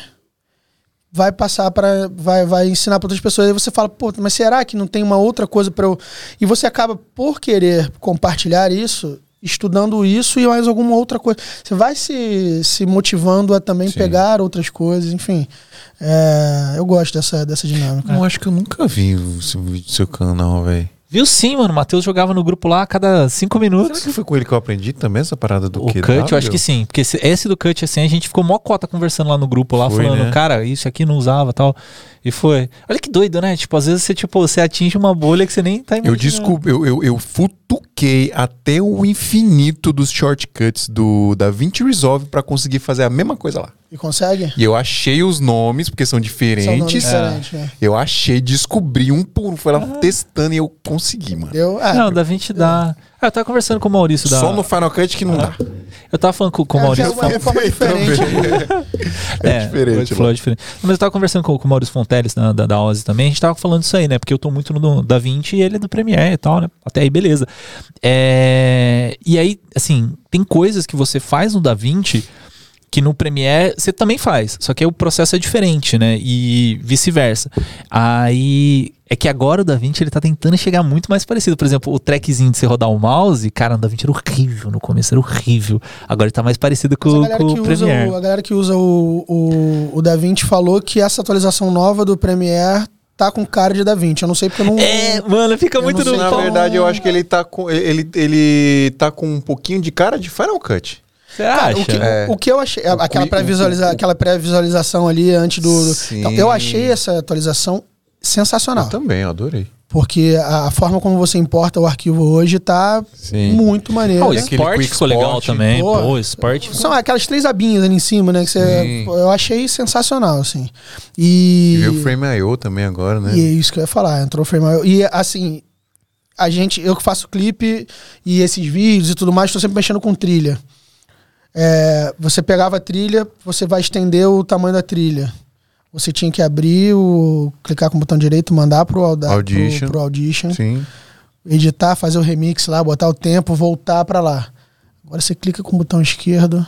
[SPEAKER 3] vai passar para vai, vai ensinar para outras pessoas. Aí você fala, pô, mas será que não tem uma outra coisa para eu. E você acaba por querer compartilhar isso, estudando isso e mais alguma outra coisa. Você vai se, se motivando a também
[SPEAKER 1] Sim.
[SPEAKER 3] pegar outras coisas, enfim. É, eu gosto dessa, dessa dinâmica.
[SPEAKER 1] Eu acho que eu nunca vi o seu vídeo do seu canal, velho.
[SPEAKER 2] Viu sim, mano. O Matheus jogava no grupo lá a cada cinco
[SPEAKER 1] Será
[SPEAKER 2] minutos.
[SPEAKER 1] que foi com ele que eu aprendi também essa parada do
[SPEAKER 2] O
[SPEAKER 1] QW?
[SPEAKER 2] cut, eu acho que sim. Porque esse, esse do cut, assim, a gente ficou mó cota conversando lá no grupo, lá,
[SPEAKER 1] Foi,
[SPEAKER 2] falando,
[SPEAKER 1] né?
[SPEAKER 2] cara, isso aqui não usava tal. E foi. Olha que doido, né? Tipo, às vezes você, tipo, você atinge uma bolha que você nem tá
[SPEAKER 1] Eu
[SPEAKER 2] imaginando.
[SPEAKER 1] desculpa, eu, eu, eu futuquei até o infinito dos shortcuts do DaVinci Resolve pra conseguir fazer a mesma coisa lá.
[SPEAKER 3] E consegue?
[SPEAKER 1] E eu achei os nomes, porque são
[SPEAKER 3] São nomes
[SPEAKER 1] diferentes.
[SPEAKER 3] diferentes, né?
[SPEAKER 1] Eu achei, descobri um por um. Foi lá testando e eu consegui, mano.
[SPEAKER 3] Eu, ah,
[SPEAKER 2] Não, da 20 dá. Eu tava conversando com o Maurício da.
[SPEAKER 1] Só no Final Cut que não dá.
[SPEAKER 2] Eu tava falando com, com o
[SPEAKER 3] é,
[SPEAKER 2] Maurício.
[SPEAKER 3] é uma forma diferente.
[SPEAKER 1] É diferente,
[SPEAKER 2] o flow é diferente. Mas eu tava conversando com, com o Maurício Fonteles da, da, da Ozzy também. A gente tava falando isso aí, né? Porque eu tô muito no da 20 e ele é do Premiere e tal, né? Até aí, beleza. É, E aí, assim, tem coisas que você faz no da 20 que no Premiere você também faz, só que aí o processo é diferente, né? E vice-versa. Aí é que agora o DaVinci ele tá tentando chegar muito mais parecido. Por exemplo, o trackzinho de você rodar o mouse, cara, no DaVinci era horrível no começo, era horrível. Agora ele tá mais parecido com, com
[SPEAKER 3] que
[SPEAKER 2] o Premiere.
[SPEAKER 3] o, a galera que usa o, o, o DaVinci falou que essa atualização nova do Premiere tá com cara de DaVinci. Eu não sei porque eu não.
[SPEAKER 2] É, mano, fica
[SPEAKER 3] Eu
[SPEAKER 2] muito no
[SPEAKER 1] Na verdade, eu acho que ele tá com. Ele, ele tá com um pouquinho de cara de Final Cut.
[SPEAKER 2] Você
[SPEAKER 3] Cara,
[SPEAKER 2] acha?
[SPEAKER 3] o, que,
[SPEAKER 1] É.
[SPEAKER 3] o que eu achei, aquela
[SPEAKER 1] o-
[SPEAKER 3] pré-visualiza, aquela pré-visualização ali antes do.
[SPEAKER 1] Sim.
[SPEAKER 3] Então, eu achei essa atualização sensacional.
[SPEAKER 1] Eu também, eu adorei.
[SPEAKER 3] Porque a, a forma como você importa o arquivo hoje tá
[SPEAKER 1] Sim.
[SPEAKER 3] muito maneiro.
[SPEAKER 2] Ah, o
[SPEAKER 3] né?
[SPEAKER 1] quick
[SPEAKER 2] ficou legal também.
[SPEAKER 3] pô.
[SPEAKER 2] Pô, o Sport.
[SPEAKER 3] São aquelas três abinhas ali em cima, né? Que você, eu achei sensacional, assim.
[SPEAKER 1] E
[SPEAKER 3] E,
[SPEAKER 1] veio o Frame I.O. também agora, né?
[SPEAKER 3] e é isso que eu ia falar, entrou o frame. E assim, a gente, eu que faço clipe e esses vídeos e tudo mais, estou sempre mexendo com trilha. É, você pegava a trilha, você vai estender o tamanho da trilha. Você tinha que abrir, o, clicar com o botão direito, mandar pro, Auda,
[SPEAKER 1] Audition.
[SPEAKER 3] pro, pro Audition,
[SPEAKER 1] Sim.
[SPEAKER 3] editar, fazer o remix lá, botar o tempo, voltar para lá. Agora você clica com o botão esquerdo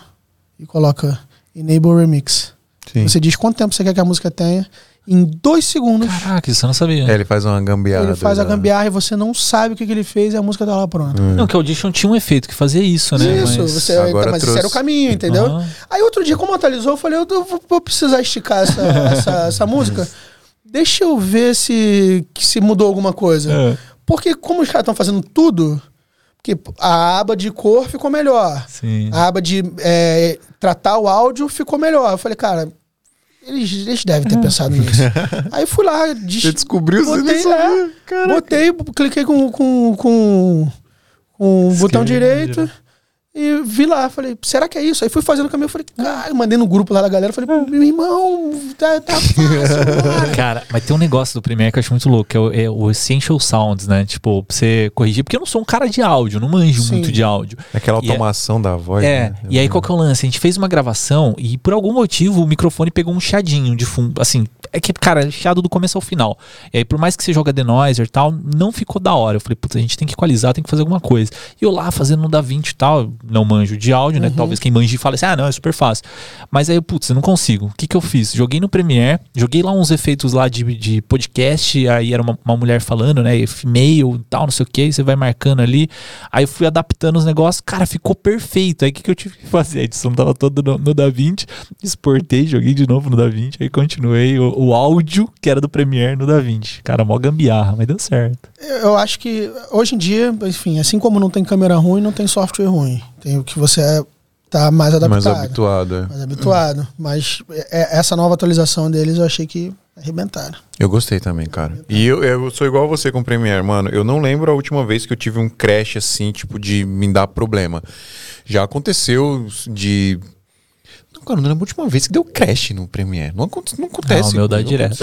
[SPEAKER 3] e coloca Enable Remix.
[SPEAKER 1] Sim.
[SPEAKER 3] Você diz quanto tempo você quer que a música tenha. Em dois segundos,
[SPEAKER 2] Caraca, isso eu não sabia.
[SPEAKER 1] É, ele faz uma gambiarra.
[SPEAKER 3] ele faz a
[SPEAKER 1] doida.
[SPEAKER 3] gambiarra e você não sabe o que, que ele fez e a música tá lá pronta.
[SPEAKER 2] Não, que o Audition tinha um efeito que fazia isso, né?
[SPEAKER 3] Isso,
[SPEAKER 2] Mas-
[SPEAKER 3] você,
[SPEAKER 1] agora
[SPEAKER 3] mas
[SPEAKER 1] trouxe.
[SPEAKER 3] esse era o caminho, entendeu?
[SPEAKER 2] Aham.
[SPEAKER 3] Aí outro dia, como atualizou, eu falei, eu vou, vou precisar esticar essa, essa, essa música. Deixa eu ver se, se mudou alguma coisa.
[SPEAKER 2] É.
[SPEAKER 3] Porque como os caras estão fazendo tudo, porque a aba de cor ficou melhor.
[SPEAKER 2] Sim.
[SPEAKER 3] A aba de é, tratar o áudio ficou melhor. Eu falei, cara, eles, eles devem ter pensado nisso. Aí fui lá, des-
[SPEAKER 1] Você descobriu você
[SPEAKER 3] botei,
[SPEAKER 1] nem sabia.
[SPEAKER 3] é, botei, cliquei com, com, com, com o botão direito e vi lá. Falei, será que é isso? Aí fui fazendo o caminho. Falei, cara, mandei no grupo lá da galera. Falei, meu irmão, tá, tá fácil. agora."
[SPEAKER 2] Cara, mas tem um negócio do Premiere que eu acho muito louco, que é o, é o Essential Sounds, né? Tipo, pra você corrigir, porque eu não sou um cara de áudio, não manjo
[SPEAKER 3] Sim.
[SPEAKER 2] muito de áudio.
[SPEAKER 1] Aquela
[SPEAKER 2] é-
[SPEAKER 1] automação da voz.
[SPEAKER 2] É,
[SPEAKER 1] né?
[SPEAKER 2] e aí qual que é o lance? A gente fez uma gravação e por algum motivo o microfone pegou um chiadinho de fundo, assim, é que, cara, chiado do começo ao final. E aí por mais que você joga denoiser e tal, não ficou da hora. Eu falei, putz, a gente tem que equalizar, tem que fazer alguma coisa. E eu lá fazendo no DaVinci e tal, não manjo de áudio, né? Talvez quem manje fale assim, ah, não, é super fácil. Mas aí, putz, eu não consigo. O que que eu fiz? Joguei no Premiere, joguei lá uns efeitos lá de, de podcast, aí era uma, uma mulher falando, né? Mail e tal, não sei o que, você vai marcando ali. Aí eu fui adaptando os negócios, cara, ficou perfeito. Aí o que, que eu tive que fazer? A edição tava toda no, no DaVinci, exportei, joguei de novo no DaVinci, aí continuei o, o áudio que era do Premiere no DaVinci. Cara, mó gambiarra, mas deu certo.
[SPEAKER 3] Eu acho que hoje em dia, enfim, assim como não tem câmera ruim, não tem software ruim. Tem o que você é, tá mais adaptado.
[SPEAKER 1] Mais habituado. é.
[SPEAKER 3] mais habituado. Mas é- essa nova atualização deles eu achei que arrebentaram.
[SPEAKER 1] Eu gostei também, cara. E eu, eu sou igual você com o Premiere, mano. Eu não lembro a última vez que eu tive um crash assim, tipo, de me dar problema. Já aconteceu de. Cara, não lembro a última vez que deu crash no Premiere. Não, aconte- não acontece.
[SPEAKER 2] Não, o meu dá direto.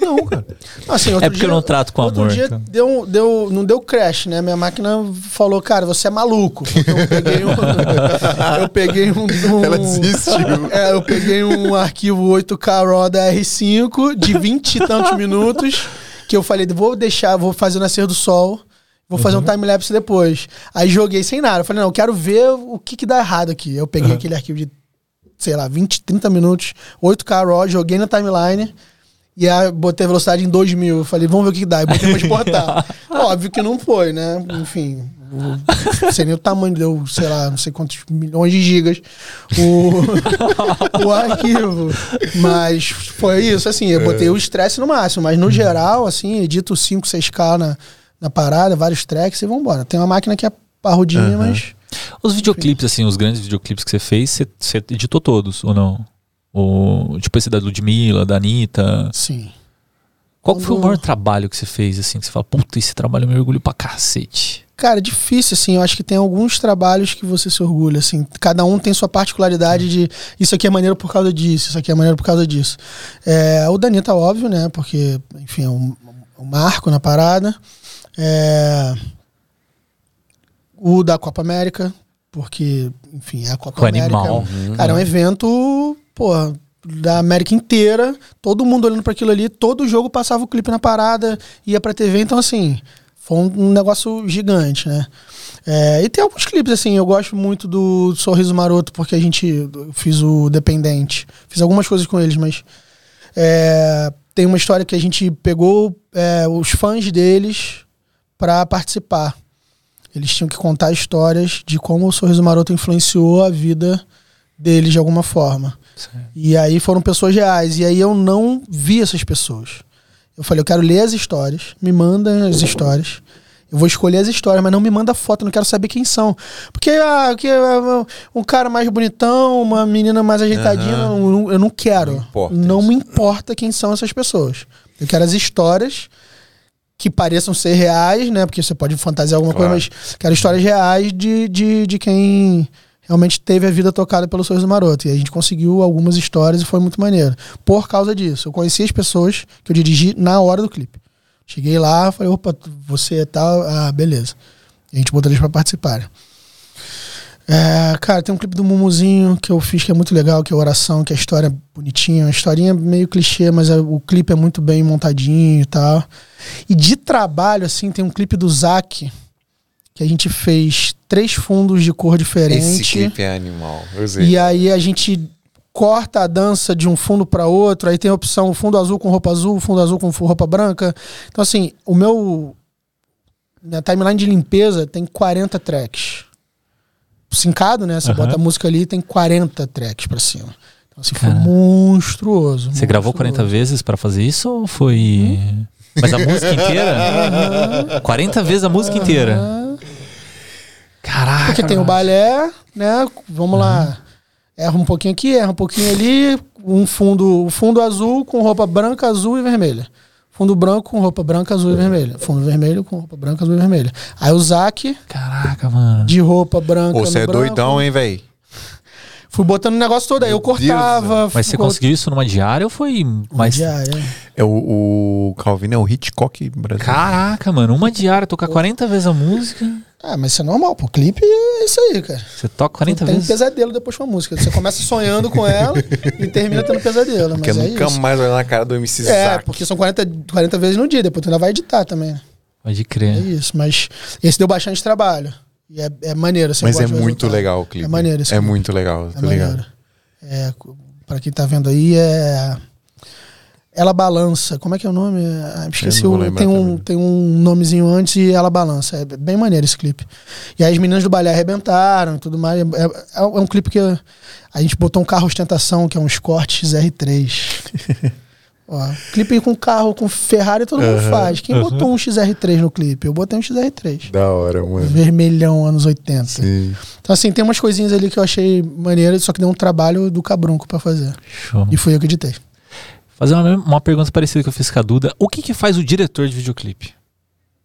[SPEAKER 1] Não, cara.
[SPEAKER 3] Assim, outro
[SPEAKER 2] É porque eu não trato com
[SPEAKER 3] outro
[SPEAKER 2] amor,
[SPEAKER 3] dia
[SPEAKER 2] então.
[SPEAKER 3] deu, deu, não deu crash, né? Minha máquina falou, cara, você é maluco. Eu peguei um. eu peguei um. um-
[SPEAKER 1] Ela desistiu.
[SPEAKER 3] É, eu peguei um arquivo 8K RAW da R5 de 20 e tantos minutos. Que eu falei, vou deixar, vou fazer o nascer do sol. Vou fazer um time-lapse depois. Aí joguei sem nada. Eu falei, não, eu quero ver o que, que dá errado aqui. Eu peguei aquele arquivo de, sei lá, 20, 30 minutos, 8K RAW, joguei na timeline. E aí botei a velocidade em 2000. Eu falei, vamos ver o que dá. E botei pra exportar. Óbvio que não foi, né? Enfim, Não sei nem o tamanho, deu, sei lá, não sei quantos milhões de gigas o, o arquivo. Mas foi isso, assim, eu botei o estresse no máximo, mas no geral, assim, edito 5, 6K na, na parada, vários tracks e vambora. Tem uma máquina que é parrudinha, mas.
[SPEAKER 2] Os videoclipes, assim, os grandes videoclipes que você fez, você, você editou todos, ou não? O, tipo esse da Ludmilla, da Anitta.
[SPEAKER 3] Sim.
[SPEAKER 2] Qual foi o
[SPEAKER 3] Quando-
[SPEAKER 2] maior trabalho que você fez, assim, que você fala, puta, esse trabalho eu me orgulho pra cacete?
[SPEAKER 3] Cara, difícil, assim. Eu acho que tem alguns trabalhos que você se orgulha, assim. Cada um tem sua particularidade de isso aqui é maneiro por causa disso, isso aqui é maneiro por causa disso. É, o Danita, óbvio, né? Porque, enfim, é um, um marco na parada. É, o da Copa América, porque, enfim, é a Copa
[SPEAKER 2] Com
[SPEAKER 3] América.
[SPEAKER 2] animal.
[SPEAKER 3] Cara, é um evento, porra, da América inteira, todo mundo olhando para aquilo ali, todo jogo passava o clipe na parada, ia pra TV, então assim, foi um, um negócio gigante, né? É, e tem alguns clipes, assim, eu gosto muito do Sorriso Maroto, porque a gente fiz o Dependente, fiz algumas coisas com eles, mas é, tem uma história que a gente pegou é, os fãs deles para participar. Eles tinham que contar histórias de como o Sorriso Maroto influenciou a vida deles de alguma forma. E aí foram pessoas reais. E aí eu não vi essas pessoas. Eu falei, eu quero ler as histórias, me manda as histórias. Eu vou escolher as histórias, mas não me manda foto, eu não quero saber quem são. Porque ah, que, ah, um cara mais bonitão, uma menina mais ajeitadinha,
[SPEAKER 4] Aham.
[SPEAKER 3] eu, não, eu não quero.
[SPEAKER 4] Não
[SPEAKER 3] Não me importa quem são essas pessoas. Eu quero as histórias que pareçam ser reais, né? Porque você pode fantasiar alguma
[SPEAKER 4] Claro.
[SPEAKER 3] coisa, mas quero histórias reais de, de, de quem realmente teve a vida tocada pelo Sorriso Maroto. E a gente conseguiu algumas histórias e foi muito maneiro. Por causa disso, eu conheci as pessoas que eu dirigi na hora do clipe. Cheguei lá, falei, opa, você é tal, ah, beleza. E a gente botou eles pra participarem. É, cara, tem um clipe do Mumuzinho que eu fiz que é muito legal, que é Oração, que a história é bonitinha, uma historinha meio clichê, mas é- o clipe é muito bem montadinho e tal. E de trabalho, assim, tem um clipe do Zac, que a gente fez três fundos de cor diferente.
[SPEAKER 4] Esse clipe é animal.
[SPEAKER 3] E aí a gente corta a dança de um fundo para outro, aí tem a opção fundo azul com roupa azul, fundo azul com roupa branca. Então assim, o meu minha timeline de limpeza tem 40 tracks. Sincado, né? Você
[SPEAKER 2] Aham.
[SPEAKER 3] bota a música ali, tem 40 tracks pra cima. Então assim, foi monstruoso.
[SPEAKER 2] Você gravou 40
[SPEAKER 3] monstruoso.
[SPEAKER 2] vezes pra fazer isso ou foi. Mas a música inteira? 40 vezes a música inteira.
[SPEAKER 3] Ah,
[SPEAKER 2] Caraca.
[SPEAKER 3] Porque tem o balé, né? Vamos lá. Erra um pouquinho aqui, erra um pouquinho ali. Um fundo, fundo azul com roupa branca, azul e vermelha. Fundo branco com roupa branca, azul e vermelha. Fundo vermelho com roupa branca, azul e vermelha. Aí o Zac
[SPEAKER 2] Caraca, mano.
[SPEAKER 3] de roupa branca.
[SPEAKER 4] Você
[SPEAKER 3] no
[SPEAKER 4] é
[SPEAKER 3] branco.
[SPEAKER 4] doidão, hein, velho?
[SPEAKER 3] Fui botando o negócio todo aí. Eu cortava.
[SPEAKER 2] Mas você conseguiu isso numa diária ou foi mais.
[SPEAKER 3] Diária.
[SPEAKER 4] É o, o Calvino é o Hitchcock brasileiro.
[SPEAKER 2] Caraca, mano, uma diária, tocar 40 vezes a música.
[SPEAKER 3] Ah, mas isso é normal. Pô, clipe é isso aí, cara.
[SPEAKER 2] Você toca 40
[SPEAKER 3] tem
[SPEAKER 2] vezes.
[SPEAKER 3] pesadelo depois com a música. Você começa sonhando com ela e termina tendo pesadelo.
[SPEAKER 4] Porque
[SPEAKER 3] Mas é
[SPEAKER 4] nunca
[SPEAKER 3] isso.
[SPEAKER 4] mais olhar na cara do MC
[SPEAKER 3] É, porque são 40, 40 vezes no dia, depois tu ainda vai editar também. né?
[SPEAKER 2] Pode
[SPEAKER 3] É
[SPEAKER 2] crer.
[SPEAKER 3] isso, mas esse deu bastante trabalho. E é, é maneiro, assim,
[SPEAKER 4] Mas é muito
[SPEAKER 3] resultado.
[SPEAKER 4] legal o clipe.
[SPEAKER 3] É maneiro esse
[SPEAKER 4] É
[SPEAKER 3] clipe.
[SPEAKER 4] muito legal,
[SPEAKER 3] É maneiro. É, pra quem tá vendo aí, é. Ela balança. Como é que é o nome? Ah, esqueci o. Tem um,
[SPEAKER 4] também.
[SPEAKER 3] tem um nomezinho antes e ela balança. É bem maneiro esse clipe. E aí as meninas do balé arrebentaram e tudo mais. É, é- é um clipe que a gente botou um carro ostentação, que é um Escort XR3. Ó, clipe com carro, com Ferrari, todo mundo
[SPEAKER 4] Aham,
[SPEAKER 3] faz. Quem botou um XR3 no clipe? Eu botei um XR3.
[SPEAKER 4] Da hora, mano.
[SPEAKER 3] Vermelhão, anos 80.
[SPEAKER 4] Sim.
[SPEAKER 3] Então, assim, tem umas coisinhas ali que eu achei maneiro, só que deu um trabalho do cabrunco pra fazer.
[SPEAKER 2] Show.
[SPEAKER 3] E fui eu que editei.
[SPEAKER 2] Fazer uma, uma pergunta parecida que eu fiz com a Duda. O que que faz o diretor de videoclipe?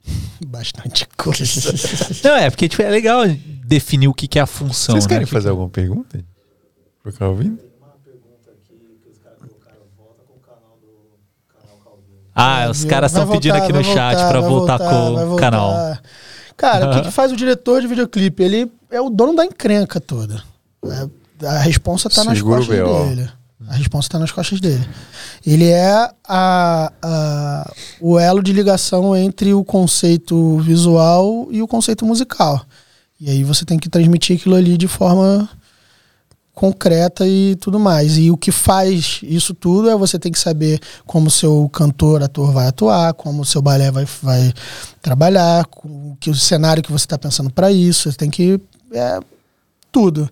[SPEAKER 3] Bastante coisa.
[SPEAKER 2] Não, é, porque tipo, é legal definir o que, que é a função.
[SPEAKER 4] Vocês
[SPEAKER 2] né?
[SPEAKER 4] querem
[SPEAKER 2] Que-
[SPEAKER 4] fazer alguma pergunta? Pro Calvino?
[SPEAKER 2] Ah, os caras estão pedindo
[SPEAKER 3] voltar,
[SPEAKER 2] aqui no chat
[SPEAKER 3] voltar,
[SPEAKER 2] pra
[SPEAKER 3] vai
[SPEAKER 2] voltar,
[SPEAKER 3] voltar,
[SPEAKER 2] com o
[SPEAKER 3] voltar.
[SPEAKER 2] canal.
[SPEAKER 3] Cara, o que, que faz o diretor de videoclipe? Ele é o dono da encrenca toda. É, a responsa tá nas
[SPEAKER 4] Segura o
[SPEAKER 3] costas dele. A responsa tá nas costas dele. Ele é a, a- o elo de ligação entre o conceito visual e o conceito musical. E aí você tem que transmitir aquilo ali de forma concreta e tudo mais. E o que faz isso tudo é você tem que saber como o seu cantor, ator vai atuar, como o seu balé vai, vai trabalhar, que o cenário que você está pensando para isso. Você tem que é, tudo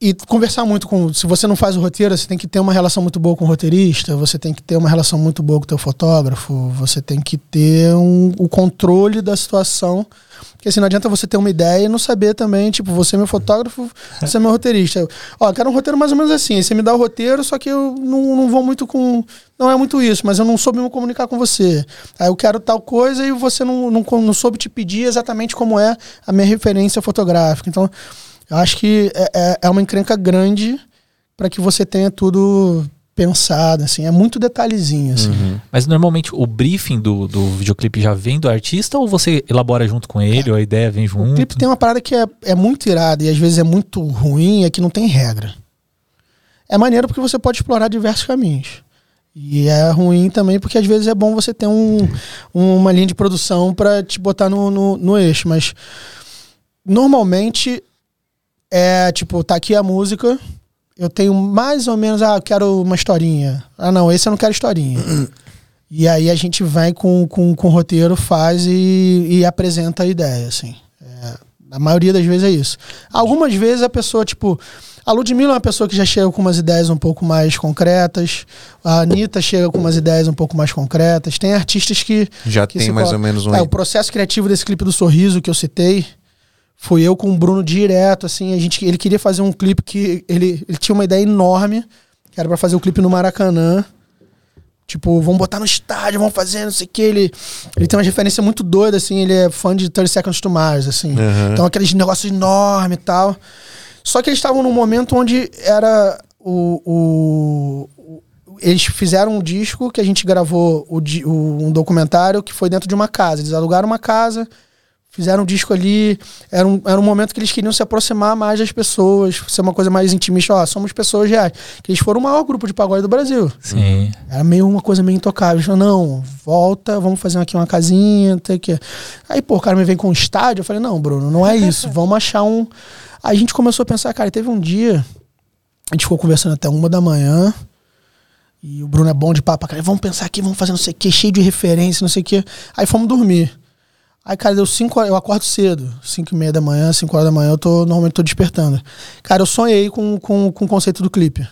[SPEAKER 3] e conversar muito com. Se você não faz o roteiro, você tem que ter uma relação muito boa com o roteirista, você tem que ter uma relação muito boa com o teu fotógrafo, você tem que ter um, o controle da situação. Porque assim, não adianta você ter uma ideia e não saber também, tipo, você é meu fotógrafo, você é meu roteirista. Ó, eu quero um roteiro mais ou menos assim. Você me dá o roteiro, só que eu não, não vou muito com. Não é muito isso, mas eu não soube me comunicar com você. Aí eu quero tal coisa e você não, não, não soube te pedir exatamente como é a minha referência fotográfica. Então. Eu acho que é, é, é uma encrenca grande para que você tenha tudo pensado, assim, é muito detalhezinho, assim. Uhum.
[SPEAKER 2] Mas normalmente o briefing do, do videoclipe já vem do artista ou você elabora junto com ele, é. ou a ideia vem junto?
[SPEAKER 3] O clipe tem uma parada que é, é muito irada e às vezes é muito ruim, é que não tem regra. É maneiro porque você pode explorar diversos caminhos. E é ruim também porque às vezes é bom você ter um, uma linha de produção para te botar no, no, no eixo, mas normalmente é tipo, tá aqui a música, eu tenho mais ou menos, ah, eu quero uma historinha. Ah, não, esse eu não quero historinha. e aí a gente vai com, com, com o roteiro, faz e, e apresenta a ideia, assim. É, a maioria das vezes é isso. Algumas vezes a pessoa, tipo, a Ludmilla é uma pessoa que já chega com umas ideias um pouco mais concretas. A Anitta chega com umas ideias um pouco mais concretas. Tem artistas que.
[SPEAKER 4] Já
[SPEAKER 3] que
[SPEAKER 4] tem mais ou menos um.
[SPEAKER 3] É, o processo criativo desse clipe do Sorriso que eu citei Fui eu com o Bruno direto, assim, a gente, ele queria fazer um clipe que ele, ele tinha uma ideia enorme, que era para fazer o um clipe no Maracanã. Tipo, vamos botar no estádio, vamos fazer, não sei o que. Ele, ele tem uma referência muito doida, assim, ele é fã de 30 Seconds to Mars, assim. Uhum. Então, aqueles negócios enormes e tal. Só que eles estavam num momento onde era o, o, eles fizeram um disco que a gente gravou o, o, um documentário que foi dentro de uma casa. Eles alugaram uma casa, Fizeram um disco ali. Era um, era um momento que eles queriam se aproximar mais das pessoas, ser uma coisa mais intimista. Ó, somos pessoas reais. Que eles foram o maior grupo de pagode do Brasil.
[SPEAKER 2] Sim.
[SPEAKER 3] Era meio uma coisa meio intocável. Eles falaram, não, volta, vamos fazer aqui uma casinha, não sei o quê. Aí, pô, o cara me vem com um estádio. Eu falei, não, Bruno, não é isso. vamos achar um. Aí a gente começou a pensar, cara, teve um dia. A gente ficou conversando até uma da manhã. E o Bruno é bom de papo, cara. Vamos pensar aqui, vamos fazer não sei o quê, cheio de referência, não sei o quê. Aí fomos dormir. Aí, cara, deu 5 eu acordo cedo, 5 e meia da manhã, 5 horas da manhã, eu tô, normalmente tô despertando. Cara, eu sonhei com, com, com o conceito do clipe.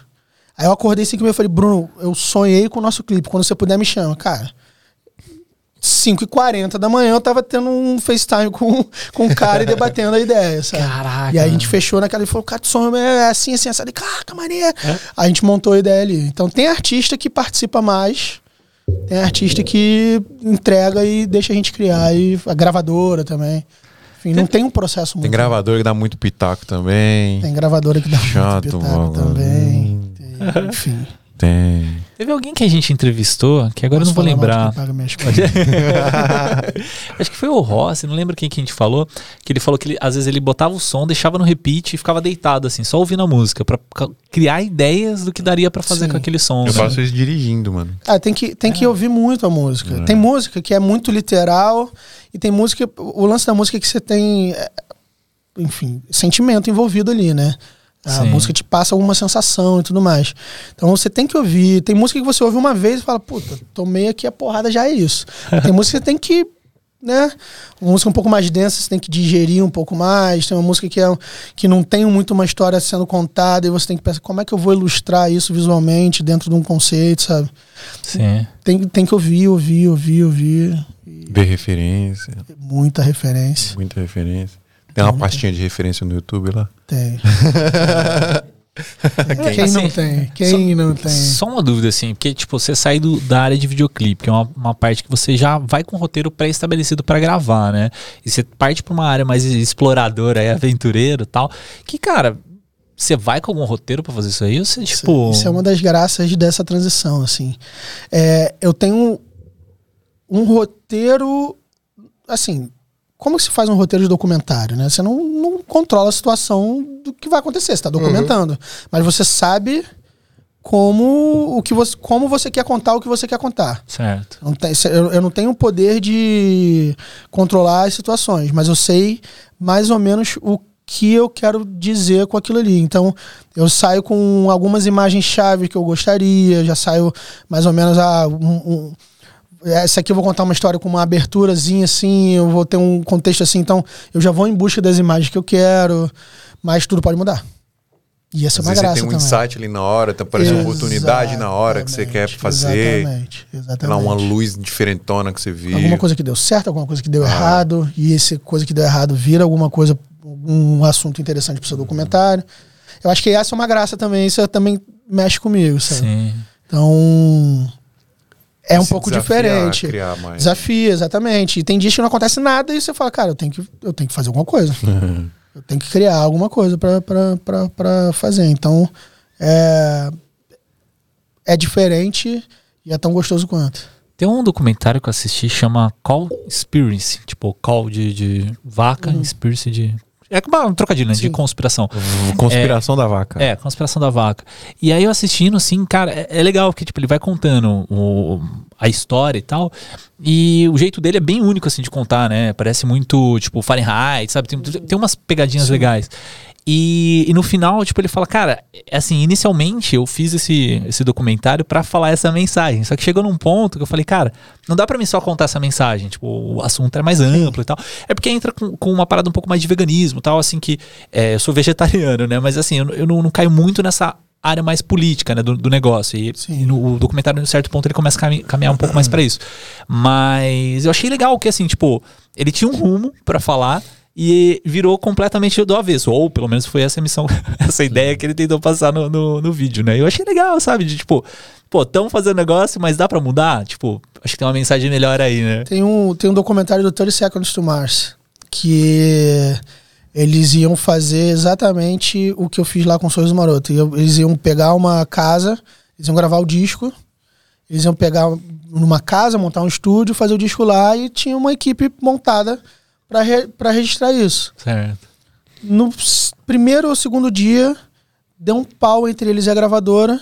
[SPEAKER 3] Aí eu acordei 5 e meia e falei, Bruno, eu sonhei com o nosso clipe, quando você puder me chama. Cara, 5 e 40 da manhã eu tava tendo um FaceTime com, com o cara e debatendo a ideia, sabe?
[SPEAKER 2] Caraca.
[SPEAKER 3] E aí a gente fechou naquela e falou, cara, o sonho é assim, assim, assim. Caraca, maneiro. É? A gente montou a ideia ali. Então tem artista que participa mais tem artista que entrega e deixa a gente criar. E a gravadora também. Enfim, não tem um processo
[SPEAKER 4] muito. Tem gravadora que dá muito pitaco também.
[SPEAKER 3] Tem gravadora que dá
[SPEAKER 4] Chato,
[SPEAKER 3] muito pitaco mano. também. Tem, enfim.
[SPEAKER 4] Tem.
[SPEAKER 2] Teve alguém que a gente entrevistou, que agora Posso eu não vou lembrar. Acho que foi o Rossi, não lembro quem que a gente falou, que ele falou que ele, às vezes ele botava o som, deixava no repeat e ficava deitado assim, só ouvindo a música, para criar ideias do que que para fazer Sim. com aquele som.
[SPEAKER 4] Eu né? faço isso dirigindo, mano.
[SPEAKER 3] Ah, tem que, tem é. que ouvir muito a música. É. Tem música que é muito literal e tem música, o lance da música é que você tem, é, enfim, sentimento envolvido ali, né? A Sim. música te passa alguma sensação e tudo mais. Então você tem que ouvir. Tem música que você ouve uma vez e fala, puta, tomei aqui a porrada, já é isso. tem música que você tem que. Né? Uma música um pouco mais densa, você tem que digerir um pouco mais. Tem uma música que, é, que não tem muito uma história sendo contada e você tem que pensar como é que eu vou ilustrar isso visualmente dentro de um conceito, sabe?
[SPEAKER 2] Sim.
[SPEAKER 3] Tem, tem que ouvir, ouvir, ouvir, ouvir.
[SPEAKER 4] Ver referência.
[SPEAKER 3] Muita referência.
[SPEAKER 4] Muita referência. Tem uma pastinha de referência no YouTube lá?
[SPEAKER 3] Tem. Quem, Quem não tem? Quem só, não tem?
[SPEAKER 2] Só uma dúvida, assim, porque, tipo, você sai do, da área de videoclipe, que é uma, uma parte que você já vai com o roteiro pré-estabelecido para gravar, né? E você parte para uma área mais exploradora e aventureiro tal. Que, cara, você vai com algum roteiro para fazer isso aí? Ou você, tipo...
[SPEAKER 3] Isso é uma das graças dessa transição, assim. É, eu tenho um roteiro, assim, como se faz um roteiro de documentário, né? Você não, não controla a situação do que vai acontecer, você está documentando. Uhum. Mas você sabe como o que você como você quer contar o que você quer contar.
[SPEAKER 2] Certo.
[SPEAKER 3] Não tem, eu, eu não tenho o poder de controlar as situações, mas eu sei mais ou menos o que eu quero dizer com aquilo ali. Então, eu saio com algumas imagens-chave que eu gostaria, já saio mais ou menos a. Um, um, essa aqui eu vou contar uma história com uma aberturazinha assim, eu vou ter um contexto assim, então eu já vou em busca das imagens que eu quero, mas tudo pode mudar. E essa é uma graça
[SPEAKER 1] Você tem um
[SPEAKER 3] também.
[SPEAKER 1] insight ali na hora, tá aparecendo uma oportunidade na hora que você quer fazer.
[SPEAKER 3] Exatamente,
[SPEAKER 1] Sei lá,
[SPEAKER 3] exatamente.
[SPEAKER 1] uma luz diferentona que você viu.
[SPEAKER 3] Alguma coisa que deu certo, alguma coisa que
[SPEAKER 1] Ah.
[SPEAKER 3] deu errado, e essa coisa que deu errado vira alguma coisa, um assunto interessante pro seu documentário. Eu acho que essa é uma graça também, isso também mexe comigo, sabe?
[SPEAKER 2] Sim.
[SPEAKER 3] Então. É um pouco diferente.
[SPEAKER 1] criar mais.
[SPEAKER 3] Desafia, exatamente. E tem dias que não acontece nada e você fala, cara, eu tenho que, eu tenho que fazer alguma coisa. eu tenho que criar alguma coisa pra- pra pra- pra fazer. Então, é, é diferente e é tão gostoso quanto.
[SPEAKER 2] Tem um documentário que eu assisti chama Call Experience, tipo call de, de vaca, experience de é uma- um trocadilho, né? De
[SPEAKER 3] Sim.
[SPEAKER 2] conspiração.
[SPEAKER 5] Conspiração da vaca.
[SPEAKER 2] É, conspiração da vaca. E aí eu assistindo, assim, cara, é, é legal, porque tipo, ele vai contando o, a história e tal. E o jeito dele é bem único, assim, de contar, né? Parece muito, tipo, Fahrenheit, sabe? Tem, tem umas pegadinhas legais. E, e no final, tipo, ele fala, cara, é assim, inicialmente eu fiz esse, esse documentário pra falar essa mensagem. Só que chegou num ponto que eu falei, cara, não dá pra mim só contar essa mensagem. Tipo, o assunto é mais amplo e tal. É porque entra com, com uma parada um pouco mais de veganismo e tal, assim, que é, eu sou vegetariano, né? Mas assim, eu, eu não, não caio muito nessa área mais política, né, do, do negócio. E, e no o documentário, em certo ponto, ele começa a cami- caminhar um pouco mais pra isso. Mas eu achei legal que, assim, tipo, ele tinha um rumo pra falar e virou completamente do avesso. Ou pelo menos foi essa missão, essa ideia que ele tentou passar no, no, no vídeo, né? Eu achei legal, sabe? De tipo, pô, estamos fazendo negócio, mas dá pra mudar? Tipo, acho que tem uma mensagem melhor aí, né?
[SPEAKER 3] Tem um, tem um documentário do 30 Seconds to Mars que eles iam fazer exatamente o que eu fiz lá com o Sorriso Maroto. Eles iam pegar uma casa, eles iam gravar o disco, eles iam pegar numa casa, montar um estúdio, fazer o disco lá e tinha uma equipe montada para re, pra registrar isso.
[SPEAKER 2] Certo.
[SPEAKER 3] No primeiro ou segundo dia, deu um pau entre eles e a gravadora.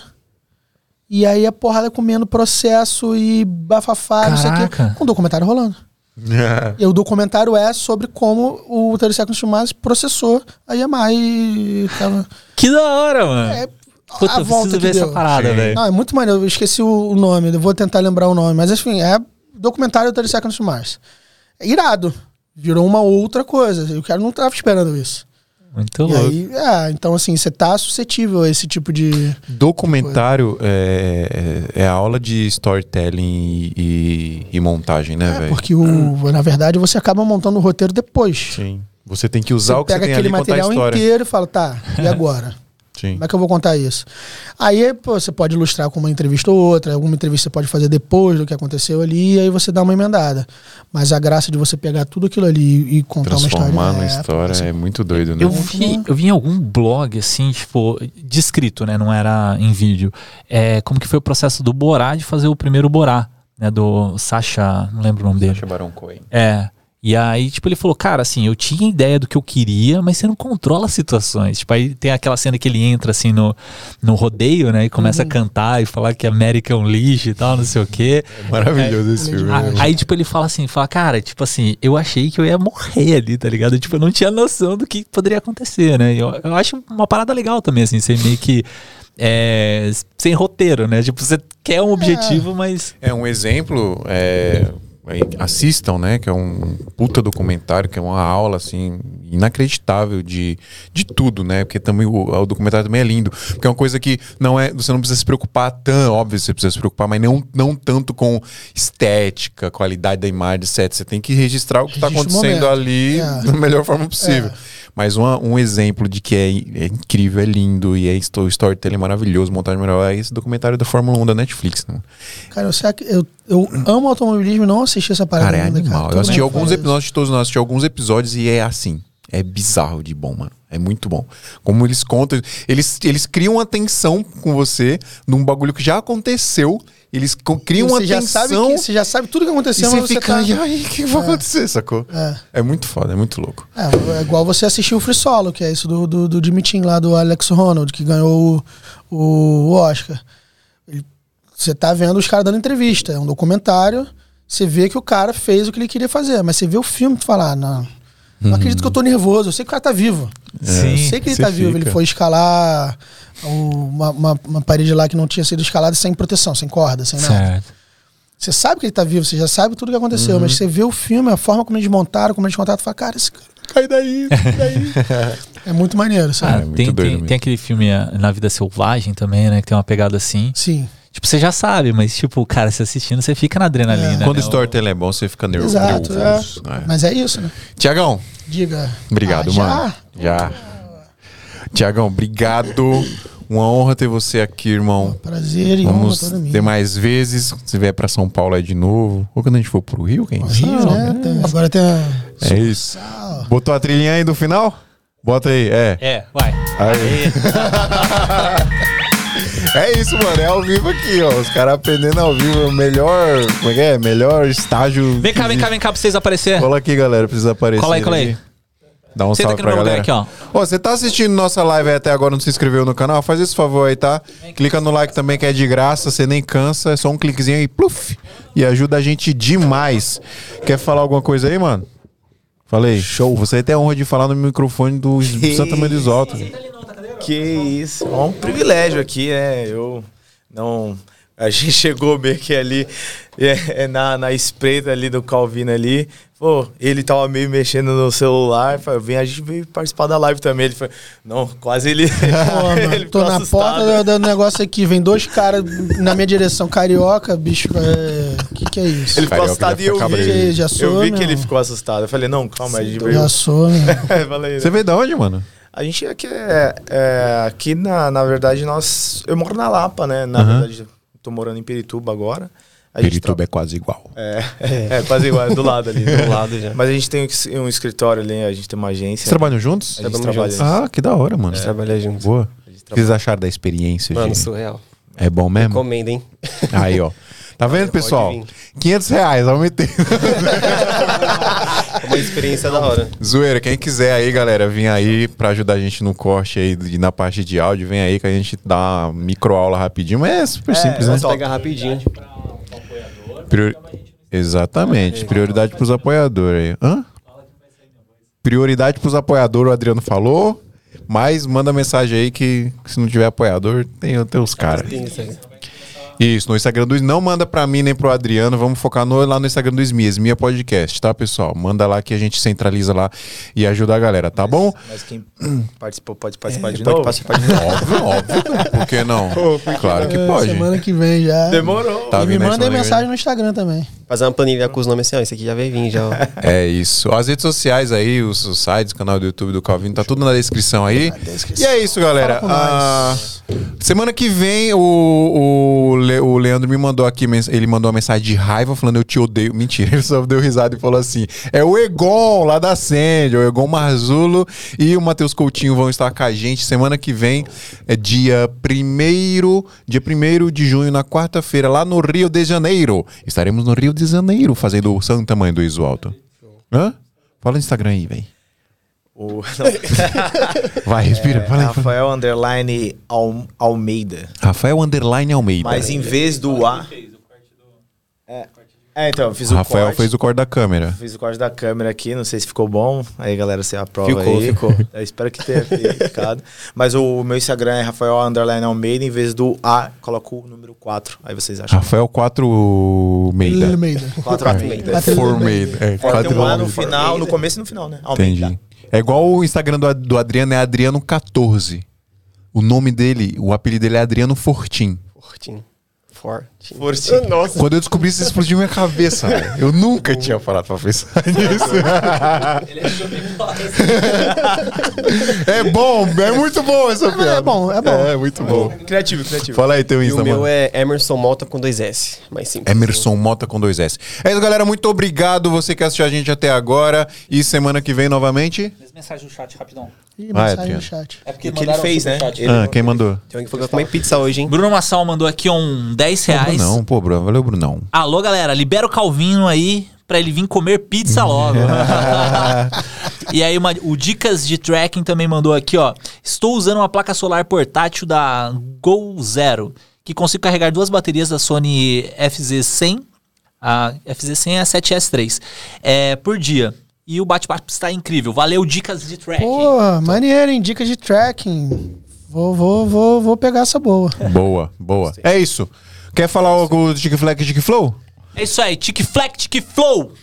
[SPEAKER 3] E aí a porrada comendo processo e bafafá, não sei o quê,
[SPEAKER 2] Caraca.
[SPEAKER 3] com o documentário rolando. E o documentário é sobre como o 30 Seconds to Mars processou a Yamaha e tava...
[SPEAKER 2] Que da hora, mano.
[SPEAKER 3] É,
[SPEAKER 2] Puta,
[SPEAKER 3] a
[SPEAKER 2] eu
[SPEAKER 3] volta
[SPEAKER 2] ver essa
[SPEAKER 3] deu.
[SPEAKER 2] parada,
[SPEAKER 1] Sim.
[SPEAKER 2] velho.
[SPEAKER 3] Não, é muito maneiro. Eu esqueci o, nome, eu vou tentar lembrar o nome. Mas enfim, é documentário do 30 Seconds to Mars. É irado. Virou uma outra coisa. O cara não tava esperando isso.
[SPEAKER 2] Muito
[SPEAKER 3] E
[SPEAKER 2] louco.
[SPEAKER 3] aí, é, então assim, você tá suscetível a esse tipo de.
[SPEAKER 1] Documentário é, é, é aula de storytelling e, e- e montagem, né,
[SPEAKER 3] É,
[SPEAKER 1] velho?
[SPEAKER 3] porque o, na verdade você acaba montando o roteiro depois.
[SPEAKER 1] Sim. Você tem que usar
[SPEAKER 3] Você
[SPEAKER 1] o que você
[SPEAKER 3] pega
[SPEAKER 1] tem
[SPEAKER 3] aquele
[SPEAKER 1] ali e contar a
[SPEAKER 3] material
[SPEAKER 1] história.
[SPEAKER 3] inteiro e fala, tá, e agora?
[SPEAKER 1] Sim.
[SPEAKER 3] Como é que eu vou contar isso? Aí pô, você pode ilustrar com uma entrevista ou outra, alguma entrevista você pode fazer depois do que aconteceu ali, e aí você dá uma emendada. Mas a graça de você pegar tudo aquilo ali e contar uma história.
[SPEAKER 1] Transformar numa
[SPEAKER 3] é,
[SPEAKER 1] história
[SPEAKER 3] você-
[SPEAKER 1] é muito doido, né?
[SPEAKER 2] Eu vi, eu vi em algum blog, assim, tipo, descrito, né? Não era em vídeo. É, como que foi o processo do Borá de fazer o primeiro Borá, né? Do Sacha, não lembro o nome dele.
[SPEAKER 1] Sacha Baron Cohen.
[SPEAKER 2] É. E aí, tipo, ele falou, cara, assim, eu tinha ideia do que eu queria, mas você não controla as situações. Tipo, aí tem aquela cena que ele entra, assim, no, no rodeio, né? E começa a cantar e falar que a América é um lixo e tal, não sei o quê.
[SPEAKER 1] Maravilhoso esse
[SPEAKER 3] ele é
[SPEAKER 1] filme.
[SPEAKER 3] demais.
[SPEAKER 1] né?
[SPEAKER 2] Aí, tipo, ele fala assim, fala, cara, tipo assim, eu achei que eu ia morrer ali, tá ligado? Tipo, eu não tinha noção do que poderia acontecer, né? Eu, eu acho uma parada legal também, assim, ser meio que é, sem roteiro, né? Tipo, você quer um objetivo, mas.
[SPEAKER 1] É um exemplo, é, assistam, né? Que é um puta documentário, que é uma aula, assim, inacreditável de, de tudo, né? Porque também o, o documentário também é lindo. Porque é uma coisa que não é. Você não precisa se preocupar tão, óbvio, você precisa se preocupar, mas não, não tanto com estética, qualidade da imagem, etc. Você tem que registrar o que está acontecendo ali
[SPEAKER 3] É.
[SPEAKER 1] da melhor forma possível. Mas uma- um exemplo de que é, é incrível, é lindo e é sto- storytelling maravilhoso, montagem melhor, é esse documentário da Fórmula 1 da Netflix, né?
[SPEAKER 3] Cara, eu, eu, eu amo automobilismo e não assisti essa parada
[SPEAKER 1] Cara, é
[SPEAKER 3] ainda,
[SPEAKER 1] animal.
[SPEAKER 3] Todo
[SPEAKER 1] eu assisti alguns
[SPEAKER 3] isso.
[SPEAKER 1] episódios de todos nós, assisti alguns episódios e é assim. É bizarro de bom, mano. É muito bom. Como eles contam, eles, eles criam uma tensão com você num bagulho que já aconteceu. Eles criam uma
[SPEAKER 3] você já
[SPEAKER 1] tensão.
[SPEAKER 3] sabe que, você já sabe tudo que
[SPEAKER 1] e
[SPEAKER 3] aconteceu,
[SPEAKER 1] você
[SPEAKER 3] mas você
[SPEAKER 1] fica,
[SPEAKER 3] tá...
[SPEAKER 1] e aí, o que vai acontecer, sacou?
[SPEAKER 3] É.
[SPEAKER 1] É muito foda, é muito louco.
[SPEAKER 3] É, é igual você assistir o Free Solo, que é isso do, do, do Jimmy Tim lá, do Alex Ronald, que ganhou o, o Oscar. Ele- você tá vendo os caras dando entrevista, é um documentário, você vê que o cara fez o que ele queria fazer, mas você vê o filme e fala, ah, não, não acredito que eu tô nervoso, eu sei que o cara tá vivo.
[SPEAKER 2] Sim.
[SPEAKER 3] Sei que ele
[SPEAKER 1] você
[SPEAKER 3] tá vivo,
[SPEAKER 1] fica.
[SPEAKER 3] ele foi escalar uma, uma- uma parede lá que não tinha sido escalada sem proteção, sem corda, sem nada.
[SPEAKER 2] Certo.
[SPEAKER 3] Você sabe que ele tá vivo, você já sabe tudo que aconteceu,
[SPEAKER 1] Uhum.
[SPEAKER 3] mas você vê o filme, a forma como eles montaram, como eles contaram, fala, cara, esse cara cai daí, cai daí. é muito maneiro, sabe?
[SPEAKER 2] Ah,
[SPEAKER 1] é muito
[SPEAKER 2] tem, tem, tem aquele filme ah, Na Vida Selvagem também, né? Que tem uma pegada assim.
[SPEAKER 3] Sim,
[SPEAKER 2] Tipo, você já sabe, mas, tipo, cara, você assistindo, você fica na adrenalina.
[SPEAKER 1] Quando o
[SPEAKER 2] né?
[SPEAKER 1] storytelling é bom, você fica nervoso.
[SPEAKER 3] exato. é.
[SPEAKER 1] nervoso, né?
[SPEAKER 3] Mas é isso, né?
[SPEAKER 1] Tiagão,
[SPEAKER 3] Diga.
[SPEAKER 1] obrigado,
[SPEAKER 3] Ah, já?
[SPEAKER 1] mano. Já. Tiagão, obrigado. Uma honra ter você aqui, irmão.
[SPEAKER 3] Prazer e honra
[SPEAKER 1] Vamos
[SPEAKER 3] toda minha.
[SPEAKER 1] ter mais vezes. Se vier pra São Paulo aí de novo. Ou quando a gente for pro Rio, quem
[SPEAKER 3] Rio,
[SPEAKER 1] sabe?
[SPEAKER 3] né? Tem- agora tem a...
[SPEAKER 1] É isso. Botou a trilhinha aí do final? Bota aí, é.
[SPEAKER 2] É, vai.
[SPEAKER 1] Aí. É isso, mano. É ao vivo aqui, ó. Os caras aprendendo ao vivo. é O melhor. Como é que é? Melhor estágio.
[SPEAKER 2] Vem cá, vem cá, vem cá pra vocês aparecer.
[SPEAKER 1] Cola aqui, galera. Precisa aparecer.
[SPEAKER 2] Cola aí, cola aí.
[SPEAKER 1] aqui. Dá um
[SPEAKER 2] Senta
[SPEAKER 1] salve
[SPEAKER 2] aqui no
[SPEAKER 1] pra
[SPEAKER 2] meu lugar
[SPEAKER 1] galera.
[SPEAKER 2] aqui,
[SPEAKER 1] ó. você tá assistindo nossa live aí até agora, não se inscreveu no canal? Faz esse favor aí, tá? Clica no like também, que é de graça, você nem cansa. É só um cliquezinho aí, pluf. E ajuda a gente demais. Quer falar alguma coisa aí, mano? Falei. Show. Você tem a honra de falar no microfone do Santa Maria dos Altos.
[SPEAKER 6] Que isso, é um privilégio aqui, né? Eu não. A gente chegou meio que ali é, é, na, na espreita ali do Calvino ali. Pô, ele tava meio mexendo no celular. Falei, vem, a gente veio participar da live também. Ele falou, não, quase ele.
[SPEAKER 3] Pô, mano,
[SPEAKER 6] ele
[SPEAKER 3] tô na
[SPEAKER 6] assustado.
[SPEAKER 3] porta do, do negócio aqui, vem dois caras na minha direção, carioca, bicho, é... que que é isso?
[SPEAKER 6] Ele ficou
[SPEAKER 1] Carioca
[SPEAKER 6] assustado e eu vi.
[SPEAKER 3] Já sou,
[SPEAKER 6] eu vi
[SPEAKER 3] meu.
[SPEAKER 6] que ele ficou assustado. Eu falei, não, calma, a gente veio.
[SPEAKER 3] Já sou, né?
[SPEAKER 1] Você veio da onde, mano?
[SPEAKER 6] A gente aqui é, é, aqui na, na verdade nós eu moro na Lapa, né? Na
[SPEAKER 1] Aham.
[SPEAKER 6] verdade tô morando em Perituba agora. A
[SPEAKER 1] Pirituba é quase igual.
[SPEAKER 6] É, é, quase igual, é do lado ali.
[SPEAKER 7] Do lado já.
[SPEAKER 6] Mas a gente tem um escritório ali, a gente tem uma agência.
[SPEAKER 1] Vocês trabalham juntos?
[SPEAKER 6] A gente
[SPEAKER 7] Trabalhamos
[SPEAKER 6] trabalha
[SPEAKER 7] juntos.
[SPEAKER 1] Ah, que da hora, mano. Boa.
[SPEAKER 6] A gente
[SPEAKER 1] O que vocês acharam da experiência,
[SPEAKER 7] Mano,
[SPEAKER 1] gente?
[SPEAKER 7] surreal.
[SPEAKER 1] É bom mesmo?
[SPEAKER 7] Recomendo, hein?
[SPEAKER 1] Aí, ó. Tá vendo, pessoal?
[SPEAKER 7] vir.
[SPEAKER 1] 500 reais, aumentei.
[SPEAKER 7] É uma experiência da hora.
[SPEAKER 1] Zoeira, quem quiser aí, galera, vir aí pra ajudar a gente no corte aí e na parte de áudio, vem aí que a gente dá uma microaula rapidinho, mas é super simples, né?
[SPEAKER 7] Pegar rapidinho.
[SPEAKER 1] Prior- Exatamente, prioridade pros apoiadores aí. Hã? Prioridade pros apoiadores, o Adriano falou, mas manda mensagem aí que se não tiver apoiador, tem, tem os caras.
[SPEAKER 7] Tem isso aí.
[SPEAKER 1] Isso, no Instagram do Não manda pra mim nem pro Adriano, vamos focar no, lá no Instagram do Esmia, Esmia Podcast, tá, pessoal? Manda lá que a gente centraliza lá e ajuda a galera, tá bom?
[SPEAKER 6] Mas quem participou pode participar de
[SPEAKER 7] Pode
[SPEAKER 6] novo?
[SPEAKER 7] participar de novo.
[SPEAKER 1] Óbvio, óbvio. Por que não? Claro que pode.
[SPEAKER 3] Semana que vem já.
[SPEAKER 6] Demorou.
[SPEAKER 1] Tá
[SPEAKER 3] e me
[SPEAKER 1] semana que
[SPEAKER 3] mensagem no Instagram também.
[SPEAKER 7] Fazer uma planilha com os nomes assim, ó. Esse aqui já veio vir, já. ó.
[SPEAKER 1] É isso. As redes sociais aí, os, os sites, o canal do YouTube do Calvino, tá tudo na descrição aí.
[SPEAKER 3] descrição.
[SPEAKER 1] E é isso, galera. Ah, semana que vem, o, o, Le- o Leandro me mandou aqui, ele mandou uma mensagem de raiva falando eu te odeio. Mentira, ele só deu risada e falou assim: é o Egon lá da Sandy, o Egon Marzulo e o Matheus Coutinho vão estar com a gente semana que vem, é dia 1 dia 1 de junho, na quarta-feira, lá no Rio de Janeiro. Estaremos no Rio de Janeiro fazendo o Santa Mãe do Iso Alto. Hã? Fala no Instagram aí, velho.
[SPEAKER 6] O,
[SPEAKER 1] Vai, respira. fala
[SPEAKER 6] é
[SPEAKER 1] fala aí.
[SPEAKER 6] Rafael Underline Al- Almeida.
[SPEAKER 1] Rafael Underline Almeida.
[SPEAKER 6] Mas em vez do A. É, é, então, eu fiz o
[SPEAKER 1] Rafael
[SPEAKER 6] corte.
[SPEAKER 1] fez o corte da câmera.
[SPEAKER 6] Fiz o corte da câmera aqui, não sei se ficou bom. Aí, galera, você aprova
[SPEAKER 7] Ficou,
[SPEAKER 6] aí.
[SPEAKER 7] ficou.
[SPEAKER 6] Eu espero que tenha ficado. Mas o meu Instagram é Rafael Underline Almeida. Em vez do A, coloco o número 4. Aí vocês acham.
[SPEAKER 1] Rafael 4 Meida.
[SPEAKER 3] Almeida.
[SPEAKER 6] 4 Almeida.
[SPEAKER 3] Quatro
[SPEAKER 1] Formeida. É,
[SPEAKER 6] Pode ter
[SPEAKER 1] quatro
[SPEAKER 6] um A no
[SPEAKER 1] Almeida.
[SPEAKER 6] final, no começo e no final, né? Almeida.
[SPEAKER 1] Entendi. É igual o Instagram do, do Adriano, é Adriano14. O nome dele, o apelido dele é Adriano Fortin.
[SPEAKER 7] Fortinho. Fortinho.
[SPEAKER 6] Fortinho.
[SPEAKER 7] Nossa.
[SPEAKER 1] Quando eu descobri isso, explodiu minha cabeça. velho. Eu nunca tinha parado pra pensar nisso. é bom, é muito bom essa piada.
[SPEAKER 3] É bom, é bom.
[SPEAKER 1] É muito bom.
[SPEAKER 6] Criativo, criativo.
[SPEAKER 1] Fala aí teu
[SPEAKER 7] E
[SPEAKER 1] Insta,
[SPEAKER 7] o meu
[SPEAKER 1] mano.
[SPEAKER 7] é Emerson Malta com dois S. Mais simples.
[SPEAKER 1] Emerson Mota com dois S. É isso, galera. Muito obrigado você que assistiu a gente até agora. E semana que vem novamente.
[SPEAKER 2] Mensagem no chat, rapidão.
[SPEAKER 3] Ih,
[SPEAKER 1] Vai,
[SPEAKER 3] mensagem
[SPEAKER 1] Adriano.
[SPEAKER 3] no chat.
[SPEAKER 2] É porque
[SPEAKER 6] O que ele fez, né? Ele-
[SPEAKER 1] Ah, quem mandou?
[SPEAKER 7] Tem alguém que falou que eu comer pizza hoje, hein?
[SPEAKER 2] Bruno Massal mandou aqui um 10 reais.
[SPEAKER 1] Não, pô, Bruno. Valeu, Brunão.
[SPEAKER 2] Alô, galera, libera o Calvino aí pra ele vir comer pizza logo. e aí, uma- o Dicas de Tracking também mandou aqui, ó. Estou usando uma placa solar portátil da Go Zero, que consigo carregar duas baterias da Sony FZ100. A FZ100 é a 7S3. É, por dia. E o bate-papo está incrível. Valeu, dicas de track.
[SPEAKER 3] Pô, maneiro, hein? Dicas de tracking. Vou, vou, vou, vou pegar essa boa.
[SPEAKER 1] Boa, boa. É isso. Quer falar algo do Tic Flex Tic Flow?
[SPEAKER 2] É isso aí, tic flex, tic flow.